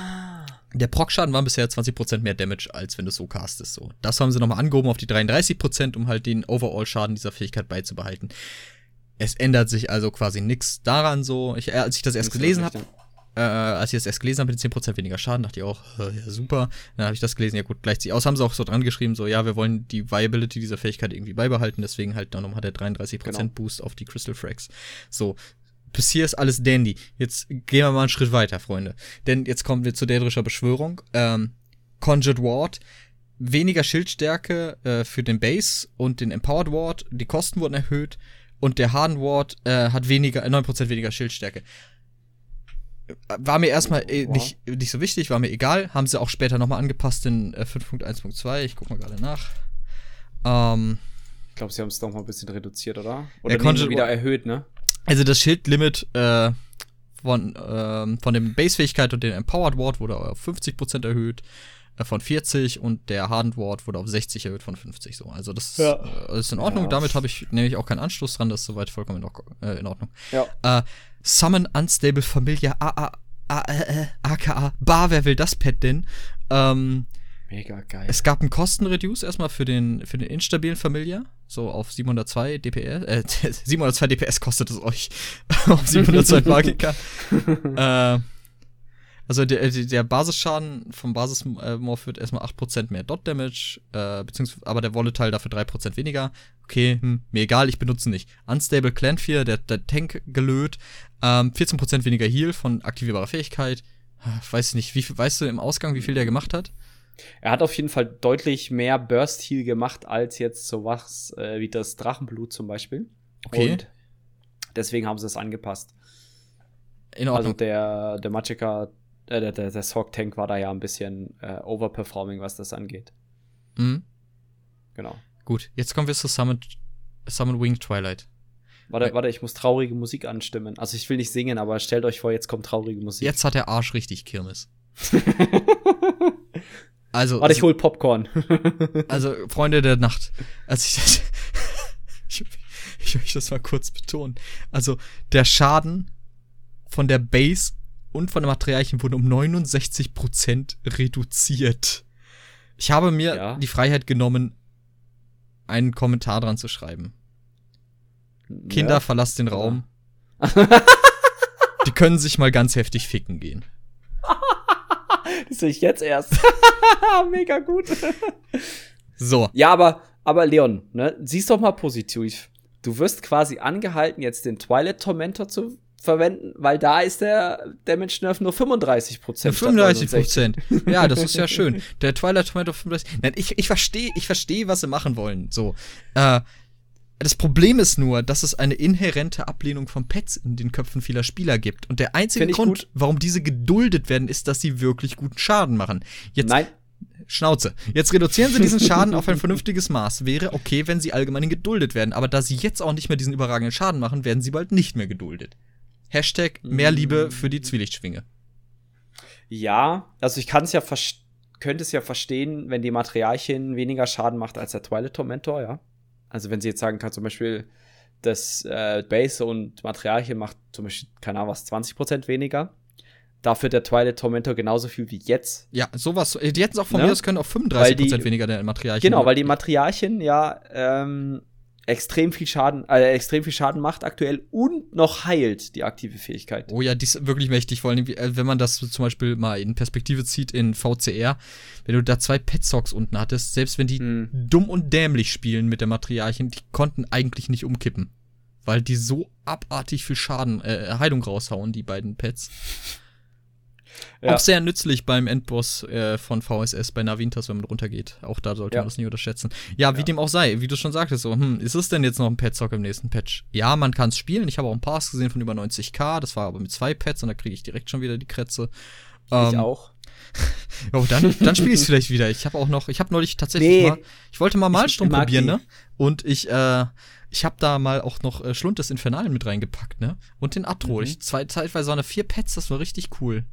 der Proc-Schaden war bisher 20% mehr Damage, als wenn du es so castest. So. Das haben sie nochmal angehoben auf die 33%, um halt den Overall-Schaden dieser Fähigkeit beizubehalten. Es ändert sich also quasi nichts daran so. Ich, äh, als ich das erst gelesen habe, äh, als ich das erst gelesen habe mit den 10% weniger Schaden, dachte ich auch, äh, ja, super. Dann habe ich das gelesen, ja gut, gleicht sich aus. Haben sie auch so dran geschrieben, so, ja, wir wollen die Viability dieser Fähigkeit irgendwie beibehalten, deswegen halt dann nochmal der 33%
Genau.
Boost auf die Crystal Frags. So, bis hier ist alles dandy. Jetzt gehen wir mal einen Schritt weiter, Freunde. Denn jetzt kommen wir zu dädrischer Beschwörung. Ähm, Conjured Ward, weniger Schildstärke äh, für den Base und den Empowered Ward. Die Kosten wurden erhöht und der Harden Ward äh, hat weniger, äh, 9% weniger Schildstärke. War mir erstmal äh, nicht, nicht so wichtig, war mir egal. Haben sie auch später nochmal angepasst in äh, 5.1.2. Ich guck mal gerade nach. Ähm,
Ich glaube, sie haben es doch mal ein bisschen reduziert, oder? Oder
Der
sie wieder erhöht, ne?
Also das Schildlimit äh, von, ähm, von dem Base-Fähigkeit und den Empowered Ward wurde auf 50% erhöht, äh, von 40 und der Hardened Ward wurde auf 60 erhöht von 50 so. Also das
Ja.
äh, ist in Ordnung.
Ja.
Damit habe ich nämlich auch keinen Anstoß dran, das ist soweit vollkommen in, Ordnung- äh, in Ordnung.
Ja.
Äh, Summon Unstable Familia A A A äh, äh, aka Bar, wer will das Pet denn? Ähm,
Mega geil.
es gab einen Kostenreduce erstmal für den, für den instabilen Familia, so auf 702 DPS, äh, 702 DPS kostet es euch, auf 702 Magika. äh, also der, der Basisschaden vom Basismorph wird erstmal 8% mehr Dot Damage, äh, beziehungsweise, aber der Volatile dafür 3% weniger. Okay, hm, mir egal, ich benutze nicht. Unstable Clan 4, der, der Tank gelöt, ähm, 14% weniger Heal von aktivierbarer Fähigkeit. Ah, Weiß nicht, wie viel, weißt du im Ausgang, wie viel der gemacht hat?
Er hat auf jeden Fall deutlich mehr Burst Heal gemacht als jetzt sowas äh, wie das Drachenblut zum Beispiel.
Okay.
Und deswegen haben sie es angepasst.
In
Also
Ordnung.
der, der Magicka, äh, der, der, der Sorg Tank war da ja ein bisschen äh, overperforming, was das angeht.
mhm.
Genau.
Gut, jetzt kommen wir zu Summon, Summon Wing Twilight.
Warte, warte, ich muss traurige Musik anstimmen. Also ich will nicht singen, aber stellt euch vor, jetzt kommt traurige Musik.
Jetzt hat der Arsch richtig Kirmes. Also,
Warte, ich hol Popcorn.
also Freunde der Nacht. Als ich das. ich, ich möchte das mal kurz betonen. Also, der Schaden von der Base und von den Materialien wurde um 69% reduziert. Ich habe mir
Ja.
die Freiheit genommen, einen Kommentar dran zu schreiben. Kinder,
Ja.
verlasst den Raum. Die können sich mal ganz heftig ficken gehen.
Das sehe ich jetzt erst. Mega gut.
So.
Ja, aber, aber Leon, ne, siehst doch mal positiv. Du wirst quasi angehalten, jetzt den Twilight Tormentor zu verwenden, weil da ist der Damage Nerf nur 35 Prozent.
35 Prozent. Ja, das ist ja schön. Der Twilight Tomato 35. Nein, ich, ich verstehe, ich verstehe, was sie machen wollen. So. Äh, das Problem ist nur, dass es eine inhärente Ablehnung von Pets in den Köpfen vieler Spieler gibt. Und der einzige Grund,
gut.
warum diese geduldet werden, ist, dass sie wirklich guten Schaden machen. Jetzt,
Nein,
Schnauze. Jetzt reduzieren sie diesen Schaden auf ein vernünftiges Maß. Wäre okay, wenn sie allgemein geduldet werden. Aber da sie jetzt auch nicht mehr diesen überragenden Schaden machen, werden sie bald nicht mehr geduldet. Hashtag mehr Liebe für die Zwielichtschwinge.
ja, also ich kann es ja könnte es ja verstehen, wenn die Materialchen weniger Schaden macht als der Twilight Tormentor, ja. Also wenn sie jetzt sagen kann, zum Beispiel, das äh, Base und Materialchen macht zum Beispiel, keine Ahnung was, 20% weniger. Dafür der Twilight Tormentor genauso viel wie jetzt.
Ja, sowas. äh, Die hätten es auch von
Ne?
mir aus können auch 35%
Weil die-
weniger der Materialien.
Genau, weil die Materialchen ja ähm, extrem viel Schaden, äh, extrem viel Schaden macht aktuell und noch heilt die aktive Fähigkeit.
Oh ja, die ist wirklich mächtig, vor allem, äh, wenn man das zum Beispiel mal in Perspektive zieht in VCR, wenn du da zwei Petsocks unten hattest, selbst wenn die hm. dumm und dämlich spielen mit der Materialien, die konnten eigentlich nicht umkippen. Weil die so abartig viel Schaden, äh, Heilung raushauen, die beiden Pets. Ja. Auch sehr nützlich beim Endboss äh, von VSS bei Navintas, wenn man runtergeht. Auch da sollte ja. man das nie unterschätzen. Ja, wie dem auch sei, wie du schon sagtest, so, hm, ist es denn jetzt noch ein Petzock im nächsten Patch? Ja, man kann es spielen. Ich habe auch ein Pass gesehen von über 90k. Das war aber mit zwei Pets und da kriege ich direkt schon wieder die Krätze.
Ähm, ich auch.
oh, dann, dann spiele ich es vielleicht wieder. Ich habe auch noch, ich habe neulich tatsächlich nee. mal, ich wollte mal Malstrom probieren, ne? Und ich, äh, ich habe da mal auch noch äh, Schlund des Infernalen mit reingepackt, ne? Und den Atro. Mhm. Ich, zwei, zeitweise waren da vier Pets, das war richtig cool.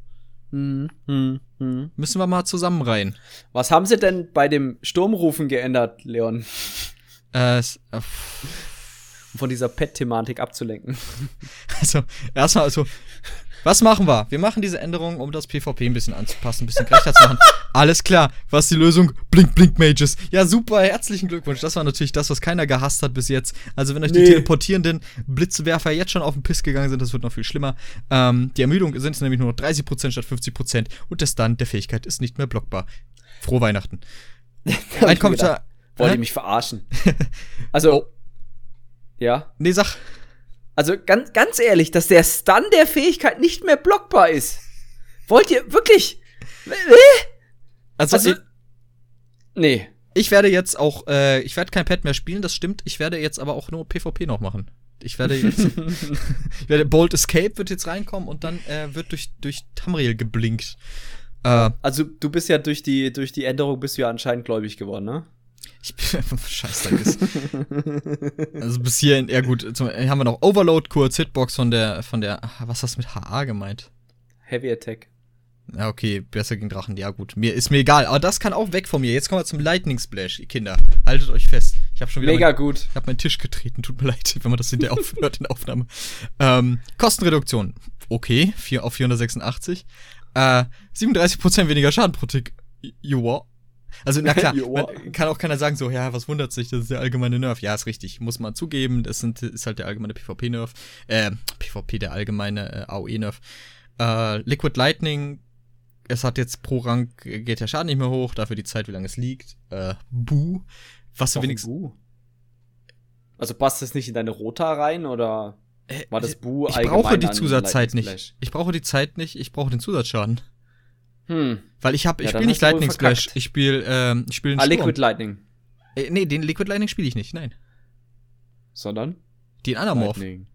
Hm, hm, hm. Müssen wir mal zusammen rein.
Was haben sie denn bei dem Sturmrufen geändert, Leon? Äh, äh von dieser Pet-Thematik abzulenken.
Also, erstmal, also, was machen wir? Wir machen diese Änderung, um das PvP ein bisschen anzupassen, ein bisschen gerechter zu machen. Alles klar. Was ist die Lösung? Blink, Blink Mages. Ja, super. Herzlichen Glückwunsch. Das war natürlich das, was keiner gehasst hat bis jetzt. Also, wenn euch nee. die teleportierenden Blitzwerfer jetzt schon auf den Piss gegangen sind, das wird noch viel schlimmer. Ähm, die Ermüdung sind nämlich nur noch 30% statt 50% und der Stun der Fähigkeit ist nicht mehr blockbar. Frohe Weihnachten.
Ein Kommentar. Wollt ihr mich verarschen? Also. Oh. Ja.
Nee, sag.
Also ganz, ganz ehrlich, dass der Stun der Fähigkeit nicht mehr blockbar ist. Wollt ihr wirklich?
Also, also ich, nee. Ich werde jetzt auch, äh, ich werde kein Pad mehr spielen, das stimmt. Ich werde jetzt aber auch nur PvP noch machen. Ich werde jetzt, ich werde Bold Escape wird jetzt reinkommen und dann äh, wird durch durch Tamriel geblinkt.
Äh, also du bist ja durch die durch die Änderung bist du ja anscheinend gläubig geworden, ne?
Ich bin Scheißdreck Also bis hierhin, ja gut, zum, haben wir noch Overload, kurz Hitbox von der, von der, was hast du mit HA gemeint?
Heavy Attack.
Ja, okay, besser gegen Drachen, ja gut. Mir ist mir egal, aber das kann auch weg von mir. Jetzt kommen wir zum Lightning Splash, ihr Kinder. Haltet euch fest. Ich habe schon wieder.
Mega
mein,
gut.
Ich habe meinen Tisch getreten, tut mir leid, wenn man das hinterher aufhört in der Aufnahme. Ähm, Kostenreduktion. Okay, 4 auf 486. Äh, 37% weniger Schaden pro Tick. Joa, also, na klar, kann auch keiner sagen, so, ja, was wundert sich, das ist der allgemeine Nerf. Ja, ist richtig, muss man zugeben, das sind, ist halt der allgemeine PvP-Nerf. Äh, PvP, der allgemeine äh, AOE-Nerf. Äh, Liquid Lightning, es hat jetzt pro Rang, geht der Schaden nicht mehr hoch, dafür die Zeit, wie lange es liegt. Äh, Buh. Was du wenigstens. Buh.
Also passt das nicht in deine Rota rein oder
äh, war das Buh Ich brauche die Zusatzzeit nicht. Ich brauche die Zeit nicht, ich brauche den Zusatzschaden. Hm. Weil ich habe, ich ja, spiele nicht Lightning Splash, ich spiele, ähm, ich spiele
Ah, Liquid Lightning.
Äh, nee, den Liquid Lightning spiele ich nicht, nein.
Sondern?
Den Anamorph. Lightning.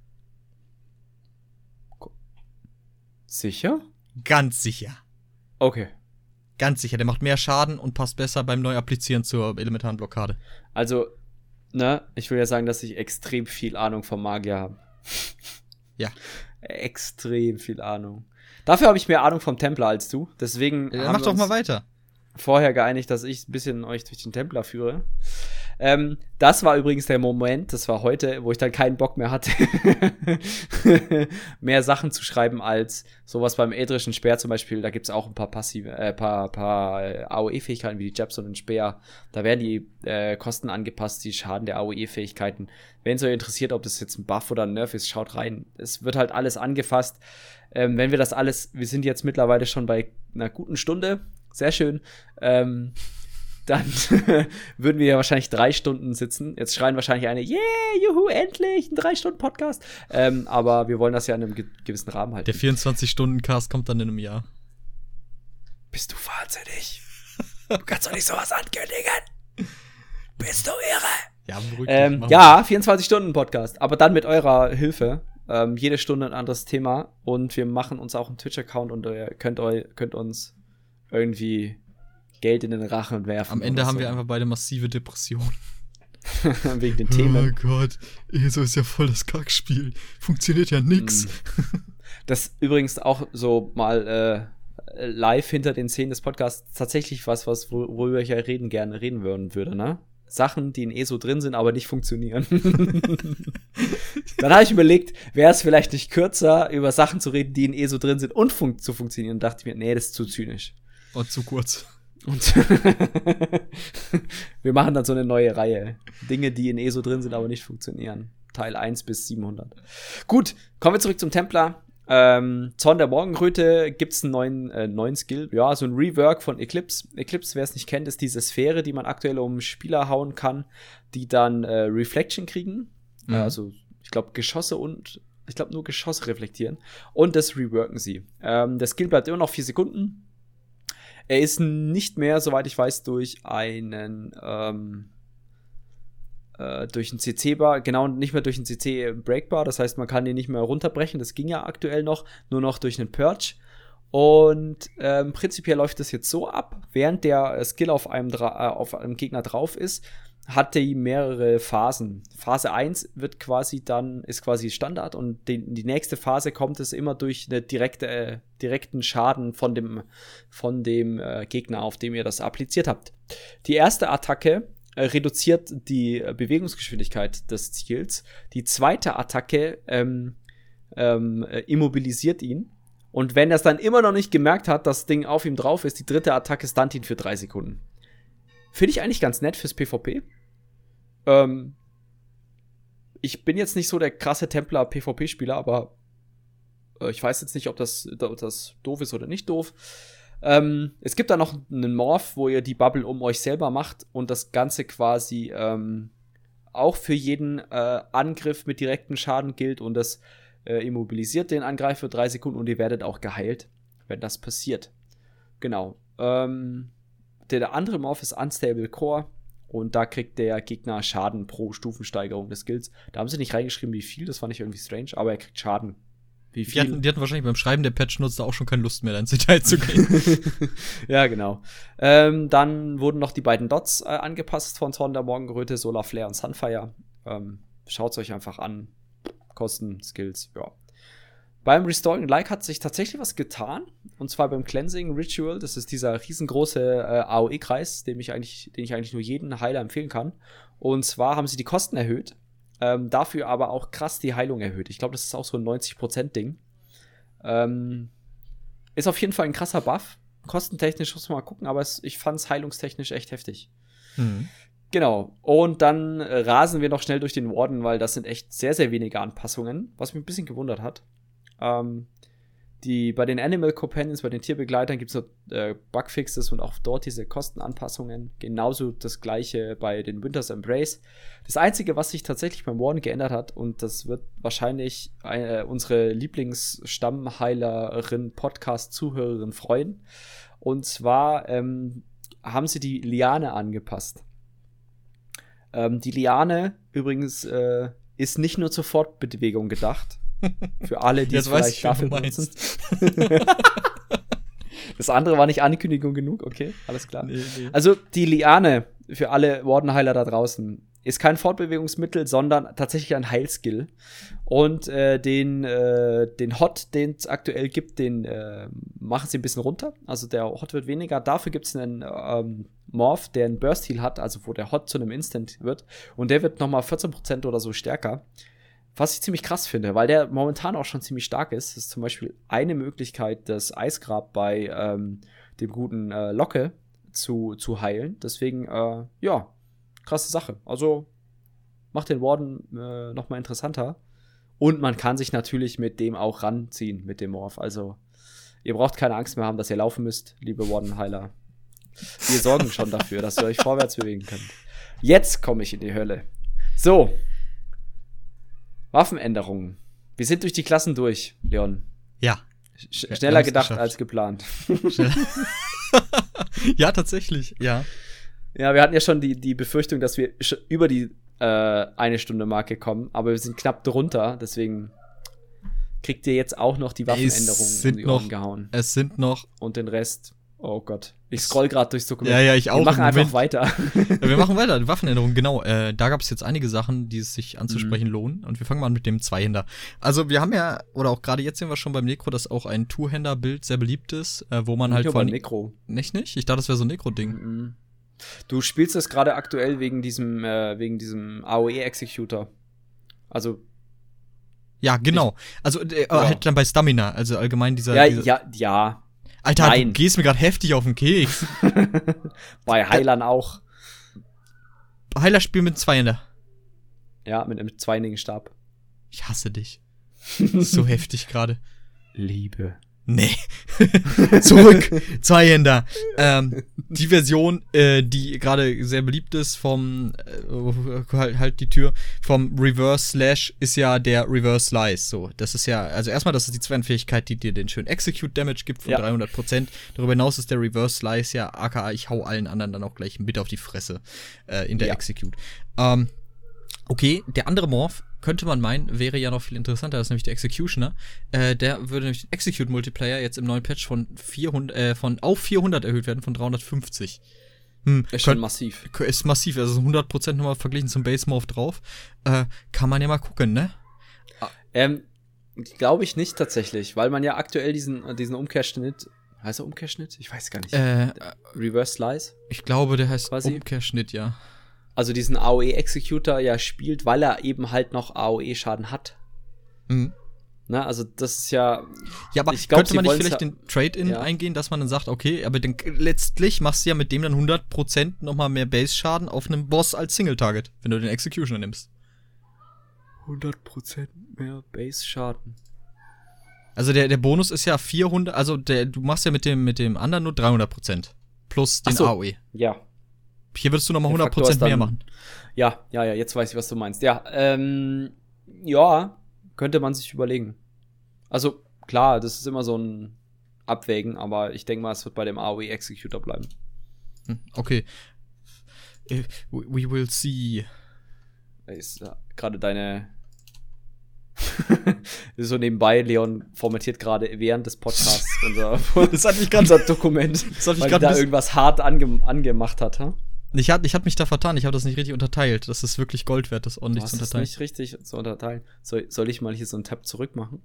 Sicher?
Ganz sicher.
Okay.
Ganz sicher, der macht mehr Schaden und passt besser beim Neuapplizieren zur elementaren Blockade.
Also, ne, ich will ja sagen, dass ich extrem viel Ahnung vom Magier habe.
Ja.
extrem viel Ahnung. Dafür habe ich mehr Ahnung vom Templer als du. Deswegen.
Ja, mach doch mal weiter.
Vorher geeinigt, dass ich ein bisschen euch durch den Templer führe. Ähm, das war übrigens der Moment, das war heute, wo ich dann keinen Bock mehr hatte, mehr Sachen zu schreiben als sowas beim ädrischen Speer zum Beispiel. Da gibt es auch ein paar passive, äh, paar, paar äh, AOE-Fähigkeiten wie die Jabs und den Speer. Da werden die äh, Kosten angepasst, die Schaden der AOE-Fähigkeiten. Wenn es euch interessiert, ob das jetzt ein Buff oder ein Nerf ist, schaut rein. Es wird halt alles angefasst. Ähm, wenn wir das alles, wir sind jetzt mittlerweile schon bei einer guten Stunde, sehr schön. Ähm, dann würden wir ja wahrscheinlich drei Stunden sitzen. Jetzt schreien wahrscheinlich eine, yeah, juhu, endlich, ein drei Stunden Podcast. Ähm, aber wir wollen das ja in einem ge gewissen Rahmen halten.
Der 24-Stunden-Cast kommt dann in einem Jahr.
Bist du wahnsinnig? Du kannst doch nicht sowas ankündigen. Bist du irre? Ja, ähm, ja 24-Stunden-Podcast. Aber dann mit eurer Hilfe. Ähm, jede Stunde ein anderes Thema. Und wir machen uns auch einen Twitch-Account und ihr könnt, eu könnt uns irgendwie Geld in den Rachen werfen.
Am Ende haben so. wir einfach beide massive Depressionen.
Wegen den Themen.
Oh Gott, ESO ist ja voll das Kackspiel. Funktioniert ja nix.
Hm. Das übrigens auch so mal äh, live hinter den Szenen des Podcasts tatsächlich was, was worüber ich ja reden gerne reden würden würde, ne? Sachen, die in ESO drin sind, aber nicht funktionieren. Dann habe ich überlegt, wäre es vielleicht nicht kürzer, über Sachen zu reden, die in ESO drin sind und fun zu funktionieren. Und dachte ich mir, nee, das ist zu zynisch.
Und zu kurz.
Und wir machen dann so eine neue Reihe. Dinge, die in ESO drin sind, aber nicht funktionieren. Teil 1 bis 700. Gut, kommen wir zurück zum Templar. Ähm, Zorn der Morgenröte gibt's einen neuen, äh, neuen Skill. Ja, so ein Rework von Eclipse. Eclipse, wer es nicht kennt, ist diese Sphäre, die man aktuell um Spieler hauen kann, die dann äh, Reflection kriegen. Mhm. also, ich glaube, Geschosse und ich glaube, nur Geschosse reflektieren. Und das reworken sie. Ähm, der Skill bleibt immer noch vier Sekunden. Er ist nicht mehr, soweit ich weiß, durch einen ähm, äh, durch ein CC-Bar, genau nicht mehr durch ein CC-Breakbar. Das heißt, man kann ihn nicht mehr runterbrechen. Das ging ja aktuell noch, nur noch durch einen Purge. Und ähm, prinzipiell läuft das jetzt so ab, während der Skill auf einem, äh, auf einem Gegner drauf ist, hat die mehrere Phasen. Phase 1 wird quasi dann, ist quasi Standard und die, die nächste Phase kommt es immer durch eine direkte, äh, direkten Schaden von dem, von dem äh, Gegner, auf dem ihr das appliziert habt. Die erste Attacke äh, reduziert die Bewegungsgeschwindigkeit des Ziels. Die zweite Attacke ähm, ähm, äh, immobilisiert ihn. Und wenn er es dann immer noch nicht gemerkt hat, dass das Ding auf ihm drauf ist, die dritte Attacke stunt ihn für drei Sekunden. Finde ich eigentlich ganz nett fürs PvP. Ähm, ich bin jetzt nicht so der krasse Templar-PvP-Spieler, aber äh, ich weiß jetzt nicht, ob das, ob das doof ist oder nicht doof. Ähm, es gibt da noch einen Morph, wo ihr die Bubble um euch selber macht und das Ganze quasi ähm, auch für jeden äh, Angriff mit direktem Schaden gilt und das äh, immobilisiert den Angreifer für drei Sekunden und ihr werdet auch geheilt, wenn das passiert. Genau. Ähm, der, der andere Morph ist Unstable Core. Und da kriegt der Gegner Schaden pro Stufensteigerung des Skills. Da haben sie nicht reingeschrieben, wie viel, das fand ich irgendwie strange, aber er kriegt Schaden.
Wie viel? Die hatten, die hatten wahrscheinlich beim Schreiben der Patch-Notes da auch schon keine Lust mehr, da ins Detail zu gehen.
ja, genau. Ähm, dann wurden noch die beiden Dots äh, angepasst von Zorn der Morgengeröte, Solar Flare und Sunfire. Ähm, Schaut es euch einfach an. Kosten, Skills, ja. Beim Restoring Like hat sich tatsächlich was getan. Und zwar beim Cleansing Ritual. Das ist dieser riesengroße äh, AOE-Kreis, den ich eigentlich, den ich eigentlich nur jeden Heiler empfehlen kann. Und zwar haben sie die Kosten erhöht. Ähm, dafür aber auch krass die Heilung erhöht. Ich glaube, das ist auch so ein 90%-Ding. Ähm, ist auf jeden Fall ein krasser Buff. Kostentechnisch muss man mal gucken, aber es, ich fand es heilungstechnisch echt heftig. Mhm. Genau. Und dann äh, rasen wir noch schnell durch den Warden, weil das sind echt sehr, sehr wenige Anpassungen, was mich ein bisschen gewundert hat. Ähm, die, bei den Animal Companions, bei den Tierbegleitern gibt es äh, Bugfixes und auch dort diese Kostenanpassungen. Genauso das gleiche bei den Winters Embrace. Das Einzige, was sich tatsächlich beim Warden geändert hat, und das wird wahrscheinlich äh, unsere Lieblingsstammheilerin, Podcast-Zuhörerin freuen. Und zwar ähm, haben sie die Liane angepasst. Ähm, die Liane übrigens äh, ist nicht nur zur Fortbewegung gedacht, für alle, die es vielleicht dafür benutzen. das andere war nicht Ankündigung genug, okay, alles klar. Nee, nee. Also die Liane für alle Wardenheiler da draußen ist kein Fortbewegungsmittel, sondern tatsächlich ein Heilskill. Und äh, den, äh, den Hot, den es aktuell gibt, den äh, machen sie ein bisschen runter. Also der Hot wird weniger. Dafür gibt es einen ähm, Morph, der einen Burst Heal hat, also wo der Hot zu einem Instant wird. Und der wird nochmal 14% oder so stärker. Was ich ziemlich krass finde, weil der momentan auch schon ziemlich stark ist. Ist zum Beispiel eine Möglichkeit, das Eisgrab bei ähm, dem guten äh, Locke zu, zu heilen. Deswegen, äh, ja, krasse Sache. Also macht den Warden äh, noch mal interessanter. Und man kann sich natürlich mit dem auch ranziehen, mit dem Morph. Also, ihr braucht keine Angst mehr haben, dass ihr laufen müsst, liebe Warden-Heiler. Wir sorgen schon dafür, dass ihr euch vorwärts bewegen könnt. Jetzt komme ich in die Hölle. So, Waffenänderungen. Wir sind durch die Klassen durch, Leon.
Ja.
Sch schneller gedacht geschafft. als geplant.
ja, tatsächlich, ja.
Ja, wir hatten ja schon die, die Befürchtung, dass wir über die äh, eine Stunde Marke kommen, aber wir sind knapp drunter, deswegen kriegt ihr jetzt auch noch die Waffenänderungen
um die Ohren gehauen. Es sind noch
und den Rest Oh Gott. Ich scroll gerade durchs Dokument.
Ja, ja, ich auch.
Wir machen einfach weiter.
wir machen weiter. Waffenänderung, genau. Äh, da gab es jetzt einige Sachen, die es sich anzusprechen mhm. lohnen. Und wir fangen mal an mit dem Zweihänder. Also wir haben ja, oder auch gerade jetzt sehen wir schon beim Necro, dass auch ein Two-Händer-Bild sehr beliebt ist, äh, wo man nicht halt
von. Necro.
Nicht, nicht? Ich dachte, das wäre so ein Necro-Ding. Mhm.
Du spielst das gerade aktuell wegen diesem, äh, wegen diesem AOE-Executor. Also
ja, genau. Also äh, ja. halt dann bei Stamina, also allgemein dieser.
Ja,
dieser
ja, ja.
Alter, Nein. du gehst mir gerade heftig auf den Keks.
Bei Heilern auch.
Heiler spielt mit Zweihänder.
Ja, mit einem zweihändigen Stab.
Ich hasse dich. so heftig gerade.
Liebe.
Nee. Zurück. Zweihänder. Ähm, die Version, äh, die gerade sehr beliebt ist vom, äh, halt, halt die Tür, vom Reverse Slash ist ja der Reverse Slice. So, das ist ja, also erstmal, das ist die Zweihändfähigkeit, die dir den schönen Execute Damage gibt von ja. 300% Darüber hinaus ist der Reverse Slice ja, aka ich hau allen anderen dann auch gleich mit auf die Fresse äh, in der ja. Execute. Ähm, okay, der andere Morph könnte man meinen, wäre ja noch viel interessanter, das ist nämlich der Executioner. Äh, der würde nämlich den Execute Multiplayer jetzt im neuen Patch von 400, äh, von auf 400 erhöht werden, von 350.
Hm, ist schon massiv.
Ist massiv, also 100% nochmal verglichen zum Base Morph drauf. Äh, kann man ja mal gucken, ne?
Ähm, glaube ich nicht tatsächlich, weil man ja aktuell diesen, diesen Umkehrschnitt Heißt er Umkehrschnitt? Ich weiß gar nicht.
Äh,
Reverse Slice?
Ich glaube, der heißt Quasi. Umkehrschnitt, ja
also diesen AOE-Executor ja spielt, weil er eben halt noch AOE-Schaden hat. Mhm. Na, also das ist ja.
Ja, aber ich glaub, könnte man nicht vielleicht den Trade-In ja. eingehen, dass man dann sagt, okay, aber dann, letztlich machst du ja mit dem dann 100% nochmal mehr Base-Schaden auf einem Boss als Single-Target, wenn du den Executioner nimmst.
100% mehr Base-Schaden.
Also der, der Bonus ist ja 400, also der, du machst ja mit dem, mit dem anderen nur 300% plus den so, AOE.
Ja,
hier würdest du nochmal 100% mehr machen.
Ja, ja, ja, jetzt weiß ich, was du meinst. Ja, ähm, ja, könnte man sich überlegen. Also, klar, das ist immer so ein Abwägen, aber ich denke mal, es wird bei dem AOE Executor bleiben.
Hm, okay. Äh, we will see.
Ist ja, gerade deine. so nebenbei, Leon formatiert gerade während des Podcasts unser,
das hat mich unser Dokument,
das hat mich weil da irgendwas hart ange angemacht hat. Huh?
Ich hatte ich hat mich da vertan, ich habe das nicht richtig unterteilt. Das ist wirklich Gold wert, das ordentlich
zu
unterteilen.
Das nicht richtig zu unterteilen. Soll, soll ich mal hier so einen Tab zurück machen?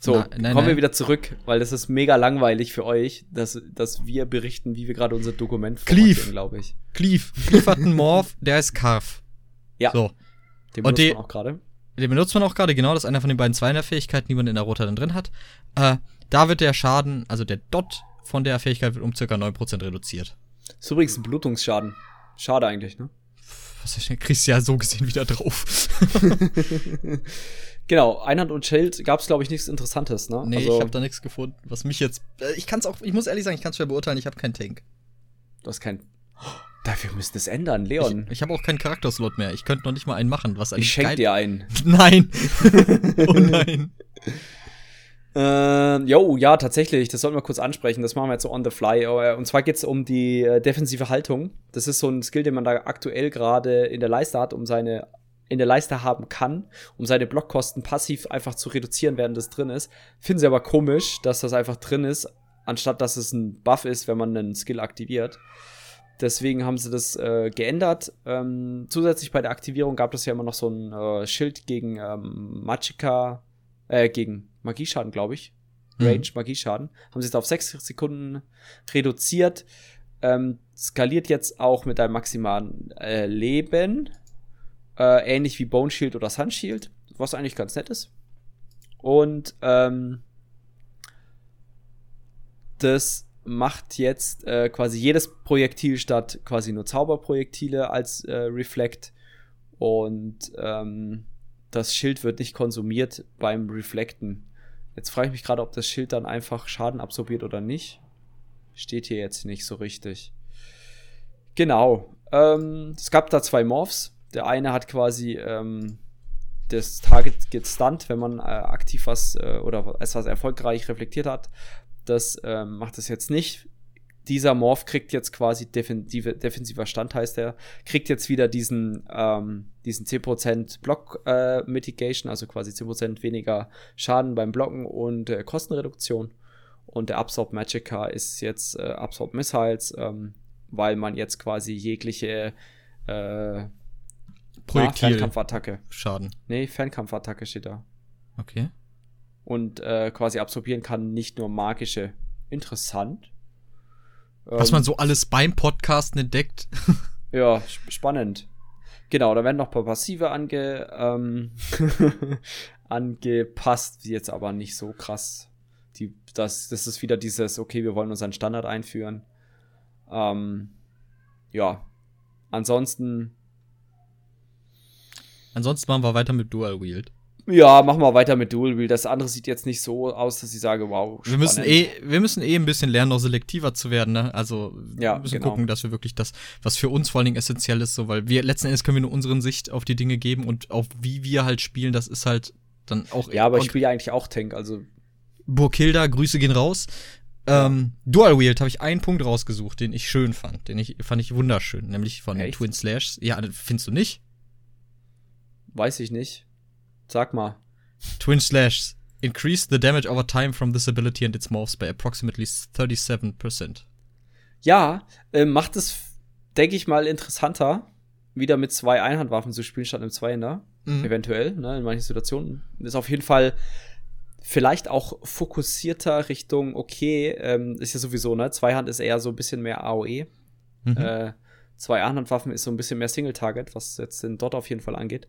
So, Na, nein, kommen nein. wir wieder zurück, weil das ist mega langweilig für euch, dass, dass wir berichten, wie wir gerade unser Dokument
formatieren, glaube ich. Cleave. Cleave hat einen Morph, der ist Carve.
Ja.
So.
Den benutzt die, man auch gerade.
Den benutzt man auch gerade, genau. Das ist einer von den beiden Zweiner-Fähigkeiten, die man in der Rota dann drin hat. Äh, da wird der Schaden, also der Dot von der Fähigkeit wird um ca. 9% reduziert.
Ist übrigens ein Blutungsschaden. Schade eigentlich, ne?
Was ist denn? Kriegst ja so gesehen wieder drauf.
genau, Einhand und Schild gab es, glaube ich, nichts Interessantes, ne?
Nee, also, ich habe da nichts gefunden, was mich jetzt. Äh, ich kann es auch, ich muss ehrlich sagen, ich kann es schwer beurteilen, ich habe keinen Tank.
Du hast keinen. Dafür müsst es ändern, Leon.
Ich, ich habe auch keinen Charakterslot mehr. Ich könnte noch nicht mal einen machen, was
Ich schenke dir einen.
Nein. oh nein.
Äh, jo, ja, tatsächlich, das sollten wir kurz ansprechen. Das machen wir jetzt so on the fly. Äh, und zwar geht es um die äh, defensive Haltung. Das ist so ein Skill, den man da aktuell gerade in der Leiste hat, um seine in der Leiste haben kann, um seine Blockkosten passiv einfach zu reduzieren, während das drin ist. Finden sie aber komisch, dass das einfach drin ist, anstatt dass es ein Buff ist, wenn man einen Skill aktiviert. Deswegen haben sie das äh, geändert. Ähm, zusätzlich bei der Aktivierung gab es ja immer noch so ein äh, Schild gegen ähm, Magicka, äh, gegen Magieschaden, glaube ich. Mhm. Range, mhm. Magieschaden. Haben sie jetzt auf 6 Sekunden reduziert. Ähm, skaliert jetzt auch mit einem maximalen äh, Leben. Äh, ähnlich wie Bone Shield oder Sun Shield. Was eigentlich ganz nett ist. Und ähm, das macht jetzt äh, quasi jedes Projektil statt quasi nur Zauberprojektile als äh, Reflect. Und ähm, das Schild wird nicht konsumiert beim Reflekten. Jetzt frage ich mich gerade, ob das Schild dann einfach Schaden absorbiert oder nicht. Steht hier jetzt nicht so richtig. Genau. Ähm, es gab da zwei Morphs. Der eine hat quasi ähm, das Target gestunt, wenn man äh, aktiv was äh, oder etwas erfolgreich reflektiert hat. Das ähm, macht es jetzt nicht dieser Morph kriegt jetzt quasi defensive, defensiver Stand, heißt er, kriegt jetzt wieder diesen, ähm, diesen 10% Block äh, Mitigation, also quasi 10% weniger Schaden beim Blocken und äh, Kostenreduktion. Und der Absorb Magica ist jetzt äh, Absorb Missiles, ähm, weil man jetzt quasi jegliche äh,
Projektil
Fernkampfattacke.
Schaden.
Nee, Fernkampfattacke steht da.
Okay.
Und äh, quasi absorbieren kann nicht nur magische. Interessant.
Was man ähm, so alles beim Podcasten entdeckt.
ja, spannend. Genau, da werden noch ein paar Passive ange, ähm, angepasst, die jetzt aber nicht so krass. die, das, das ist wieder dieses, okay, wir wollen unseren Standard einführen. Ähm, ja. Ansonsten.
Ansonsten machen wir weiter mit Dual Wield.
Ja, machen wir weiter mit Dual Wield. Das andere sieht jetzt nicht so aus, dass ich sage, wow.
Wir müssen, eh, wir müssen eh ein bisschen lernen, noch selektiver zu werden. Ne? Also ja, wir müssen genau. gucken, dass wir wirklich das, was für uns vor allen Dingen essentiell ist, so, weil wir letzten Endes können wir nur unseren Sicht auf die Dinge geben und auf wie wir halt spielen, das ist halt dann auch.
Ja, aber ich spiele ja eigentlich auch Tank, also.
Burkilda, Grüße gehen raus. Ähm, Dual Wield habe ich einen Punkt rausgesucht, den ich schön fand. Den ich fand ich wunderschön, nämlich von Echt? Twin Slash. Ja, findest du nicht?
Weiß ich nicht. Sag mal.
Twin Slash increase the damage over time from this ability and its morphs by approximately 37%.
Ja, äh, macht es, denke ich mal, interessanter, wieder mit zwei Einhandwaffen zu spielen statt einem Zweihänder. Mhm. Eventuell, ne, in manchen Situationen. Ist auf jeden Fall vielleicht auch fokussierter Richtung, okay, ähm, ist ja sowieso, ne? Zweihand ist eher so ein bisschen mehr AOE. Mhm. Äh, zwei Einhandwaffen ist so ein bisschen mehr Single-Target, was jetzt den Dot auf jeden Fall angeht.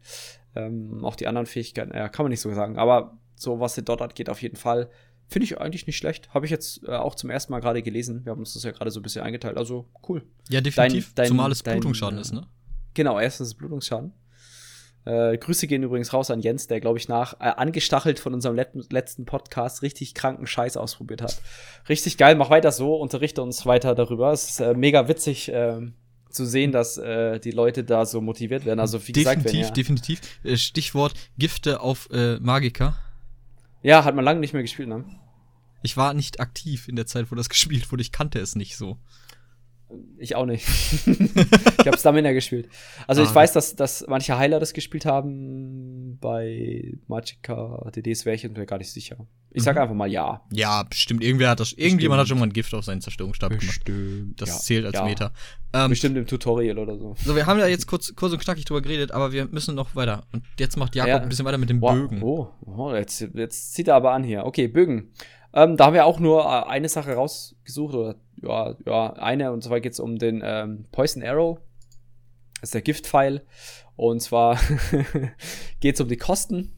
Ähm, auch die anderen Fähigkeiten, ja, kann man nicht so sagen. Aber so, was den Dot angeht, auf jeden Fall. Finde ich eigentlich nicht schlecht. Habe ich jetzt äh, auch zum ersten Mal gerade gelesen. Wir haben uns das ja gerade so ein bisschen eingeteilt. Also cool.
Ja, definitiv. Dein, dein, Zumal es Blutungsschaden dein, ist, ne?
Genau, erstens Blutungsschaden. Äh, Grüße gehen übrigens raus an Jens, der, glaube ich, nach, äh, angestachelt von unserem let letzten Podcast, richtig kranken Scheiß ausprobiert hat. Richtig geil, mach weiter so, unterrichte uns weiter darüber. Es ist äh, mega witzig, ähm, zu sehen, dass äh, die Leute da so motiviert werden. Also wie
definitiv,
gesagt, wenn,
ja. definitiv. Äh, Stichwort Gifte auf äh, Magiker.
Ja, hat man lange nicht mehr gespielt, ne?
Ich war nicht aktiv in der Zeit, wo das gespielt wurde. Ich kannte es nicht so.
Ich auch nicht. ich habe Stamina gespielt. Also ah, ich weiß, dass, dass manche Heiler das gespielt haben. Bei Magicka DDs wäre ich mir gar nicht sicher. Ich sage mhm. einfach mal ja.
Ja, bestimmt. Irgendwer hat das, bestimmt. irgendjemand hat schon mal ein Gift auf seinen Zerstörungsstab
bestimmt. gemacht.
Das
ja.
zählt als ja. Meter.
Ähm, bestimmt im Tutorial oder so.
So, wir haben ja jetzt kurz, kurz und knackig drüber geredet, aber wir müssen noch weiter. Und jetzt macht Jakob ja. ein bisschen weiter mit wow. Bögen.
Oh, oh jetzt, jetzt zieht er aber an hier. Okay, Bögen. Ähm, da haben wir auch nur äh, eine Sache rausgesucht, oder ja, ja, eine, und zwar geht es um den ähm, Poison Arrow. Das ist der Giftpfeil. Und zwar geht es um die Kosten.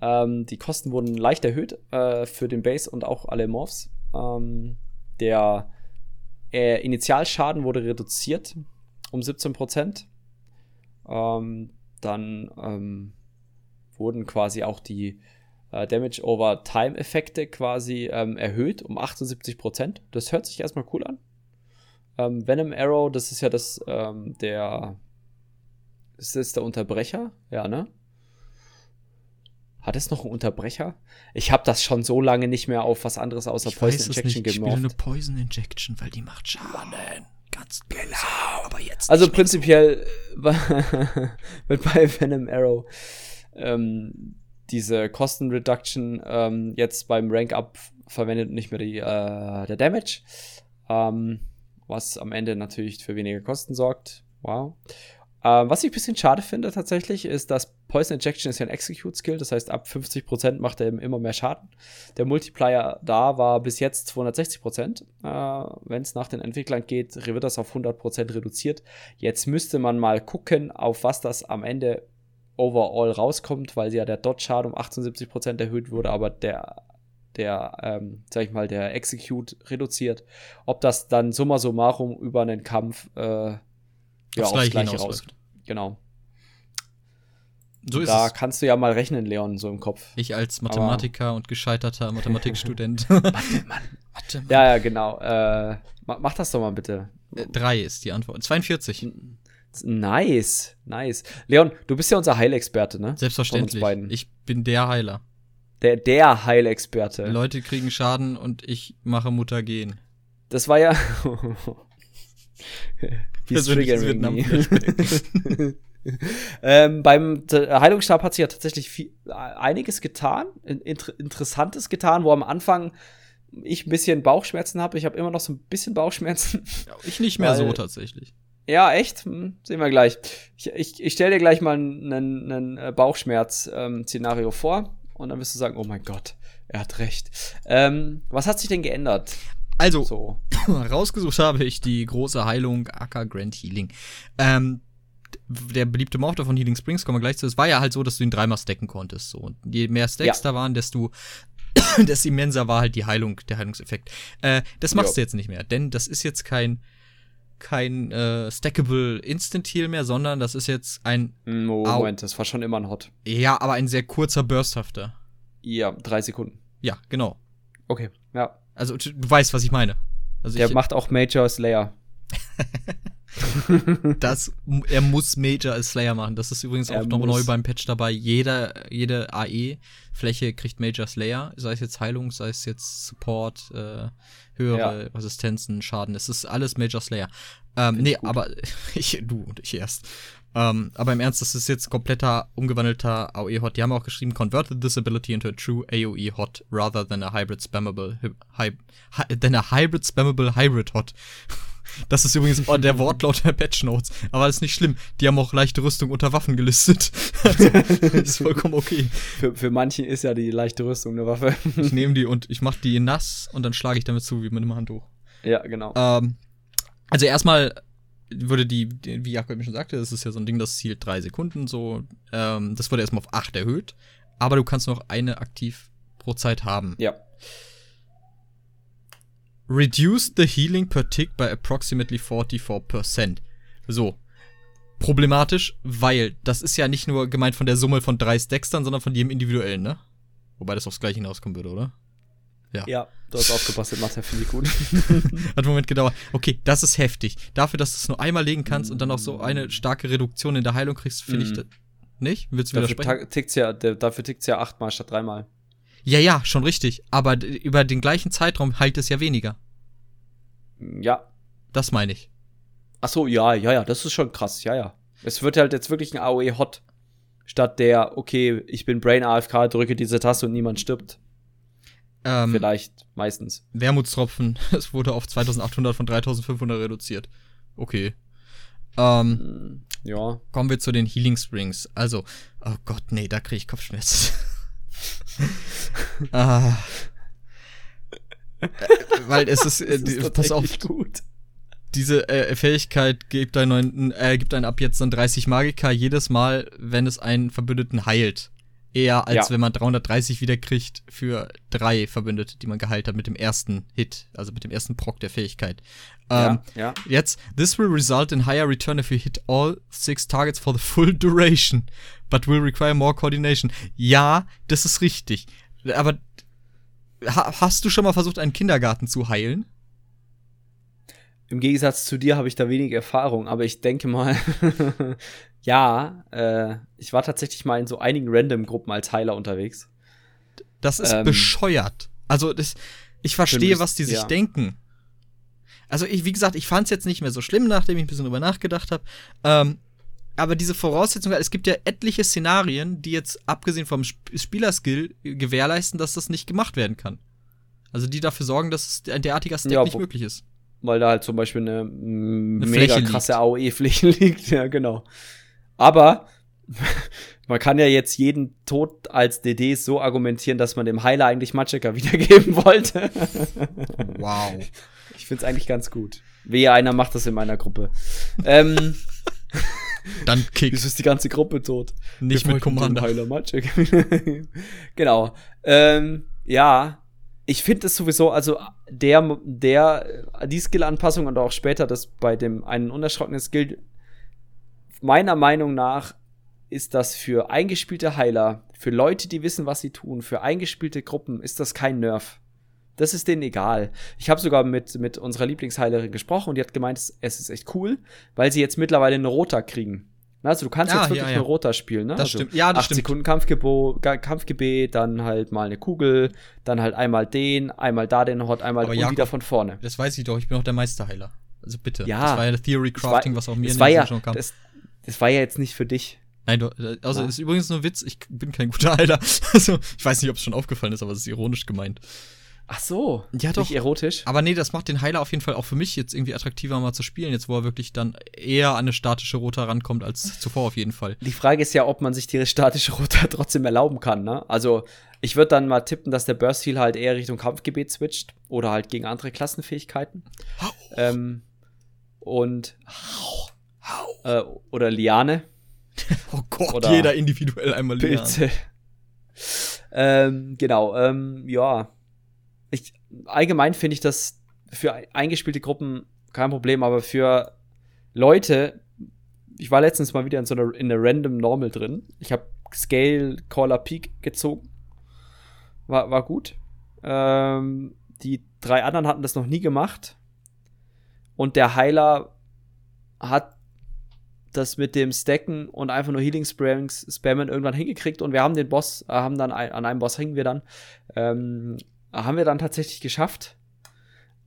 Ähm, die Kosten wurden leicht erhöht äh, für den Base und auch alle Morphs. Ähm, der äh, Initialschaden wurde reduziert um 17%. Ähm, dann ähm, wurden quasi auch die äh, Damage over Time Effekte quasi ähm, erhöht um 78%. Das hört sich erstmal cool an. Ähm, Venom Arrow, das ist ja das, ähm, der, ist das der Unterbrecher? Ja, ne? Hat es noch einen Unterbrecher? Ich habe das schon so lange nicht mehr auf was anderes außer
ich Poison Injection gemorpht. Ich spiele eine Poison Injection, weil die macht Schaden. Ganz böse. Genau.
Aber jetzt. Also prinzipiell wird bei Venom Arrow ähm, diese Kostenreduction ähm, jetzt beim Rank-Up verwendet und nicht mehr die, äh, der Damage. Ähm, was am Ende natürlich für weniger Kosten sorgt. Wow. Ähm, was ich ein bisschen schade finde tatsächlich, ist, dass Poison Injection ist ja ein Execute-Skill, das heißt, ab 50% macht er immer mehr Schaden. Der Multiplier da war bis jetzt 260%. Äh, Wenn es nach den Entwicklern geht, wird das auf 100% reduziert. Jetzt müsste man mal gucken, auf was das am Ende overall rauskommt, weil ja der Dot-Schaden um 78% erhöht wurde, aber der, der ähm, sag ich mal, der Execute reduziert. Ob das dann summa summarum über einen Kampf äh, ja, aufs, aufs Gleiche raus. Genau. So ist da es. kannst du ja mal rechnen, Leon, so im Kopf.
Ich als Mathematiker aber und gescheiterter Mathematikstudent. Mathe, Mann.
Mathe, Mann. Ja, ja, genau. Äh, mach das doch mal bitte.
Äh, drei ist die Antwort. 42.
Nice, nice. Leon, du bist ja unser Heilexperte, ne?
Selbstverständlich. Ich bin der Heiler.
Der, der Heilexperte.
Leute kriegen Schaden und ich mache Mutter gehen.
Das war ja. He's triggering ähm, beim Heilungsstab hat sich ja tatsächlich viel, einiges getan, inter interessantes getan, wo am Anfang ich ein bisschen Bauchschmerzen habe. Ich habe immer noch so ein bisschen Bauchschmerzen.
Ja, ich nicht mehr so tatsächlich.
Ja, echt? Hm, sehen wir gleich. Ich, ich, ich stelle dir gleich mal ein äh, Bauchschmerz-Szenario ähm, vor und dann wirst du sagen, oh mein Gott, er hat recht. Ähm, was hat sich denn geändert?
Also, so. rausgesucht habe ich die große Heilung Acker Grand Healing. Ähm, der beliebte Morph von Healing Springs, kommen wir gleich zu. Es war ja halt so, dass du ihn dreimal stacken konntest. So. Und je mehr Stacks ja. da waren, desto das immenser war halt die Heilung, der Heilungseffekt. Äh, das machst
Ja.
du jetzt nicht mehr, denn das ist jetzt kein kein äh, stackable Instant Heal mehr, sondern das ist jetzt ein
Moment, das war schon immer ein Hot.
ja, aber ein sehr kurzer bursthafter.
Ja, drei Sekunden.
Ja, genau.
Okay, ja.
Also du, du weißt, was ich meine. Also
Der
ich,
macht auch Major Slayer.
das, er muss Major als Slayer machen. Das ist übrigens
Er
auch noch neu beim Patch dabei. Jeder, jede AE-Fläche kriegt Major Slayer, sei es jetzt Heilung, sei es jetzt Support, äh, höhere Resistenzen, Schaden. Es ist alles Major Slayer. Ähm,
Find
nee, aber ich, du und ich erst. Ähm, aber im Ernst, das ist jetzt kompletter umgewandelter AOE-Hot. Die haben auch geschrieben, converted this ability into a true AOE-Hot rather than a hybrid spammable hy hy than a hybrid spammable hybrid Hot. Das ist übrigens oh, der Wortlaut der Patch Notes. Aber das ist nicht schlimm. Die haben auch leichte Rüstung unter Waffen gelistet. Also, ist vollkommen okay.
Für, für manche ist ja die leichte Rüstung eine Waffe.
Ich nehme die und ich mache die nass und dann schlage ich damit zu, wie mit einem Handtuch.
ja, genau.
Ähm, also erstmal würde die, wie Jakob eben schon sagte, das ist ja so ein Ding, das zielt drei Sekunden so. Ähm, das wurde erstmal auf acht erhöht. Aber du kannst noch eine aktiv pro Zeit haben.
Ja.
Reduce the healing per tick by approximately 44%. So. Problematisch, weil das ist ja nicht nur gemeint von der Summe von drei Stackstern, sondern von jedem individuellen, ne? Wobei das aufs Gleiche hinauskommen würde, oder?
Ja, du hast aufgepasst, das macht finde ich gut.
Hat einen Moment gedauert. Okay, das ist heftig. Dafür, dass du es nur einmal legen kannst und dann auch so eine starke Reduktion in der Heilung kriegst, finde ich
Mhm.
das. Nicht? Willst du
dafür tickt's ja, der, dafür tickt's ja achtmal statt dreimal.
Ja, ja, schon richtig. Aber über den gleichen Zeitraum heilt es ja weniger.
Ja.
Das meine ich.
Ach so, ja, ja, ja, das ist schon krass, ja, ja. Es wird halt jetzt wirklich ein AOE Hot. Statt der, okay, ich bin Brain AFK, drücke diese Taste und niemand stirbt.
Ähm,
Vielleicht, meistens.
Wermutstropfen, es wurde auf 2800 von 3500 reduziert. Okay. Ähm,
Ja.
kommen wir zu den Healing Springs. Also, oh Gott, nee, da kriege ich Kopfschmerzen. ah. Äh, Weil es ist, äh, die, pass auf,
gut.
diese äh, Fähigkeit gibt einen, äh, gibt einen ab jetzt dann 30 Magika jedes Mal, wenn es einen Verbündeten heilt. Eher als
Ja.
wenn man 330 wieder kriegt für drei Verbündete, die man geheilt hat mit dem ersten Hit, also mit dem ersten Proc der Fähigkeit. Ähm,
ja, ja.
Jetzt, this will result in higher return if you hit all six targets for the full duration, but will require more coordination. Ja, das ist richtig. Aber ha hast du schon mal versucht, einen Kindergarten zu heilen?
Im Gegensatz zu dir habe ich da wenig Erfahrung, aber ich denke mal, ja, äh, ich war tatsächlich mal in so einigen Random-Gruppen als Heiler unterwegs.
Das ist
Ähm.
bescheuert. Also, das, ich verstehe, was die sich
ja.
denken. Also, ich, wie gesagt, ich fand es jetzt nicht mehr so schlimm, nachdem ich ein bisschen drüber nachgedacht habe. Ähm, aber diese Voraussetzung, es gibt ja etliche Szenarien, die jetzt abgesehen vom Sp Spielerskill gewährleisten, dass das nicht gemacht werden kann. Also die dafür sorgen, dass ein derartiger Stack
Ja,
nicht möglich ist.
weil da halt zum Beispiel eine,
Eine
mega
Fläche
krasse. AOE-Fläche liegt. Ja, genau. Aber man kann ja jetzt jeden Tod als DD so argumentieren, dass man dem Heiler eigentlich Magicka wiedergeben wollte.
Wow.
Ich find's eigentlich ganz gut. Wehe, einer macht das in meiner Gruppe. ähm,
Dann Kick.
wieso ist die ganze Gruppe tot?
Nicht
Wir
mit Commander.
Heiler Magic. genau. Ähm, ja, ich finde es sowieso, also der, der, die Skill-Anpassung und auch später das bei dem einen unerschrockenen Skill, meiner Meinung nach ist das für eingespielte Heiler, für Leute, die wissen, was sie tun, für eingespielte Gruppen, ist das kein Nerv. Das ist denen egal. Ich habe sogar mit, mit unserer Lieblingsheilerin gesprochen und die hat gemeint, es ist echt cool, weil sie jetzt mittlerweile eine Rota kriegen. Also du kannst
Ah,
jetzt wirklich
ja, ja.
eine Rota spielen, ne?
Das
also
stimmt. Ja, das
8
stimmt.
Sekunden Kampfgebo Kampfgebet, dann halt mal eine Kugel, dann halt einmal den, einmal da den Hot, einmal
Aber
und
Jakob,
wieder von vorne.
Das weiß ich doch, ich bin auch der Meisterheiler. Also bitte.
Ja.
Das war ja Theory
Das war-
Crafting, was auch mir in den
ja,
schon kam.
das, das war ja jetzt nicht für dich.
Nein, du, also
Ja.
ist übrigens nur ein Witz, ich bin kein guter Heiler. Also, ich weiß nicht, ob es schon aufgefallen ist, aber es ist ironisch gemeint.
Ach so.
Ja, doch.
Nicht erotisch.
Aber nee, das macht den Heiler auf jeden Fall auch für mich jetzt irgendwie attraktiver mal zu spielen, jetzt wo er wirklich dann eher an eine statische Rota rankommt als zuvor auf jeden Fall.
Die Frage ist ja, ob man sich die statische Rota trotzdem erlauben kann, ne? Also, ich würde dann mal tippen, dass der Burst Heal halt eher Richtung Kampfgebet switcht oder halt gegen andere Klassenfähigkeiten. Ähm, und äh, oder Liane.
Oh Gott,
Oder
jeder individuell einmal lernen.
Pilze. Ähm, genau, ähm, ja. Allgemein finde ich das für eingespielte Gruppen kein Problem, aber für Leute, ich war letztens mal wieder in so einer in einer Random Normal drin. Ich habe Scale Caller Peak gezogen. War, war gut. Ähm, die drei anderen hatten das noch nie gemacht. Und der Heiler hat das mit dem Stacken und einfach nur Healing Springs spammen irgendwann hingekriegt und wir haben den Boss, äh, haben dann ein, an einem Boss hängen wir dann, ähm, haben wir dann tatsächlich geschafft.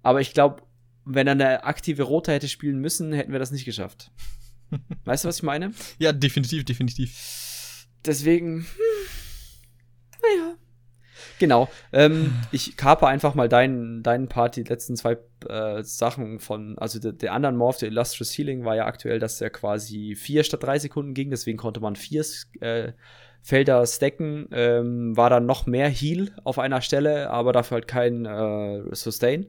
Aber ich glaube, wenn er eine aktive Rote hätte spielen müssen, hätten wir das nicht geschafft. weißt du, was ich meine?
Ja, definitiv, definitiv.
Deswegen, hm, naja. Genau. Ähm, ich kape einfach mal deinen, deinen Part, die letzten zwei äh, Sachen von, also der, der anderen Morph, der Illustrious Healing, war ja aktuell, dass er quasi vier statt drei Sekunden ging, deswegen konnte man vier äh, Felder stacken, ähm, war dann noch mehr Heal auf einer Stelle, aber dafür halt kein äh, Sustain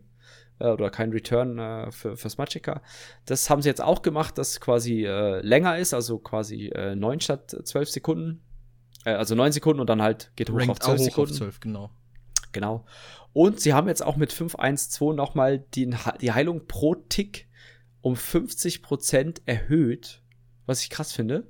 äh, oder kein Return äh, für, fürs Magicka. Das haben sie jetzt auch gemacht, dass quasi äh, länger ist, also quasi äh, neun statt zwölf Sekunden äh, also neun Sekunden und dann halt geht hoch Rankt auf zwölf Sekunden. Auf 12,
genau.
Genau. Und sie haben jetzt auch mit 512 nochmal die, die Heilung pro Tick um 50% erhöht, was ich krass finde.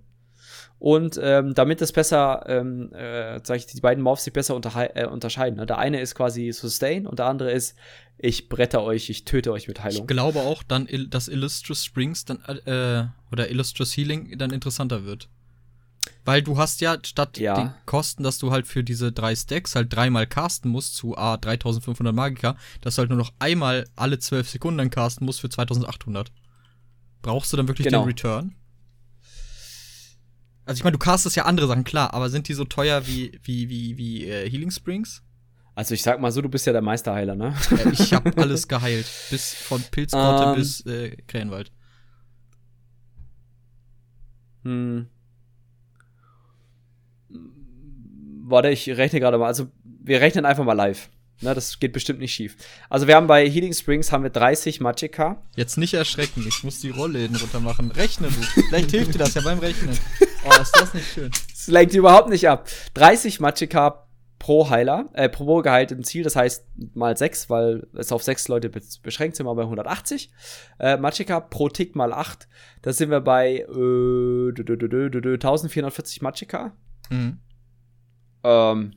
Und ähm, damit das besser, ähm, äh, sag ich, die beiden Morphs sich besser äh, unterscheiden. Ne? Der eine ist quasi Sustain und der andere ist, ich bretter euch, ich töte euch mit Heilung.
Ich glaube auch dann, dass Illustrious Springs dann, äh, oder Illustrious Healing dann interessanter wird. Weil du hast ja statt ja. den Kosten, dass du halt für diese drei Stacks halt dreimal casten musst zu A 3500 Magika, dass du halt nur noch einmal alle zwölf Sekunden casten musst für 2800. Brauchst du dann wirklich genau. den Return? Also ich meine, du castest ja andere Sachen, klar, aber sind die so teuer wie, wie, wie, wie äh, Healing Springs?
Also ich sag mal so, du bist ja der Meisterheiler, ne?
Ja, ich hab alles geheilt. Bis von Pilzgrotte um, ähm. bis äh, Krähenwald.
Hm. warte, ich rechne gerade mal. Also, wir rechnen einfach mal live. Na, das geht bestimmt nicht schief. Also, wir haben bei Healing Springs haben wir 30 Magicka.
Jetzt nicht erschrecken, ich muss die Rollläden runter machen. Rechne du. Vielleicht hilft dir das ja beim Rechnen. Oh, ist das nicht schön.
Das lenkt überhaupt nicht ab. 30 Magicka pro Heiler, äh, pro geheiltem Ziel, das heißt mal 6, weil es auf 6 Leute beschränkt sind, wir bei 180. Äh, Magicka pro Tick mal 8, da sind wir bei äh, 1440 Magicka. Mhm. Ähm,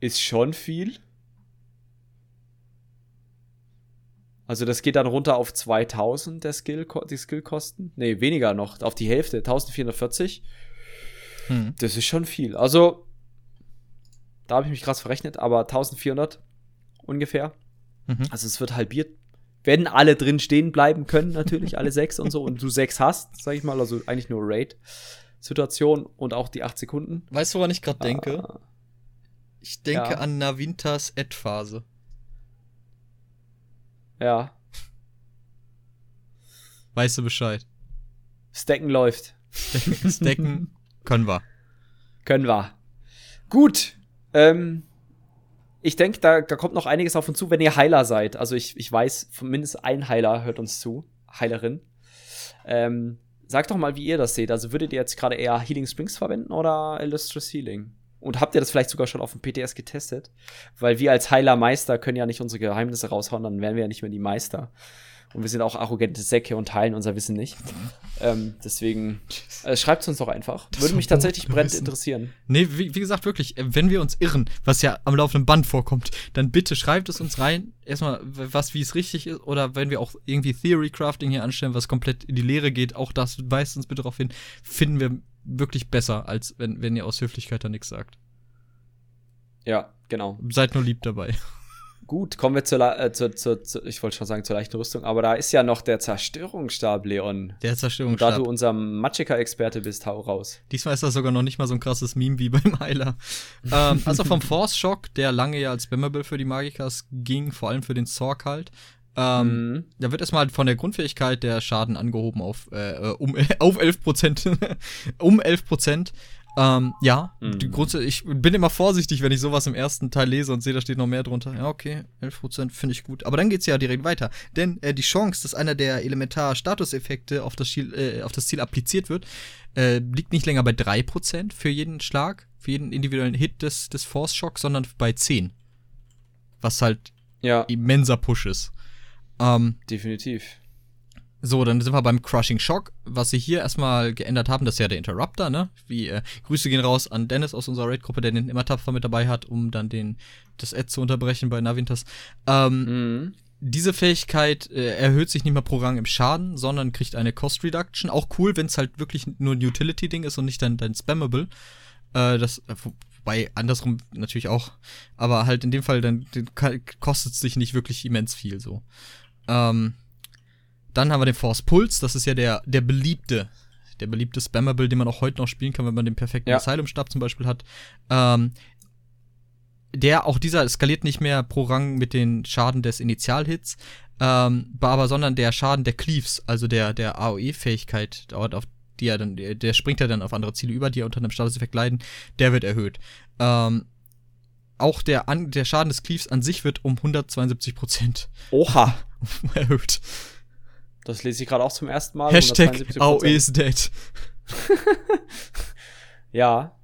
ist schon viel. Also das geht dann runter auf 2000 der Skill, die Skillkosten. Nee, weniger noch, auf die Hälfte, 1440. Hm. Das ist schon viel. Also, da habe ich mich krass verrechnet, aber 1400 ungefähr. Mhm. Also es wird halbiert. Wenn alle drin stehen bleiben können, natürlich, alle sechs und so, und du sechs hast, sag ich mal, also eigentlich nur Raid. Situation und auch die 8 Sekunden.
Weißt du, woran ich gerade denke? Ah. Ich denke ja. an Navintas Ad-Phase.
Ja.
Weißt du Bescheid?
Stacken läuft.
Stacken, Stacken können wir.
Können wir. Gut. Ähm, ich denke, da, da kommt noch einiges auf uns zu, wenn ihr Heiler seid. Also ich, ich weiß, mindestens ein Heiler hört uns zu. Heilerin. Ähm, Sagt doch mal, wie ihr das seht. Also würdet ihr jetzt gerade eher Healing Springs verwenden oder Illustrious Healing? Und habt ihr das vielleicht sogar schon auf dem PTS getestet? Weil wir als Heiler Meister können ja nicht unsere Geheimnisse raushauen, dann wären wir ja nicht mehr die Meister. Und wir sind auch arrogante Säcke und teilen unser Wissen nicht. ähm, deswegen äh, schreibt es uns doch einfach. Das Würde mich tatsächlich brennend interessieren.
Nee, wie, wie, gesagt, wirklich, äh, wenn wir uns irren, was ja am laufenden Band vorkommt, dann bitte schreibt es uns rein. Erstmal, was, wie es richtig ist. Oder wenn wir auch irgendwie Theory Crafting hier anstellen, was komplett in die Lehre geht, auch das weist uns bitte darauf hin, finden wir wirklich besser, als wenn, wenn ihr aus Höflichkeit da nichts sagt.
Ja, genau.
Seid nur lieb dabei.
Gut, kommen wir zur, äh, zur, zur, zur, ich wollte schon sagen zur leichten Rüstung, aber da ist ja noch der Zerstörungsstab, Leon.
Der Zerstörungsstab.
Und da du unser Magicka-Experte bist, hau raus.
Diesmal ist das sogar noch nicht mal so ein krasses Meme wie beim Heiler. ähm, also vom Force Shock, der lange ja als Spammable für die Magikas ging, vor allem für den Zork halt. Ähm, mhm. Da wird erstmal von der Grundfähigkeit der Schaden angehoben auf, äh, um, auf 11%. um 11%. Ähm, ja, mhm. die Grunde, ich bin immer vorsichtig, wenn ich sowas im ersten Teil lese und sehe, da steht noch mehr drunter. Ja, okay, 11% finde ich gut. Aber dann geht's ja direkt weiter. Denn äh, die Chance, dass einer der Elementar-Statuseffekte auf, das Ziel, äh, auf das Ziel appliziert wird, äh, liegt nicht länger bei 3% für jeden Schlag, für jeden individuellen Hit des, des Force Shock, sondern bei 10. Was halt
Ja,
immenser Push ist. Ähm,
definitiv.
so, dann sind wir beim Crushing Shock. Was sie hier erstmal geändert haben, das ist ja der Interrupter, ne? Wie, äh, Grüße gehen raus an Dennis aus unserer Raid-Gruppe, der den immer tapfer mit dabei hat, um dann den, das Ad zu unterbrechen bei Navintas. Ähm,
Mhm.
diese Fähigkeit äh, erhöht sich nicht mehr pro Rang im Schaden, sondern kriegt eine Cost Reduction. Auch cool, wenn es halt wirklich nur ein Utility-Ding ist und nicht dein, dein Spammable. Äh, das, äh, wo- wobei andersrum natürlich auch. Aber halt in dem Fall, dann kostet es dich nicht wirklich immens viel so. Ähm, dann haben wir den Force Pulse, das ist ja der, der beliebte, der beliebte Spammable, den man auch heute noch spielen kann, wenn man den perfekten
Ja.
Asylum-Stab zum Beispiel hat. Ähm, der, auch dieser skaliert nicht mehr pro Rang mit den Schaden des Initialhits, ähm, aber sondern der Schaden der Cleaves, also der, der AOE-Fähigkeit, auf die er dann, der springt ja dann auf andere Ziele über, die ja unter einem Statuseffekt leiden, der wird erhöht. Ähm, auch der, an, der Schaden des Cleaves an sich wird um 172%
Oha,
erhöht.
das lese ich gerade auch zum ersten Mal.
Hashtag
172%.
AOE is dead.
Ja.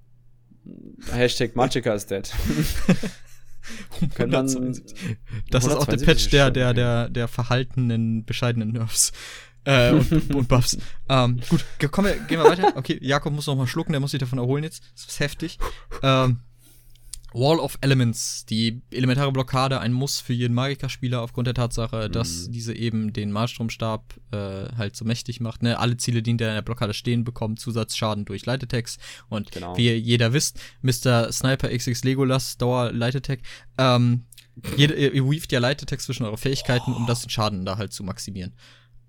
Hashtag Magica is dead. Man-
172. Das ist auch der
172
Patch der, der, der, der verhaltenen, bescheidenen Nerfs. Äh, und, und Buffs. ähm, gut, wir, gehen wir weiter. Okay, Jakob muss noch mal schlucken, der muss sich davon erholen jetzt. Das ist heftig. Ähm, Wall of Elements, die elementare Blockade, ein Muss für jeden Magikerspieler aufgrund der Tatsache, dass
Mhm.
diese eben den Malstromstab äh, halt so mächtig macht. Ne? Alle Ziele, die in der Blockade stehen, bekommen Zusatzschaden durch Light Attacks. Und
Genau.
wie jeder wisst, Mr. Sniper XX Legolas Dauer Light Attack, ähm, jede, ihr, ihr weaved ja Light Attacks zwischen eure Fähigkeiten, um das den Schaden da halt zu maximieren.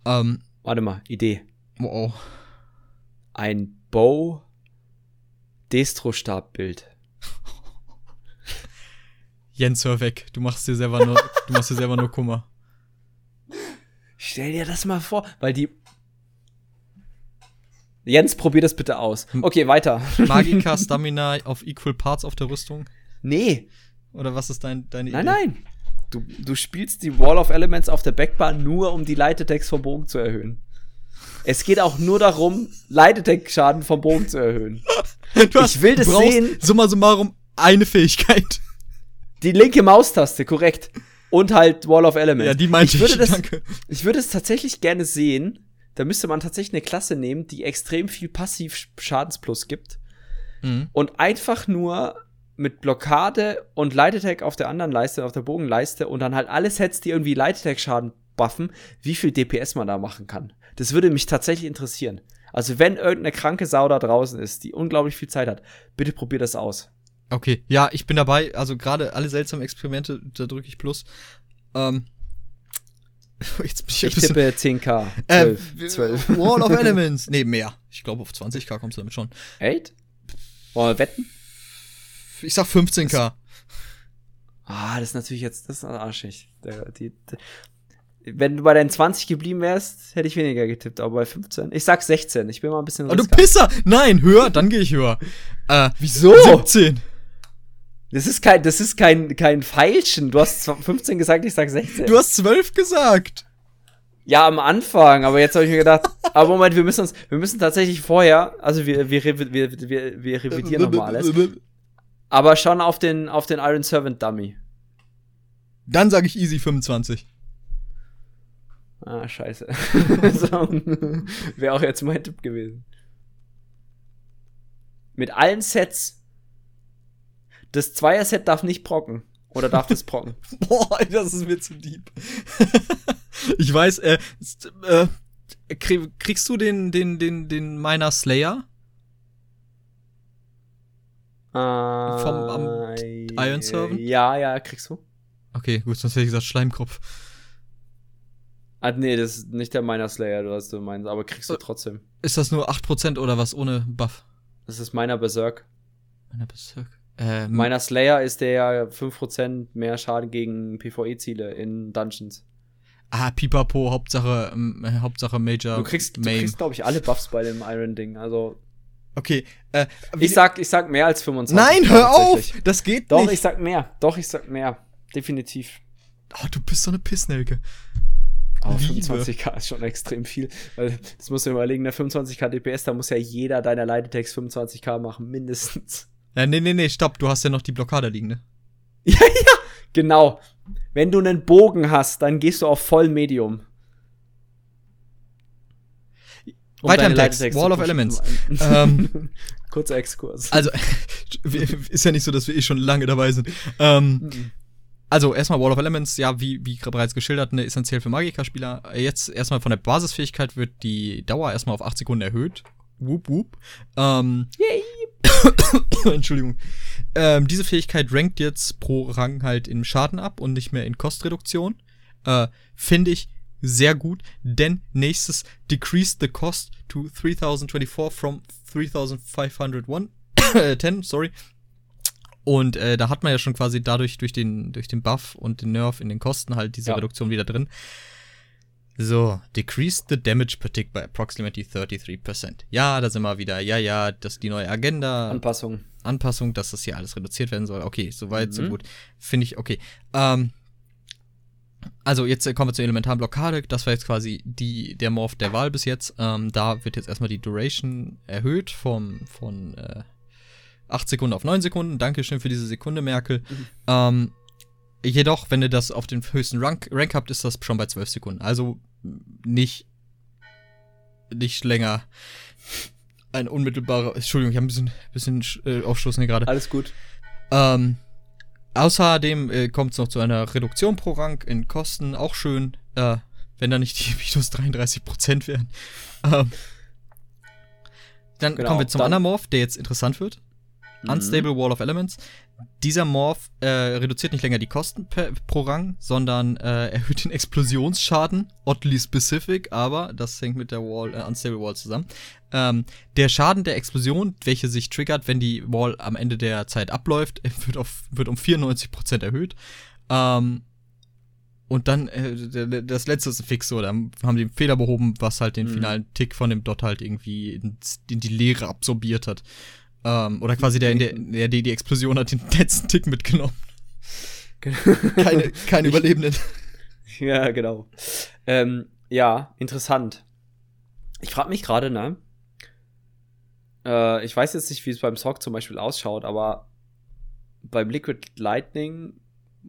Ähm,
Warte mal, Idee.
wow.
Ein Bow Destro-Stabbild.
Jens, hör weg. Du machst dir selber nur, du machst dir selber nur Kummer.
Stell dir das mal vor, weil die. Jens, probier das bitte aus. Okay, weiter.
Magika Stamina auf Equal Parts auf der Rüstung?
Nee,
Oder was ist dein, deine
nein,
Idee?
nein. Du, du spielst die Wall of Elements auf der Backbar nur, um die Attacks vom Bogen zu erhöhen. Es geht auch nur darum, Light Attack Schaden vom Bogen zu erhöhen.
Du
Ich will das
brauchst
sehen.
Summa summarum eine Fähigkeit.
Die linke Maustaste, korrekt. Und halt Wall of Elements.
Ja, die meinte
ich. Würde
ich.
das,
Danke.
Ich würde es tatsächlich gerne sehen. Da müsste man tatsächlich eine Klasse nehmen, die extrem viel Passiv-Schadensplus gibt.
Mhm.
Und einfach nur mit Blockade und Light Attack auf der anderen Leiste, auf der Bogenleiste und dann halt alle Sets, die irgendwie Light Attack Schaden buffen, wie viel DPS man da machen kann. Das würde mich tatsächlich interessieren. Also wenn irgendeine kranke Sau da draußen ist, die unglaublich viel Zeit hat, bitte probier das aus.
Okay, ja, ich bin dabei. Also gerade alle seltsamen Experimente, da drücke ich Plus. Ähm, jetzt bin ich
Ich
bisschen.
tippe 10k.
Äh,
12. 12.
Wall of Elements. Nee, mehr. Ich glaube, auf 20k kommst du damit schon.
8? Wollen wir wetten?
Ich sag 15k.
Ah, das ist natürlich jetzt, das ist arschig. Der, die, die, wenn du bei deinen 20 geblieben wärst, hätte ich weniger getippt, aber bei 15. Ich sag 16, ich bin mal ein bisschen
Oh, du. Pisser! Nein, höher, dann gehe ich höher. Äh,
Wieso?
17.
Das ist kein, das ist kein, kein Feilschen. Du hast zwar 15 gesagt, ich sag 16.
Du hast 12 gesagt.
ja, am Anfang, aber jetzt habe ich mir gedacht, aber Moment, wir müssen uns, wir müssen tatsächlich vorher, also wir, wir, wir, wir, wir revidieren nochmal alles, aber schon auf den, auf den Iron Servant Dummy.
Dann sage ich easy 25.
Ah, scheiße. so, Wäre auch jetzt mein Tipp gewesen. Mit allen Sets. Das Zweier-Set darf nicht brocken. Oder darf das brocken?
Boah, das ist mir zu deep. ich weiß, äh, äh krieg, kriegst du den, den, den, den Miner Slayer? am
Äh,
Iron Servant?
Ja, ja, kriegst du.
Okay, gut, sonst hätte ich gesagt Schleimkopf.
Ah, nee, das ist nicht der Miner Slayer, was du meinst, aber kriegst du
Äh.
trotzdem.
Ist das nur 8% oder was ohne Buff?
Das ist meiner Berserk.
Meiner Bezirk. Ähm,
Meiner Slayer ist der ja 5% mehr Schaden gegen PvE-Ziele in Dungeons.
Ah, Pipapo, Hauptsache, äh, Hauptsache Major.
Du kriegst, du kriegst glaube ich, alle Buffs bei dem Iron-Ding. Also,
Okay, äh,
ich sag, ich sag mehr als 25.
Nein, hör auf! Das geht
Doch,
nicht.
ich sag mehr. Doch, ich sag mehr. Definitiv.
oh, du bist so eine Pissnelke. Liebe.
25k ist schon extrem viel. Weil, das musst du dir überlegen, der 25k DPS, da muss ja jeder deiner Attacks 25k machen, mindestens.
Ja, nee, nee, nee, stopp, du hast ja noch die Blockade liegen, ne?
ja, ja, genau. Wenn du einen Bogen hast, dann gehst du auf Vollmedium.
Um Weiter im Text, Wall of Elements. ähm,
Kurzer Exkurs.
Also, ist ja nicht so, dass wir eh schon lange dabei sind. Ähm, mhm. Also, erstmal Wall of Elements, ja, wie, wie bereits geschildert, ne, essentiell für Magika-Spieler. Jetzt erstmal von der Basisfähigkeit wird die Dauer erstmal auf 8 Sekunden erhöht. Whoop, whoop. Ähm, Yay! Entschuldigung. Ähm, diese Fähigkeit rankt jetzt pro Rang halt in Schaden ab und nicht mehr in Kostreduktion. Äh, Finde ich sehr gut, denn nächstes decrease the cost to 3024 from 3501. 10, sorry. Und äh, da hat man ja schon quasi dadurch durch den, durch den Buff und den Nerf in den Kosten halt diese ja. Reduktion wieder drin. So, decrease the damage per tick by approximately 33%. Ja, da sind wir wieder. Ja, ja, das ist die neue Agenda.
Anpassung.
Anpassung, dass das hier alles reduziert werden soll. Okay, soweit, mhm. so gut. Finde ich okay. Ähm, also jetzt kommen wir zur elementaren Blockade. Das war jetzt quasi die, der Morph der Wahl bis jetzt. Ähm, da wird jetzt erstmal die Duration erhöht vom, von äh, 8 Sekunden auf 9 Sekunden. Dankeschön für diese Sekunde, Merkel. Mhm. Ähm, jedoch, wenn ihr das auf den höchsten Rank, Rank habt, ist das schon bei 12 Sekunden. Also nicht, nicht länger ein unmittelbarer. Entschuldigung, ich habe ein bisschen, bisschen äh, Aufstoßen hier gerade.
Alles gut.
Ähm, außerdem äh, kommt es noch zu einer Reduktion pro Rang in Kosten. Auch schön, äh, wenn da nicht die minus 33% wären. Ähm, dann genau, kommen wir zum Anamorph, der jetzt interessant wird. Mhm. Unstable Wall of Elements. Dieser Morph äh, reduziert nicht länger die Kosten per, pro Rang, sondern äh, erhöht den Explosionsschaden, oddly specific, aber das hängt mit der Wall, äh, Unstable Wall zusammen. Ähm, der Schaden der Explosion, welche sich triggert, wenn die Wall am Ende der Zeit abläuft, wird, auf, wird um 94% erhöht. Ähm, und dann, äh, das letzte ist ein Fix, so, da haben die einen Fehler behoben, was halt den mhm. finalen Tick von dem Dot halt irgendwie in die Leere absorbiert hat. Ähm, oder quasi der, der, der, die, Explosion hat den letzten Tick mitgenommen. keine, keine Überlebenden.
Ja, genau. Ähm, ja, interessant. Ich frage mich gerade, ne? Äh, ich weiß jetzt nicht, wie es beim Sock zum Beispiel ausschaut, aber beim Liquid Lightning.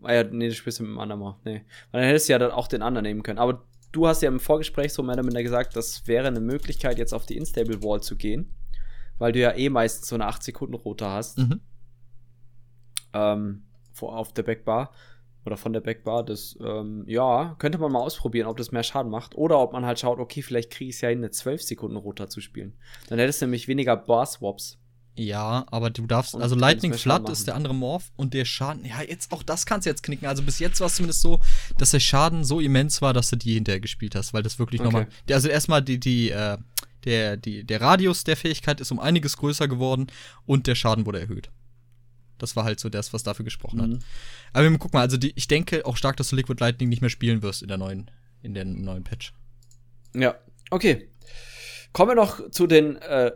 Ah ja, nee, du spielst mit dem anderen mal. Nee. Weil dann hättest du ja dann auch den anderen nehmen können. Aber du hast ja im Vorgespräch so mehr oder minder gesagt, das wäre eine Möglichkeit, jetzt auf die Instable Wall zu gehen weil du ja eh meistens so eine 8 Sekunden Rote hast. Mhm. Ähm, vor, auf der Backbar oder von der Backbar. Das, ähm, ja, könnte man mal ausprobieren, ob das mehr Schaden macht. Oder ob man halt schaut, okay, vielleicht kriege ich es ja hin, eine 12 Sekunden Roter zu spielen. Dann hättest du nämlich weniger Bar-Swaps.
Ja, aber du darfst, und also Lightning Flood ist der andere Morph und der Schaden, ja, jetzt auch das kannst du jetzt knicken. Also bis jetzt war es zumindest so, dass der Schaden so immens war, dass du die hinterher gespielt hast, weil das wirklich okay. nochmal. Also erstmal die, die, äh, der, die, der Radius der Fähigkeit ist um einiges größer geworden und der Schaden wurde erhöht. Das war halt so das, was dafür gesprochen mhm. hat. Aber guck mal, also die, ich denke auch stark, dass du Liquid Lightning nicht mehr spielen wirst in der neuen, in der neuen Patch.
Ja, okay. Kommen wir noch zu den äh,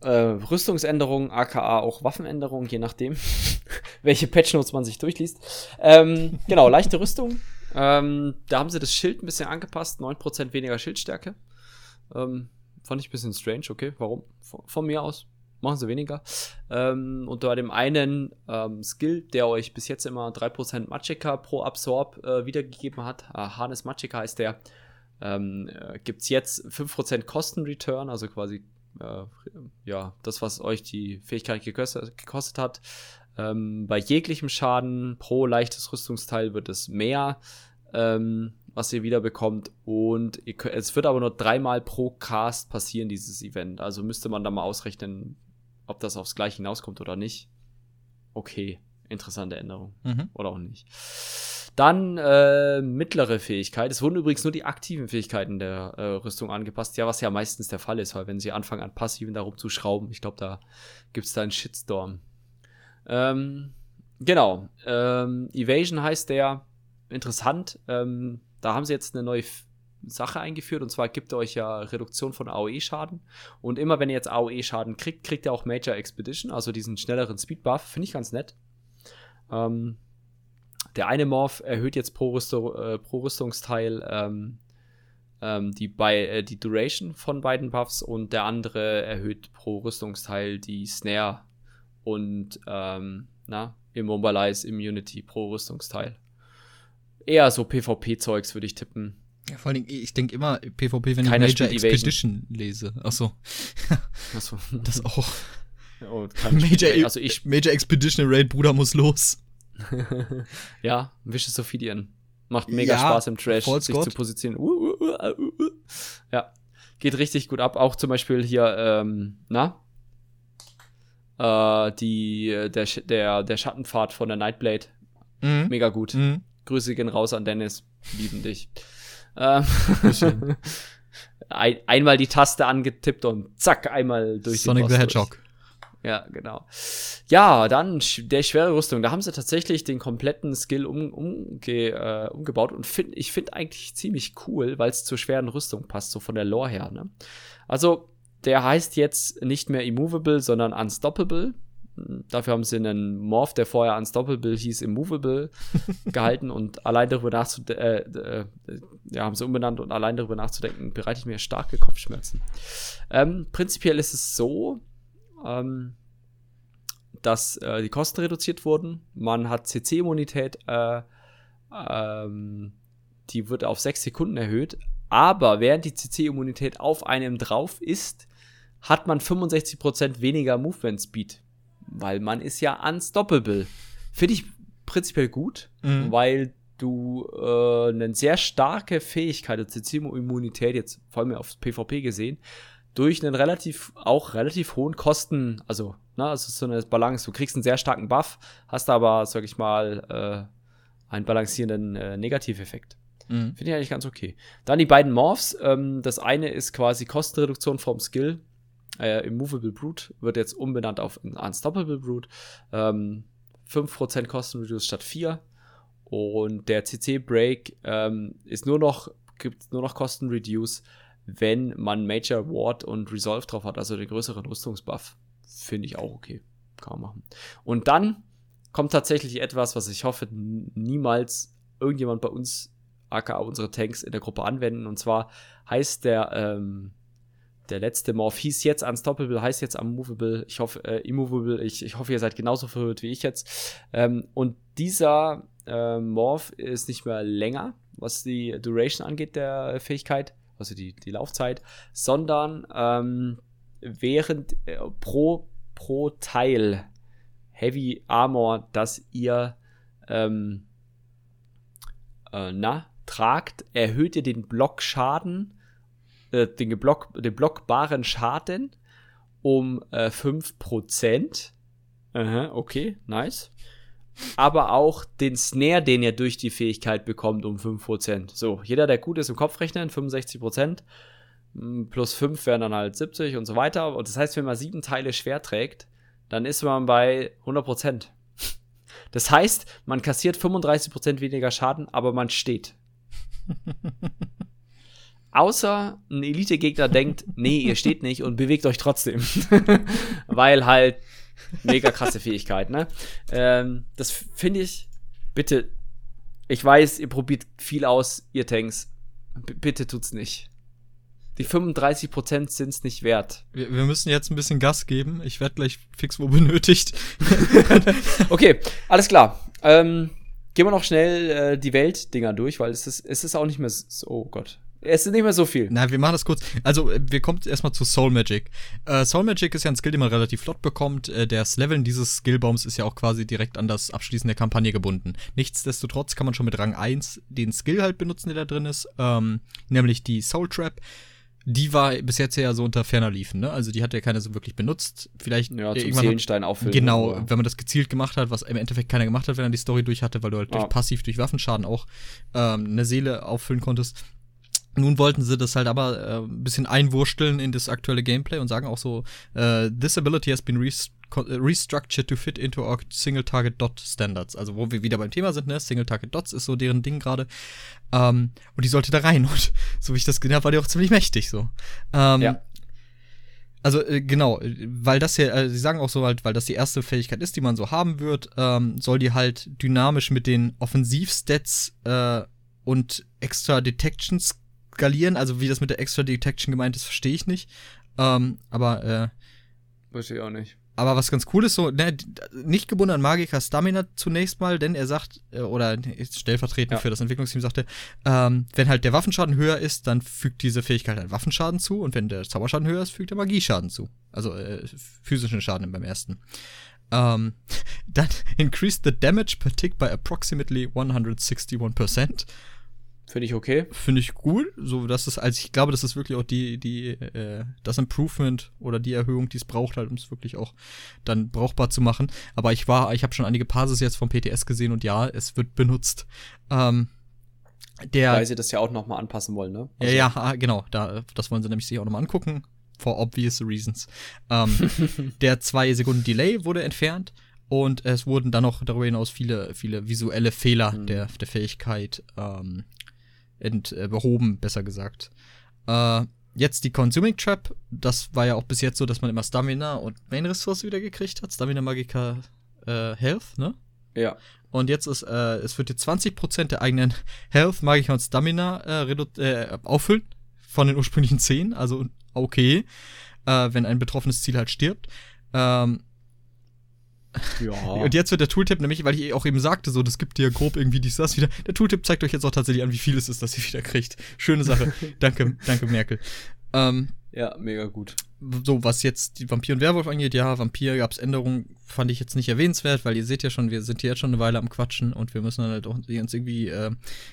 äh, Rüstungsänderungen, aka auch Waffenänderungen, je nachdem, welche Patchnotes man sich durchliest. Ähm, genau, leichte Rüstung. Ähm, da haben sie das Schild ein bisschen angepasst, 9% weniger Schildstärke. Ähm, Fand ich ein bisschen strange, okay, warum? Von, von mir aus. Machen sie weniger. Ähm, und bei dem einen ähm, Skill, der euch bis jetzt immer 3% Magicka pro Absorb äh, wiedergegeben hat, äh, Harness Magicka heißt der, ähm, äh, gibt es jetzt 5% Kosten-Return, also quasi äh, ja, das, was euch die Fähigkeit gekostet, gekostet hat. Ähm, bei jeglichem Schaden pro leichtes Rüstungsteil wird es mehr. Ähm, was ihr wieder bekommt. Und ihr, es wird aber nur dreimal pro Cast passieren, dieses Event. Also müsste man da mal ausrechnen, ob das aufs Gleiche hinauskommt oder nicht. Okay, interessante Änderung. Mhm. Oder auch nicht. Dann äh, mittlere Fähigkeit. Es wurden übrigens nur die aktiven Fähigkeiten der äh, Rüstung angepasst. Ja, was ja meistens der Fall ist, weil wenn sie anfangen an passiven darum zu schrauben, ich glaube, da gibt es da einen Shitstorm. Ähm, genau. Ähm, Evasion heißt der. Interessant. Ähm, da haben sie jetzt eine neue Sache eingeführt und zwar gibt er euch ja Reduktion von AOE-Schaden. Und immer wenn ihr jetzt AOE-Schaden kriegt, kriegt ihr auch Major Expedition, also diesen schnelleren Speed-Buff. Finde ich ganz nett. Ähm, der eine Morph erhöht jetzt pro, Rüstung, äh, pro Rüstungsteil ähm, ähm, die, äh, die Duration von beiden Buffs und der andere erhöht pro Rüstungsteil die Snare und ähm, na, Immobilize Immunity pro Rüstungsteil. Eher so PvP-Zeugs würde ich tippen.
Ja, vor allem, ich denke immer PvP, wenn
Keiner
ich Major Expedition lese. Achso,
Achso.
das auch.
Oh,
Major,
spielt- also ich,
Major Expedition Raid, Bruder muss los.
ja, Vicious Ophidian. Macht mega
Ja,
Spaß im Trash, sich
God.
zu positionieren. Uh, uh, uh, uh, uh. Ja, geht richtig gut ab. Auch zum Beispiel hier, ähm, na? Äh, die, äh, der, der, der Schattenpfad von der Nightblade.
Mhm.
Mega gut.
Mhm.
Grüße gehen raus an Dennis. Lieben dich. Ähm, ein, einmal die Taste angetippt und zack, einmal durch
Sonic the Hedgehog.
Ja, genau. Ja, dann der schwere Rüstung. Da haben sie tatsächlich den kompletten Skill um, umge, äh, umgebaut und find, ich finde eigentlich ziemlich cool, weil es zur schweren Rüstung passt, so von der Lore her. Ne? Also, der heißt jetzt nicht mehr Immovable, sondern Unstoppable. Dafür haben sie einen Morph, der vorher Unstoppable hieß, Immovable gehalten und allein darüber nachzudenken, äh, äh, ja, haben sie umbenannt und allein darüber nachzudenken, bereitet mir starke Kopfschmerzen. Ähm, prinzipiell ist es so, ähm, dass äh, die Kosten reduziert wurden. Man hat CC-Immunität, äh, ähm, die wird auf 6 Sekunden erhöht. Aber während die CC-Immunität auf einem drauf ist, hat man 65% weniger Movement Speed. Weil man ist ja unstoppable. Finde ich prinzipiell gut,
Mhm.
weil du äh, eine sehr starke Fähigkeit, also CC-Immunität, jetzt vor allem auf PvP gesehen, durch einen relativ, auch relativ hohen Kosten, also, na, es ist so eine Balance. Du kriegst einen sehr starken Buff, hast aber, sag ich mal, äh, einen balancierenden äh, Negativeffekt.
Mhm.
Finde ich eigentlich ganz okay. Dann die beiden Morphs. Ähm, das eine ist quasi Kostenreduktion vom Skill. Äh, Immovable Brute wird jetzt umbenannt auf Unstoppable Brute. Ähm, 5% Kostenreduce statt 4. Und der CC Break ähm, ist nur noch, gibt nur noch Kostenreduce, wenn man Major Ward und Resolve drauf hat, also den größeren Rüstungsbuff. Finde ich auch okay. Kann man machen. Und dann kommt tatsächlich etwas, was ich hoffe, niemals irgendjemand bei uns, aka unsere Tanks, in der Gruppe anwenden. Und zwar heißt der, ähm, der letzte Morph hieß jetzt Unstoppable, heißt jetzt Unmovable. Ich hoffe, äh, Immovable. Ich, ich hoffe, ihr seid genauso verwirrt wie ich jetzt. Ähm, und dieser äh, Morph ist nicht mehr länger, was die Duration angeht der Fähigkeit, also die, die Laufzeit, sondern ähm, während äh, pro, pro Teil Heavy Armor, das ihr ähm, äh, na, tragt, erhöht ihr den Blockschaden, äh, den, geblock, den blockbaren Schaden um äh, 5%. Aha, okay, nice. Aber auch den Snare, den ihr durch die Fähigkeit bekommt, um 5%. So, jeder, der gut ist im Kopfrechnen, 65%. mm, Plus 5 wären dann halt 70 und so weiter. Und das heißt, wenn man sieben Teile schwer trägt, dann ist man bei 100%. Das heißt, man kassiert 35% weniger Schaden, aber man steht. Außer ein Elite-Gegner denkt, nee, ihr steht nicht und bewegt euch trotzdem. Weil halt mega krasse Fähigkeit, ne? Ähm, das finde ich, bitte, ich weiß, ihr probiert viel aus, ihr Tanks. B bitte tut's nicht. Die 35% sind's nicht wert.
Wir, wir müssen jetzt ein bisschen Gas geben. Ich werde gleich fix wo benötigt.
Okay, alles klar. Ähm, gehen wir noch schnell äh, die Weltdinger durch, weil es ist, es ist auch nicht mehr so, oh Gott. Es ist nicht mehr so viel.
Na, wir machen das kurz. Also, äh, wir kommen erstmal zu Soul Magic. Äh, Soul Magic ist ja ein Skill, den man relativ flott bekommt. Äh, das Leveln dieses Skillbaums ist ja auch quasi direkt an das Abschließen der Kampagne gebunden. Nichtsdestotrotz kann man schon mit Rang 1 den Skill halt benutzen, der da drin ist. Ähm, nämlich die Soul Trap. Die war bis jetzt ja so unter ferner liefen, ne? Also die hat ja keiner so wirklich benutzt. Vielleicht
Ja,
äh,
zum
irgendwann
Seelenstein auffüllen.
Genau,
aber-
wenn man das gezielt gemacht hat, was im Endeffekt keiner gemacht hat, wenn er die Story durch hatte, weil du halt
Ja.
durch passiv durch Waffenschaden auch ähm, eine Seele auffüllen konntest. Nun wollten sie das halt aber äh, ein bisschen einwursteln in das aktuelle Gameplay und sagen auch so, äh, this ability has been äh, restructured to fit into our single target dot standards. Also wo wir wieder beim Thema sind, ne? Single target dots ist so deren Ding gerade. Ähm, und die sollte da rein. Und so wie ich das gesehen habe, war die auch ziemlich mächtig so. Ähm,
Ja.
also äh, genau, weil das hier, äh, sie sagen auch so halt, weil das die erste Fähigkeit ist, die man so haben wird, ähm, soll die halt dynamisch mit den Offensivstats äh, und Extra Detection skalieren. Also wie das mit der Extra Detection gemeint ist, verstehe ich nicht. Ähm, aber äh,
Verstehe ich auch nicht.
aber was ganz cool ist, so, ne, nicht gebunden an Magiker Stamina zunächst mal, denn er sagt, äh, oder stellvertretend ja. für das Entwicklungsteam sagte, ähm, wenn halt der Waffenschaden höher ist, dann fügt diese Fähigkeit halt Waffenschaden zu und wenn der Zauberschaden höher ist, fügt er Magieschaden zu. Also äh, physischen Schaden beim ersten. Ähm, dann increase the damage per tick by approximately 161%.
Finde ich okay.
Finde ich cool. So, das ist, also ich glaube, das ist wirklich auch die, die, äh, das Improvement oder die Erhöhung, die es braucht, halt, um es wirklich auch dann brauchbar zu machen. Aber ich war, ich habe schon einige Pases jetzt vom PTS gesehen und ja, es wird benutzt. Ähm, der,
Weil sie das ja auch nochmal anpassen wollen, ne?
Also, ja, ja, ah, genau. Da, das wollen sie nämlich sich auch nochmal angucken. For obvious reasons. Ähm, der zwei Sekunden Delay wurde entfernt. Und es wurden dann noch darüber hinaus viele, viele visuelle Fehler mhm. der, der Fähigkeit ähm, ent, äh, behoben, besser gesagt. Äh, jetzt die Consuming Trap, das war ja auch bis jetzt so, dass man immer Stamina und Main Ressource wieder gekriegt hat. Stamina Magica äh, Health, ne?
Ja.
Und jetzt ist, äh, es wird jetzt 20% der eigenen Health, Magica und Stamina äh, äh, auffüllen von den ursprünglichen 10, also okay, äh, wenn ein betroffenes Ziel halt stirbt. Ähm, ja. Und jetzt wird der Tooltip nämlich, weil ich auch eben sagte, so, das gibt dir grob irgendwie dies, das wieder. Der Tooltip zeigt euch jetzt auch tatsächlich an, wie viel es ist, dass ihr wieder kriegt. Schöne Sache. danke, danke, Merkel. Ähm,
ja, mega gut.
So, was jetzt die Vampir und Werwolf angeht, ja, Vampir gab es Änderungen, fand ich jetzt nicht erwähnenswert, weil ihr seht ja schon, wir sind hier jetzt schon eine Weile am Quatschen und wir müssen dann halt auch uns irgendwie äh,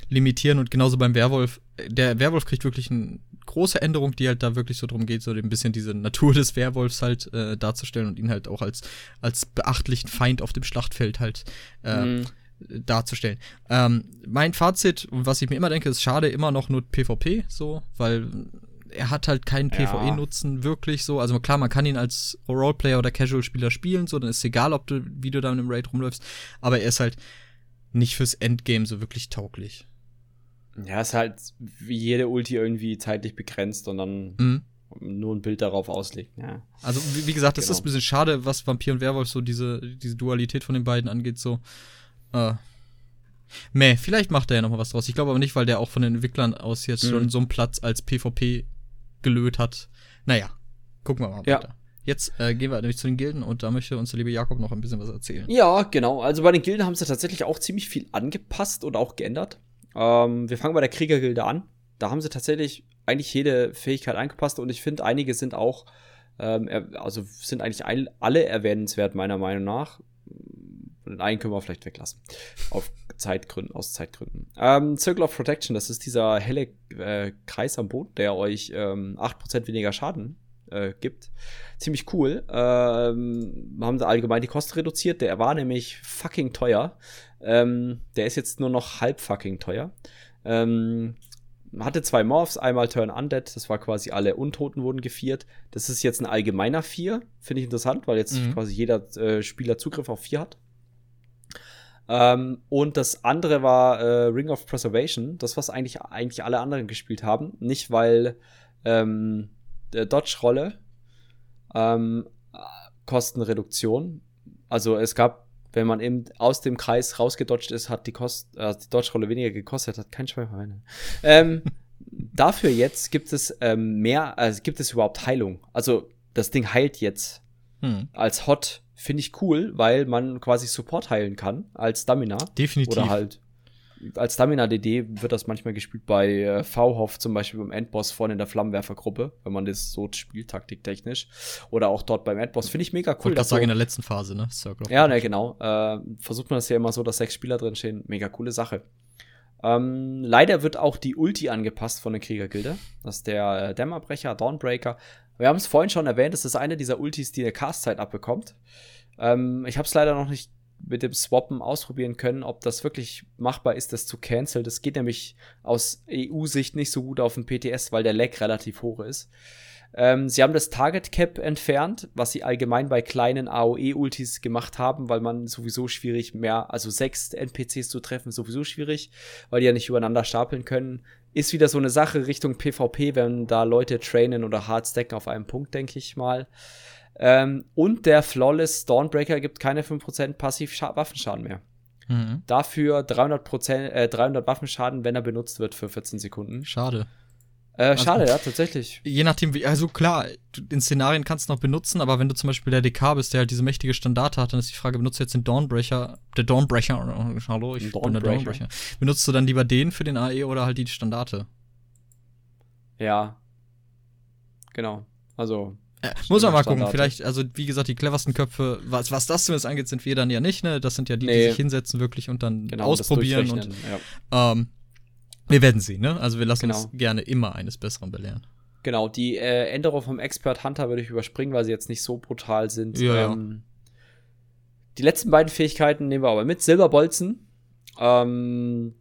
limitieren und genauso beim Werwolf. Der Werwolf kriegt wirklich eine große Änderung, die halt da wirklich so drum geht, so ein bisschen diese Natur des Werwolfs halt äh, darzustellen und ihn halt auch als, als beachtlichen Feind auf dem Schlachtfeld halt äh, mhm darzustellen. Ähm, mein Fazit, was ich mir immer denke, ist schade immer noch nur PvP, so, weil er hat halt keinen PvE-Nutzen wirklich so. Also klar, man kann ihn als Roleplayer oder Casual-Spieler spielen, so, dann ist es egal, ob du, wie du da in einem Raid rumläufst, aber er ist halt nicht fürs Endgame so wirklich tauglich.
Ja, ist halt wie jede Ulti irgendwie zeitlich begrenzt und dann mhm. nur ein Bild darauf auslegt. Ja.
Also, wie, wie gesagt, das genau. ist ein bisschen schade, was Vampir und Werwolf so diese, diese Dualität von den beiden angeht, so. Äh, Meh, vielleicht macht er ja noch mal was draus. Ich glaube aber nicht, weil der auch von den Entwicklern aus jetzt mhm. schon so einen Platz als PvP gelöt hat. Naja, gucken wir mal
ja. weiter.
Jetzt äh, gehen wir nämlich zu den Gilden und da möchte uns der liebe Jakob noch ein bisschen was erzählen.
Ja, genau. Also bei den Gilden haben sie tatsächlich auch ziemlich viel angepasst und auch geändert. Ähm, wir fangen bei der Kriegergilde an. Da haben sie tatsächlich eigentlich jede Fähigkeit angepasst und ich finde, einige sind auch, ähm, also sind eigentlich alle erwähnenswert, meiner Meinung nach. Den einen können wir vielleicht weglassen. Auf Zeitgründen, aus Zeitgründen. Ähm, Circle of Protection, das ist dieser helle äh, Kreis am Boden, der euch ähm, 8% weniger Schaden äh, gibt. Ziemlich cool. Ähm, haben sie allgemein die Kosten reduziert. Der war nämlich fucking teuer. Ähm, der ist jetzt nur noch halb fucking teuer. Ähm, hatte zwei Morphs, einmal Turn Undead, das war quasi alle Untoten wurden geviert. Das ist jetzt ein allgemeiner Vier, finde ich interessant, weil jetzt mhm. quasi jeder äh, Spieler Zugriff auf Vier hat. Ähm, und das andere war äh, Ring of Preservation, das, was eigentlich, eigentlich alle anderen gespielt haben. Nicht, weil ähm, der Dodge-Rolle ähm, Kostenreduktion. Also es gab, wenn man eben aus dem Kreis rausgedodged ist, hat die, Kost, äh, die Dodge-Rolle weniger gekostet, hat kein Schwein ähm, Dafür jetzt gibt es ähm, mehr, also gibt es überhaupt Heilung. Also das Ding heilt jetzt hm. als Hot finde ich cool, weil man quasi Support heilen kann als Stamina.
Definitiv.
Oder halt als Stamina-DD wird das manchmal gespielt bei äh, V-Hoff, zum Beispiel beim Endboss vorne in der Flammenwerfergruppe, wenn man das so spielt, taktiktechnisch. Oder auch dort beim Endboss. Finde ich mega cool.
Ich das sagen in der letzten Phase, ne?
Circle ja, ne, genau. Äh, versucht man das ja immer so, dass sechs Spieler drin stehen. Mega coole Sache. Ähm, leider wird auch die Ulti angepasst von der Kriegergilde. Das ist der äh, Dämmerbrecher, Dawnbreaker. Wir haben es vorhin schon erwähnt, das ist eine dieser Ultis, die eine Castzeit abbekommt. Ähm, ich habe es leider noch nicht mit dem Swappen ausprobieren können, ob das wirklich machbar ist, das zu cancel. Das geht nämlich aus EU-Sicht nicht so gut auf dem PTS, weil der Lag relativ hoch ist. Ähm, sie haben das Target Cap entfernt, was sie allgemein bei kleinen AOE-Ultis gemacht haben, weil man sowieso schwierig mehr, also sechs NPCs zu treffen, sowieso schwierig, weil die ja nicht übereinander stapeln können. Ist wieder so eine Sache Richtung PvP, wenn da Leute trainen oder Hardstack auf einem Punkt, denke ich mal. Ähm, und der Flawless Dawnbreaker gibt keine 5% passiv Waffenschaden mehr. Mhm. Dafür 300%, äh, 300 Waffenschaden, wenn er benutzt wird für 14 Sekunden.
Schade.
Äh, also, schade, ja, tatsächlich.
Je nachdem, wie, also klar, in Szenarien kannst du noch benutzen, aber wenn du zum Beispiel der DK bist, der halt diese mächtige Standarte hat, dann ist die Frage, benutzt du jetzt den Dawnbreaker, der Dawnbreaker, hallo, ich Dawnbreaker. bin der Dawnbreaker. Benutzt du dann lieber den für den AE oder halt die Standarte?
Ja. Genau. Also.
Ja, muss man mal gucken. Vielleicht, also wie gesagt, die cleversten Köpfe, was, was das zumindest angeht, sind wir dann ja nicht, ne? Das sind ja die, nee. die sich hinsetzen wirklich und dann genau, ausprobieren und ja. ähm, wir werden sehen, ne? Also wir lassen genau. uns gerne immer eines Besseren belehren.
Genau, die äh, Änderung vom Expert Hunter würde ich überspringen, weil sie jetzt nicht so brutal sind.
Ja, ähm,
Die letzten beiden Fähigkeiten nehmen wir aber mit. Silberbolzen ähm,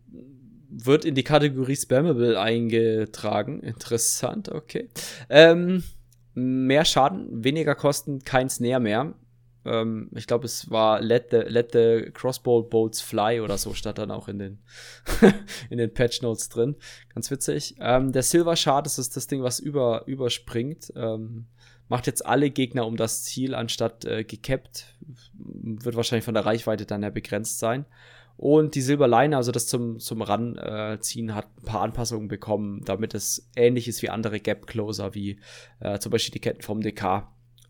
wird in die Kategorie Spammable eingetragen. Interessant, okay. Ähm, mehr Schaden, weniger Kosten, kein Snare mehr. Ähm, ich glaube, es war let the, let the Crossbow Bolts Fly oder so, stand dann auch in den, in den Patch Notes drin. Ganz witzig. Ähm, der Silver Shard das ist das Ding, was über, überspringt. Ähm, macht jetzt alle Gegner um das Ziel anstatt äh, gekappt. Wird wahrscheinlich von der Reichweite dann ja begrenzt sein. Und die Silberleine, also das zum, zum Ranziehen, äh, hat ein paar Anpassungen bekommen, damit es ähnlich ist wie andere Gap Closer, wie äh, zum Beispiel die Ketten vom DK.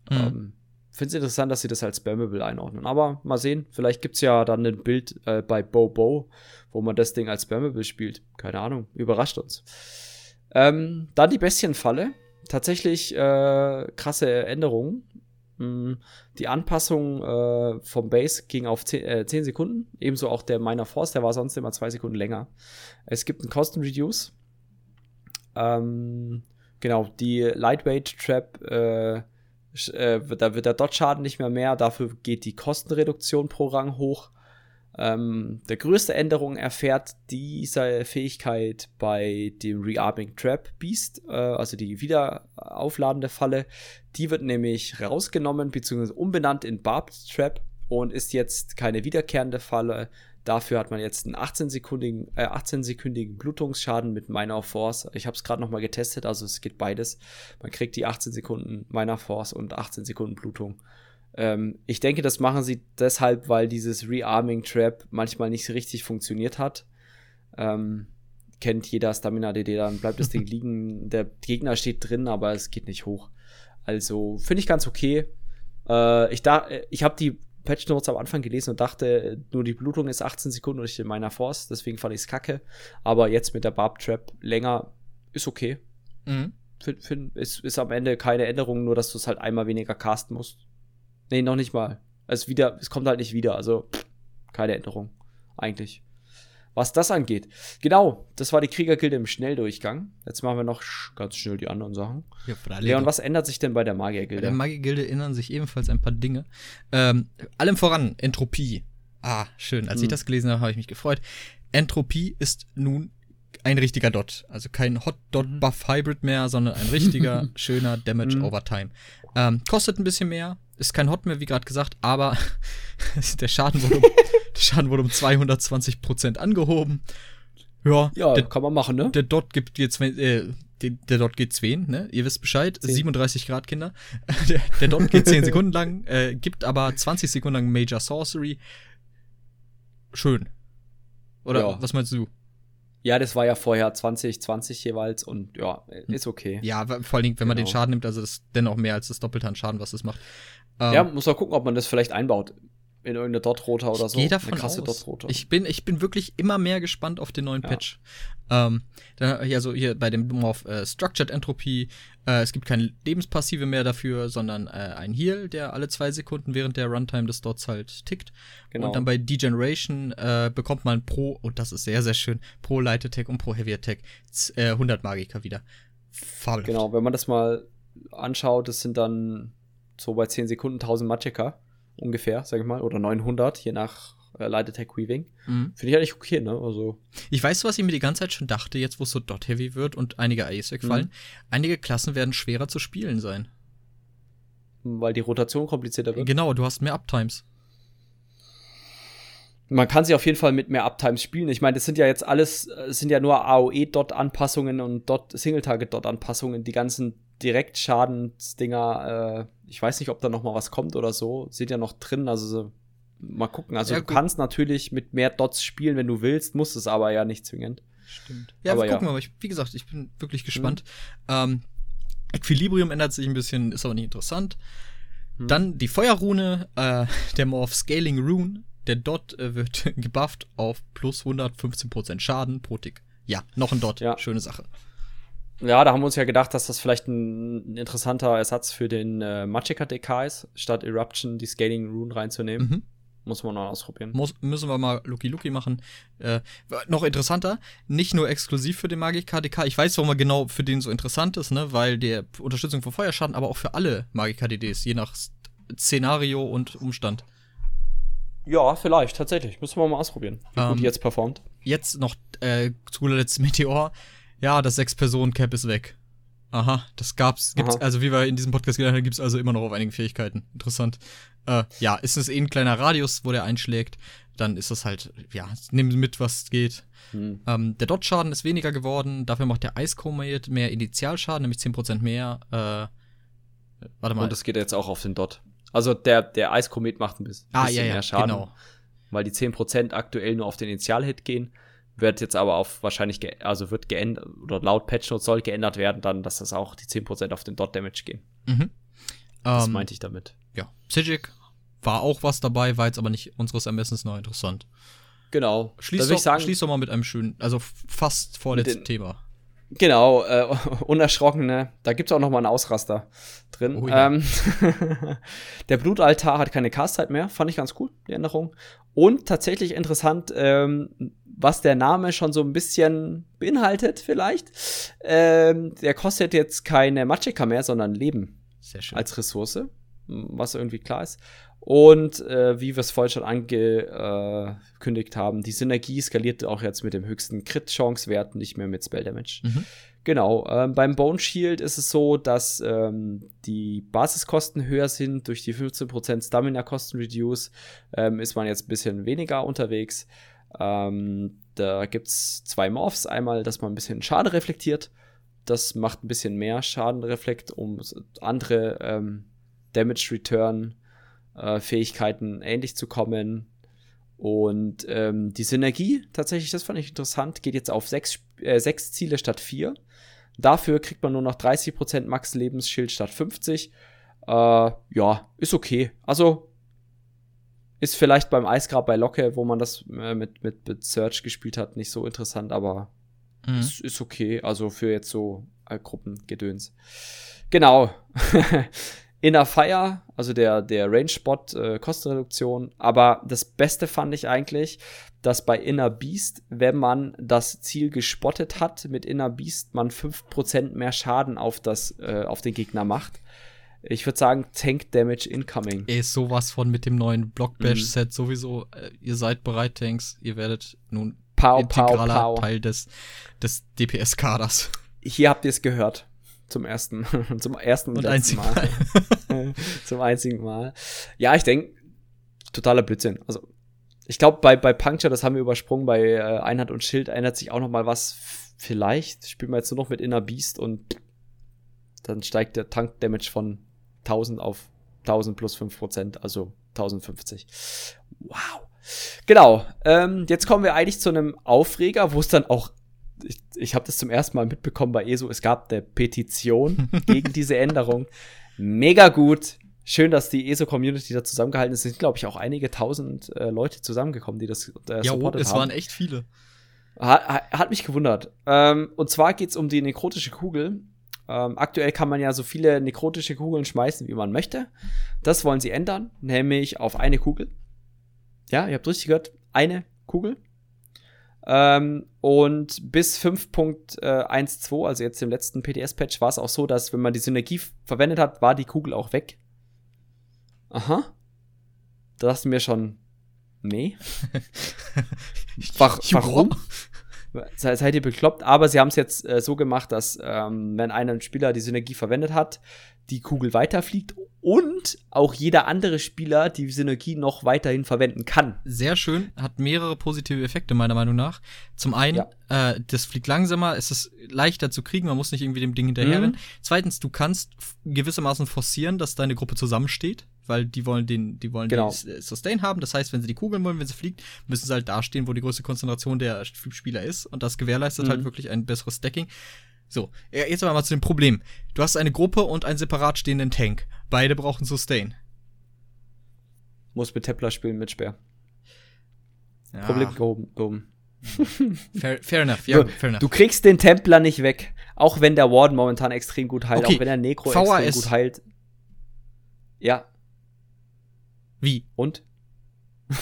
Mhm. Ähm, finde es interessant, dass sie das als Spammable einordnen. Aber mal sehen, vielleicht gibt es ja dann ein Bild äh, bei Bobo, wo man das Ding als Spammable spielt. Keine Ahnung, überrascht uns. Ähm, dann die Bestienfalle. Tatsächlich äh, krasse Änderungen. Mm, die Anpassung äh, vom Base ging auf 10, äh, 10, Sekunden. Ebenso auch der Miner Force, der war sonst immer 2 Sekunden länger. Es gibt einen Custom Reduce. Ähm, genau, die Lightweight Trap äh, da wird der Dot-Schaden nicht mehr mehr, dafür geht die Kostenreduktion pro Rang hoch. Ähm, der größte Änderung erfährt diese Fähigkeit bei dem Rearming Trap Beast, äh, also die wieder aufladende Falle. Die wird nämlich rausgenommen bzw. umbenannt in Barbed Trap und ist jetzt keine wiederkehrende Falle, Dafür hat man jetzt einen 18-sekündigen äh, 18 Blutungsschaden mit Minor Force. Ich habe es gerade nochmal getestet, also es geht beides. Man kriegt die 18 Sekunden Minor Force und 18 Sekunden Blutung. Ähm, ich denke, das machen sie deshalb, weil dieses Rearming Trap manchmal nicht richtig funktioniert hat. Ähm, kennt jeder Stamina DD, dann bleibt das Ding liegen. Der Gegner steht drin, aber es geht nicht hoch. Also finde ich ganz okay. Äh, ich da, ich habe die Patch Notes am Anfang gelesen und dachte, nur die Blutung ist 18 Sekunden durch in meiner Force, deswegen fand ich es kacke. Aber jetzt mit der Barb Trap länger ist okay. Mhm. Find, find, ist, ist am Ende keine Änderung, nur dass du es halt einmal weniger casten musst. Nee, noch nicht mal. Es, wieder, es kommt halt nicht wieder, also keine Änderung. Eigentlich was das angeht. Genau, das war die Kriegergilde im Schnelldurchgang. Jetzt machen wir noch ganz schnell die anderen Sachen. Ja, Leon, was ändert sich denn bei der Magiergilde? Bei
der Magiergilde ändern sich ebenfalls ein paar Dinge. Ähm, allem voran Entropie. Ah, schön. Als hm. ich das gelesen habe, habe ich mich gefreut. Entropie ist nun ein richtiger Dot. Also kein Hot Dot mhm. Buff Hybrid mehr, sondern ein richtiger, schöner Damage mhm. over Time. Ähm, kostet ein bisschen mehr, ist kein Hot mehr, wie gerade gesagt, aber der, Schaden wurde um, der Schaden wurde um 220% angehoben. Ja,
ja der, kann man machen, ne?
Der Dot gibt jetzt, äh, der, der Dot geht 10, ne? Ihr wisst Bescheid, 10. 37 Grad Kinder. Der, der Dot geht 10 Sekunden lang, äh, gibt aber 20 Sekunden lang Major Sorcery. Schön. Oder ja. was meinst du?
Ja, das war ja vorher 20, 20 jeweils und ja, ist okay.
Ja, vor allen Dingen, wenn genau. man den genau. Schaden nimmt, also das ist dennoch mehr als das Doppelte an Schaden, was es macht.
Ähm, ja, muss man gucken, ob man das vielleicht einbaut in irgendeine Dot-Roter oder so.
Ich davon krasse aus. Ich bin, ich bin wirklich immer mehr gespannt auf den neuen ja. Patch. Ähm, dann, also hier bei dem Morph äh, Structured Entropy, äh, es gibt keine Lebenspassive mehr dafür, sondern äh, ein Heal, der alle zwei Sekunden während der Runtime des Dots halt tickt. Genau. Und dann bei Degeneration äh, bekommt man pro, und das ist sehr, sehr schön, pro Light Attack und pro Heavy Attack 100 äh, Magiker wieder.
Fabelhaft. Genau, wenn man das mal anschaut, das sind dann so bei 10 Sekunden 1000 Magicka ungefähr, sag ich mal, oder 900, je nach äh, Light Attack Weaving. Mhm. Finde ich eigentlich okay, ne? Also.
Ich weiß, was ich mir die ganze Zeit schon dachte, jetzt wo es so dot heavy wird und einige Ace wegfallen. Mhm. Einige Klassen werden schwerer zu spielen sein.
Weil die Rotation komplizierter wird.
Genau, du hast mehr Uptimes.
Man kann sie auf jeden Fall mit mehr Uptimes spielen. Ich meine, das sind ja jetzt alles, es sind ja nur AOE-Dot-Anpassungen und Dot Single-Target-Dot-Anpassungen. Die ganzen Direktschadensdinger, äh, ich weiß nicht, ob da noch mal was kommt oder so, sind ja noch drin. Also mal gucken. Also ja, du kannst natürlich mit mehr Dots spielen, wenn du willst, musst es aber ja nicht zwingend.
Stimmt. Ja, aber gucken wir mal. Ich, wie gesagt, ich bin wirklich gespannt. Mhm. Ähm, Equilibrium ändert sich ein bisschen, ist aber nicht interessant. Mhm. Dann die Feuerrune, äh, der Morph Scaling Rune. Der Dot äh, wird gebufft auf plus 115% Schaden pro Tick. Ja, noch ein Dot. Ja. Schöne Sache.
Ja, da haben wir uns ja gedacht, dass das vielleicht ein interessanter Ersatz für den äh, Magicka DK ist, statt Eruption die Scaling Rune reinzunehmen. Mhm. Muss man noch ausprobieren.
Muss, müssen wir mal Lucky Lucky machen. Äh, noch interessanter, nicht nur exklusiv für den Magicka DK. Ich weiß, warum er genau für den so interessant ist, ne? Weil der Unterstützung von Feuerschaden, aber auch für alle Magicka DDs, je nach Szenario und Umstand.
Ja, vielleicht, tatsächlich. Müssen wir mal ausprobieren, wie ähm, gut die jetzt performt.
Jetzt noch äh, zu guter Letzt Meteor. Ja, das Sechs-Personen-Cap ist weg. Aha, das gab's, gibt's, Aha. also wie wir in diesem Podcast gelernt haben, gibt's also immer noch auf einigen Fähigkeiten. Interessant. Äh, ja, ist es eh ein kleiner Radius, wo der einschlägt, dann ist das halt, ja, nimm mit, was geht. Hm. Ähm, der Dot-Schaden ist weniger geworden, dafür macht der Ice Comet mehr Initialschaden, nämlich 10% mehr. Äh,
warte mal. Und das geht jetzt auch auf den Dot. Also der, der Eiskomet macht ein bisschen,
ah, ja, ja, mehr Schaden. Genau.
Weil die 10% aktuell nur auf den Initialhit gehen. Wird jetzt aber auf wahrscheinlich, also wird geändert, oder laut Patch Notes soll geändert werden, dann, dass das auch die 10% auf den Dot Damage gehen. Mhm. Das ähm, meinte ich damit.
Ja. Psijic war auch was dabei, war jetzt aber nicht unseres Ermessens noch interessant.
Genau.
Schließ, doch, sagen, schließ doch mal mit einem schönen, also fast vorletzten Thema.
Genau, äh, unerschrockene. Da gibt es auch noch mal einen Ausraster drin. Oh, ja. ähm, der Blutaltar hat keine Castzeit mehr. Fand ich ganz cool, die Änderung. Und tatsächlich interessant, ähm, was der Name schon so ein bisschen beinhaltet, vielleicht. Ähm, der kostet jetzt keine Magicka mehr, sondern Leben.
Sehr schön.
Als Ressource. Was irgendwie klar ist. Und äh, wie wir es vorhin schon angekündigt haben, die Synergie skaliert auch jetzt mit dem höchsten Crit-Chance-Wert, nicht mehr mit Spell Damage. Mhm. Genau, ähm, beim Bone Shield ist es so, dass ähm, die Basiskosten höher sind. Durch die 15% Stamina-Kosten Reduce ähm, ist man jetzt ein bisschen weniger unterwegs. Ähm, da gibt es zwei Morphs. Einmal, dass man ein bisschen Schaden reflektiert. Das macht ein bisschen mehr Schadenreflekt, um andere ähm, Damage Return äh, Fähigkeiten ähnlich zu kommen. Und ähm, die Synergie, tatsächlich, das fand ich interessant, geht jetzt auf sechs, äh, sechs Ziele statt vier. Dafür kriegt man nur noch 30% Max Lebensschild statt 50. Äh, ja, ist okay. Also ist vielleicht beim Eisgrab bei Locke, wo man das äh, mit, mit, mit Search gespielt hat, nicht so interessant, aber mhm. ist, ist okay. Also für jetzt so Gruppengedöns. Genau. Inner Fire, also der, der Range-Spot, äh, Kostenreduktion. Aber das Beste fand ich eigentlich, dass bei Inner Beast, wenn man das Ziel gespottet hat, mit Inner Beast man 5% mehr Schaden auf, das, äh, auf den Gegner macht. Ich würde sagen, Tank Damage incoming.
Ey, sowas von mit dem neuen Block Bash Set mhm. sowieso. Äh, ihr seid bereit, Tanks. Ihr werdet nun
pow, integraler pow,
pow. Teil des, des DPS-Kaders.
Hier habt ihr es gehört. Zum ersten, zum ersten
und, und einzigen Mal.
Mal. zum einzigen Mal. Ja, ich denke, totaler Blödsinn. Also, ich glaube, bei, bei Puncture, das haben wir übersprungen, bei äh, Einheit und Schild ändert sich auch noch mal was. Vielleicht spielen wir jetzt nur noch mit Inner Beast und dann steigt der Tank-Damage von 1000 auf 1000 plus 5%, also 1050. Wow. Genau. Ähm, jetzt kommen wir eigentlich zu einem Aufreger, wo es dann auch ich, ich habe das zum ersten Mal mitbekommen bei ESO. Es gab eine Petition gegen diese Änderung. Mega gut. Schön, dass die ESO-Community da zusammengehalten ist. Es sind, glaube ich, auch einige tausend äh, Leute zusammengekommen, die das
äh, ja, supportet es haben. es waren echt viele.
Hat, hat mich gewundert. Ähm, und zwar geht es um die nekrotische Kugel. Ähm, aktuell kann man ja so viele nekrotische Kugeln schmeißen, wie man möchte. Das wollen sie ändern, nämlich auf eine Kugel. Ja, ihr habt richtig gehört, eine Kugel. Ähm, und bis 5.12, also jetzt im letzten PTS-Patch, war es auch so, dass wenn man die Synergie verwendet hat, war die Kugel auch weg. Aha. Da dachten wir schon, nee. warum? Seid ihr bekloppt? Aber sie haben es jetzt äh, so gemacht, dass ähm, wenn ein Spieler die Synergie verwendet hat, die Kugel weiterfliegt und auch jeder andere Spieler die Synergie noch weiterhin verwenden kann.
Sehr schön, hat mehrere positive Effekte meiner Meinung nach. Zum einen, ja. äh, das fliegt langsamer, es ist leichter zu kriegen, man muss nicht irgendwie dem Ding hinterherrennen. Mhm. Zweitens, du kannst gewissermaßen forcieren, dass deine Gruppe zusammensteht. Weil die wollen den, die wollen
Genau.
den Sustain haben. Das heißt, wenn sie die Kugeln wollen, wenn sie fliegt, müssen sie halt dastehen, wo die größte Konzentration der Spieler ist. Und das gewährleistet
Mhm.
halt wirklich ein besseres Stacking. So, jetzt aber mal zu dem Problem. Du hast eine Gruppe und einen separat stehenden Tank. Beide brauchen Sustain.
Muss mit Templar spielen mit Speer.
Ja,
Problem gehoben. gehoben.
Fair, fair enough, ja,
Du-
fair enough.
Du kriegst den Templar nicht weg. Auch wenn der Warden momentan extrem gut heilt.
Okay,
Auch wenn der Necro
VAS.
extrem gut heilt. Ja,
Wie?
und?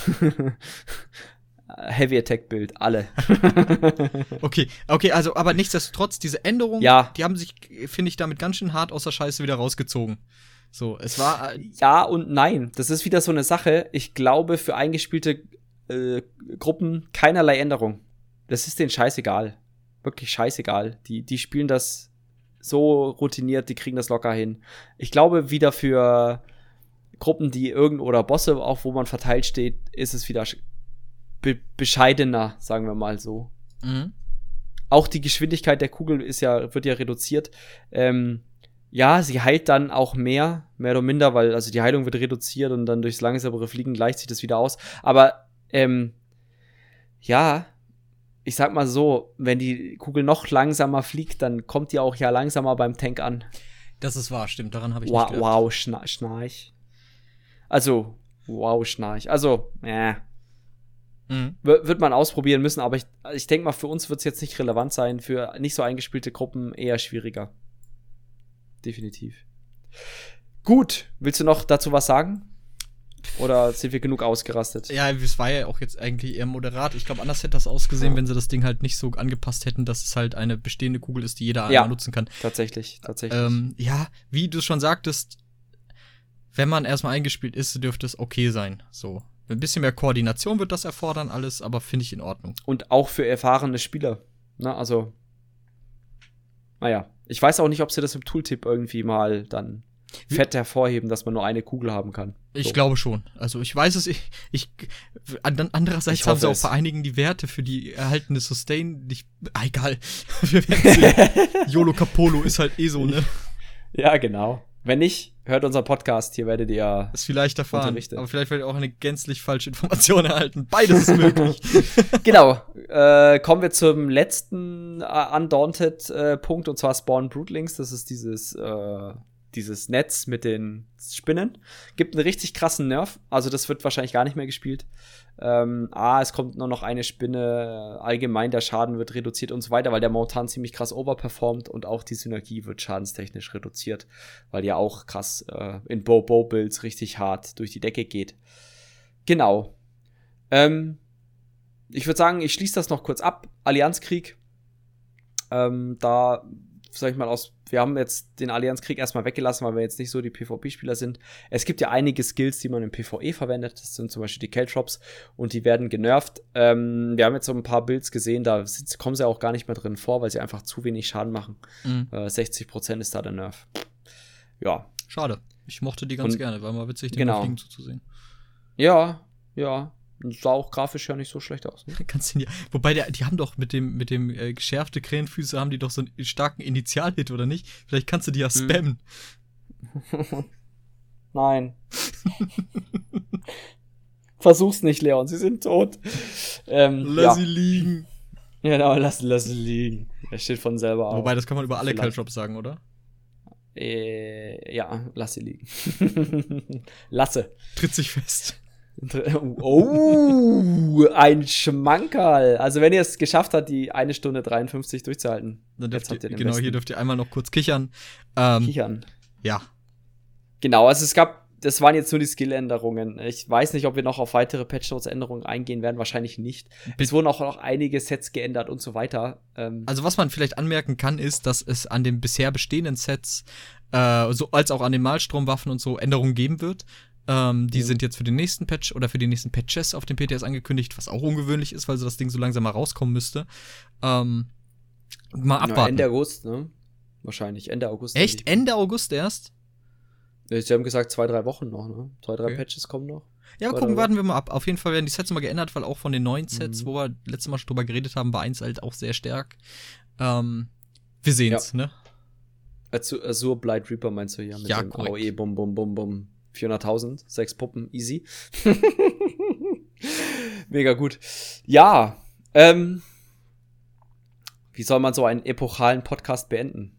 Heavy Attack Bild, alle.
Okay, okay, also, aber nichtsdestotrotz, diese Änderungen,
Ja.
die haben sich, finde ich, damit ganz schön hart aus der Scheiße wieder rausgezogen. So, es war, äh,
Ja und nein. Das ist wieder so eine Sache. Ich glaube, für eingespielte äh, Gruppen keinerlei Änderung. Das ist denen scheißegal. Wirklich scheißegal. Die, die spielen das so routiniert, die kriegen das locker hin. Ich glaube, wieder für Gruppen, die irgend oder Bosse, auch wo man verteilt steht, ist es wieder be bescheidener, sagen wir mal so.
mhm.
Auch die Geschwindigkeit der Kugel ist ja, wird ja reduziert. Ähm, ja, sie heilt dann auch mehr, mehr oder minder, weil also die Heilung wird reduziert und dann durchs langsamere Fliegen gleicht sich das wieder aus. Aber ähm, ja, ich sag mal so, wenn die Kugel noch langsamer fliegt, dann kommt die auch ja langsamer beim Tank an.
das ist wahr, stimmt, daran habe ich
Wow,
nicht gedacht.
wow schna Schnarch. Also, wow, Schnarch. Also, äh,
Mhm.
wird man ausprobieren müssen, aber ich, ich denke mal, für uns wird es jetzt nicht relevant sein, für nicht so eingespielte Gruppen eher schwieriger. Definitiv. Gut, willst du noch dazu was sagen? Oder sind wir genug ausgerastet?
Ja, es war ja auch jetzt eigentlich eher moderat. Ich glaube, anders hätte das ausgesehen,
Ja.
wenn sie das Ding halt nicht so angepasst hätten, dass es halt eine bestehende Kugel ist, die jeder
Ja.
einmal nutzen kann.
Tatsächlich, tatsächlich.
Ähm, ja, wie du schon sagtest, wenn man erstmal eingespielt ist, dürfte es okay sein. So. Ein bisschen mehr Koordination wird das erfordern, alles, aber finde ich in Ordnung.
Und auch für erfahrene Spieler. Ne, also, naja. Ich weiß auch nicht, ob sie das im Tooltip irgendwie mal dann fett hervorheben, dass man nur eine Kugel haben kann.
Ich
So.
glaube schon. Also ich weiß es, ich, ich an- andererseits
Ich
haben sie auch bei einigen die Werte für die erhaltene Sustain nicht. Ah, egal. YOLO Capolo ist halt eh so, ne?
Ja, genau. Wenn nicht, hört unseren Podcast, hier werdet ihr.
Ist vielleicht erfahren. Aber vielleicht werdet ihr auch eine gänzlich falsche Information erhalten. Beides ist möglich.
genau. Äh, kommen wir zum letzten äh, Undaunted äh, Punkt und zwar Spawn Brootlings. Das ist dieses, äh, dieses Netz mit den Spinnen. Gibt einen richtig krassen Nerv. Also das wird wahrscheinlich gar nicht mehr gespielt. Ähm, A, es kommt nur noch eine Spinne. Allgemein der Schaden wird reduziert und so weiter, weil der momentan ziemlich krass overperformt und auch die Synergie wird schadenstechnisch reduziert, weil ja auch krass äh, in Bow-Bow-Builds richtig hart durch die Decke geht. Genau. Ähm, ich würde sagen, ich schließe das noch kurz ab. Allianzkrieg. Ähm, da, sag ich mal, aus, wir haben jetzt den Allianzkrieg erstmal weggelassen, weil wir jetzt nicht so die PvP-Spieler sind. Es gibt ja einige Skills, die man im PvE verwendet. Das sind zum Beispiel die Caltrops und die werden genervt. Ähm, wir haben jetzt so ein paar Builds gesehen, da sind, kommen sie auch gar nicht mehr drin vor, weil sie einfach zu wenig Schaden machen.
Mhm.
Äh, 60% ist da der Nerv. Ja.
Schade. Ich mochte die ganz
Und-
gerne, war mal witzig, den
Genau.
Fliegen zuzusehen.
Ja, ja. Sah auch grafisch ja nicht so schlecht aus. Ne?
Kannst du ja, wobei, der, die haben doch mit dem, mit dem äh, geschärfte Krähenfüße haben die doch so einen starken Initialhit, oder nicht? Vielleicht kannst du die ja
Mhm.
spammen.
Nein. Versuch's nicht, Leon, sie sind tot. Ähm,
Lass
ja.
sie liegen.
Genau, lass, lass sie liegen. Er steht von selber auf.
Wobei, das kann man über alle. Caltrops sagen, oder?
Äh, ja, lass sie liegen. Lasse.
Tritt sich fest.
Oh, ein Schmankerl. Also, wenn ihr es geschafft habt, die eine Stunde 53 durchzuhalten,
Dann dürft
ihr
ihr, genau,
besten.
hier dürft ihr einmal noch kurz kichern. Ähm,
kichern.
ja.
Genau, also es gab, das waren jetzt nur die Skill-Änderungen. Ich weiß nicht, ob wir noch auf weitere Patch-Notes-Änderungen eingehen werden, wahrscheinlich nicht. Es wurden auch noch einige Sets geändert und so weiter. Ähm,
Also was man vielleicht anmerken kann, ist, dass es an den bisher bestehenden Sets, äh, so als auch an den Malstromwaffen und so Änderungen geben wird. Ähm, die
Mhm.
sind jetzt für den nächsten Patch oder für die nächsten Patches auf dem PTS angekündigt, was auch ungewöhnlich ist, weil so das Ding so langsam mal rauskommen müsste. Ähm, mal
na,
abwarten.
Ende August, ne? Wahrscheinlich, Ende August.
Echt? Ende August erst?
Sie haben gesagt, zwei, drei Wochen noch, ne? Zwei, drei
Okay.
Patches kommen noch.
Ja,
Oder
gucken, warten wir mal ab. Auf jeden Fall werden die Sets nochmal geändert, weil auch von den neuen Sets,
Mhm.
wo wir letztes Mal schon drüber geredet haben, war eins halt auch sehr stark. Ähm, wir sehen's, ne?
Azur, Blight Reaper meinst du hier mit
Ja,
dem
korrekt.
AOE, bum, bum, bum, bum. 400.000, sechs Puppen, easy. Mega gut. Ja, ähm, wie soll man so einen epochalen Podcast beenden?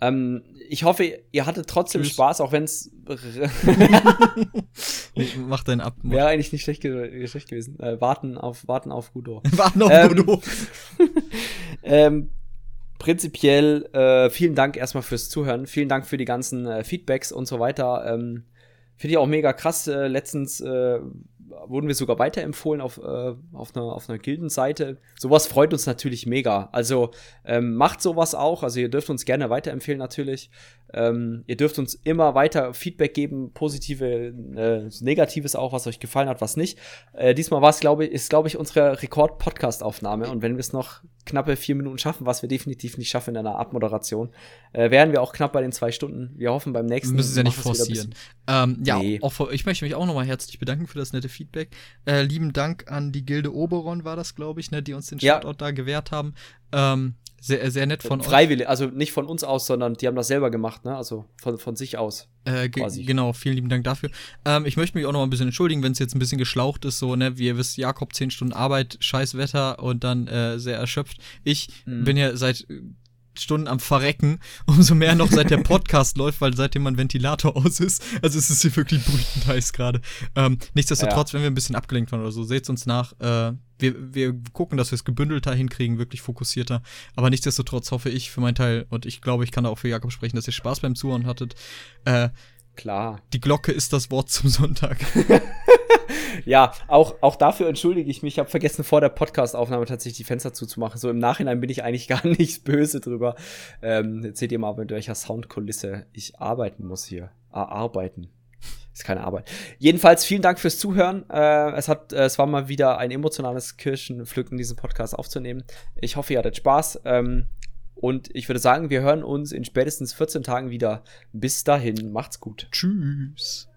Ähm, ich hoffe, ihr hattet trotzdem Tschüss. Spaß, auch wenn es.
Mach deinen Ab.
Wäre eigentlich nicht schlecht, ge schlecht gewesen. Äh, warten auf, warten auf Gudo.
warten auf ähm, Gudo.
ähm, prinzipiell äh, vielen Dank erstmal fürs Zuhören. Vielen Dank für die ganzen äh, Feedbacks und so weiter. Ähm, Finde ich auch mega krass. Äh, letztens äh, wurden wir sogar weiterempfohlen auf, äh, auf, einer, auf einer Gildenseite. Sowas freut uns natürlich mega. Also ähm, macht sowas auch. Also ihr dürft uns gerne weiterempfehlen natürlich. Ähm, ihr dürft uns immer weiter Feedback geben, positive, äh, negatives auch, was euch gefallen hat, was nicht. Äh, diesmal war es, glaube ich, ist, glaube ich, unsere Rekord-Podcast-Aufnahme. Und wenn wir es noch knappe vier Minuten schaffen, was wir definitiv nicht schaffen in einer Abmoderation, äh, wären wir auch knapp bei den zwei Stunden. Wir hoffen beim nächsten.
Müssen Sie ja nicht forcieren. Ähm, ja, nee. auch, ich möchte mich auch nochmal herzlich bedanken für das nette Feedback. Äh, lieben Dank an die Gilde Oberon war das, glaube ich, ne, die uns den Shoutout ja. da gewährt haben. Ähm, sehr, sehr nett von
Freiwillig, euch. also nicht von uns aus, sondern die haben das selber gemacht, ne? Also von, von sich aus.
Äh, quasi. Genau, vielen lieben Dank dafür. Ähm, ich möchte mich auch noch mal ein bisschen entschuldigen, wenn es jetzt ein bisschen geschlaucht ist, so, ne? Wie ihr wisst, Jakob, 10 Stunden Arbeit, scheiß Wetter und dann äh, sehr erschöpft. Ich mhm. bin ja seit Stunden am Verrecken, umso mehr noch seit der Podcast läuft, weil seitdem mein Ventilator aus ist. Also es ist hier wirklich brütend heiß gerade. Ähm, nichtsdestotrotz, ja. wenn wir ein bisschen abgelenkt waren oder so, seht uns nach. Äh, wir, wir gucken, dass wir es gebündelter hinkriegen, wirklich fokussierter. Aber nichtsdestotrotz hoffe ich für meinen Teil, und ich glaube, ich kann da auch für Jakob sprechen, dass ihr Spaß beim Zuhören hattet. Äh,
Klar.
Die Glocke ist das Wort zum Sonntag.
ja, auch, auch dafür entschuldige ich mich. Ich habe vergessen, vor der Podcastaufnahme tatsächlich die Fenster zuzumachen. So im Nachhinein bin ich eigentlich gar nicht böse drüber. Ähm, seht ihr mal, mit welcher Soundkulisse ich arbeiten muss hier. Ah, arbeiten. Ist keine Arbeit. Jedenfalls vielen Dank fürs Zuhören. Äh, es, hat, äh, es war mal wieder ein emotionales Kirschenpflücken, diesen Podcast aufzunehmen. Ich hoffe, ihr hattet Spaß. Ähm, und ich würde sagen, wir hören uns in spätestens 14 Tagen wieder. Bis dahin, macht's gut.
Tschüss.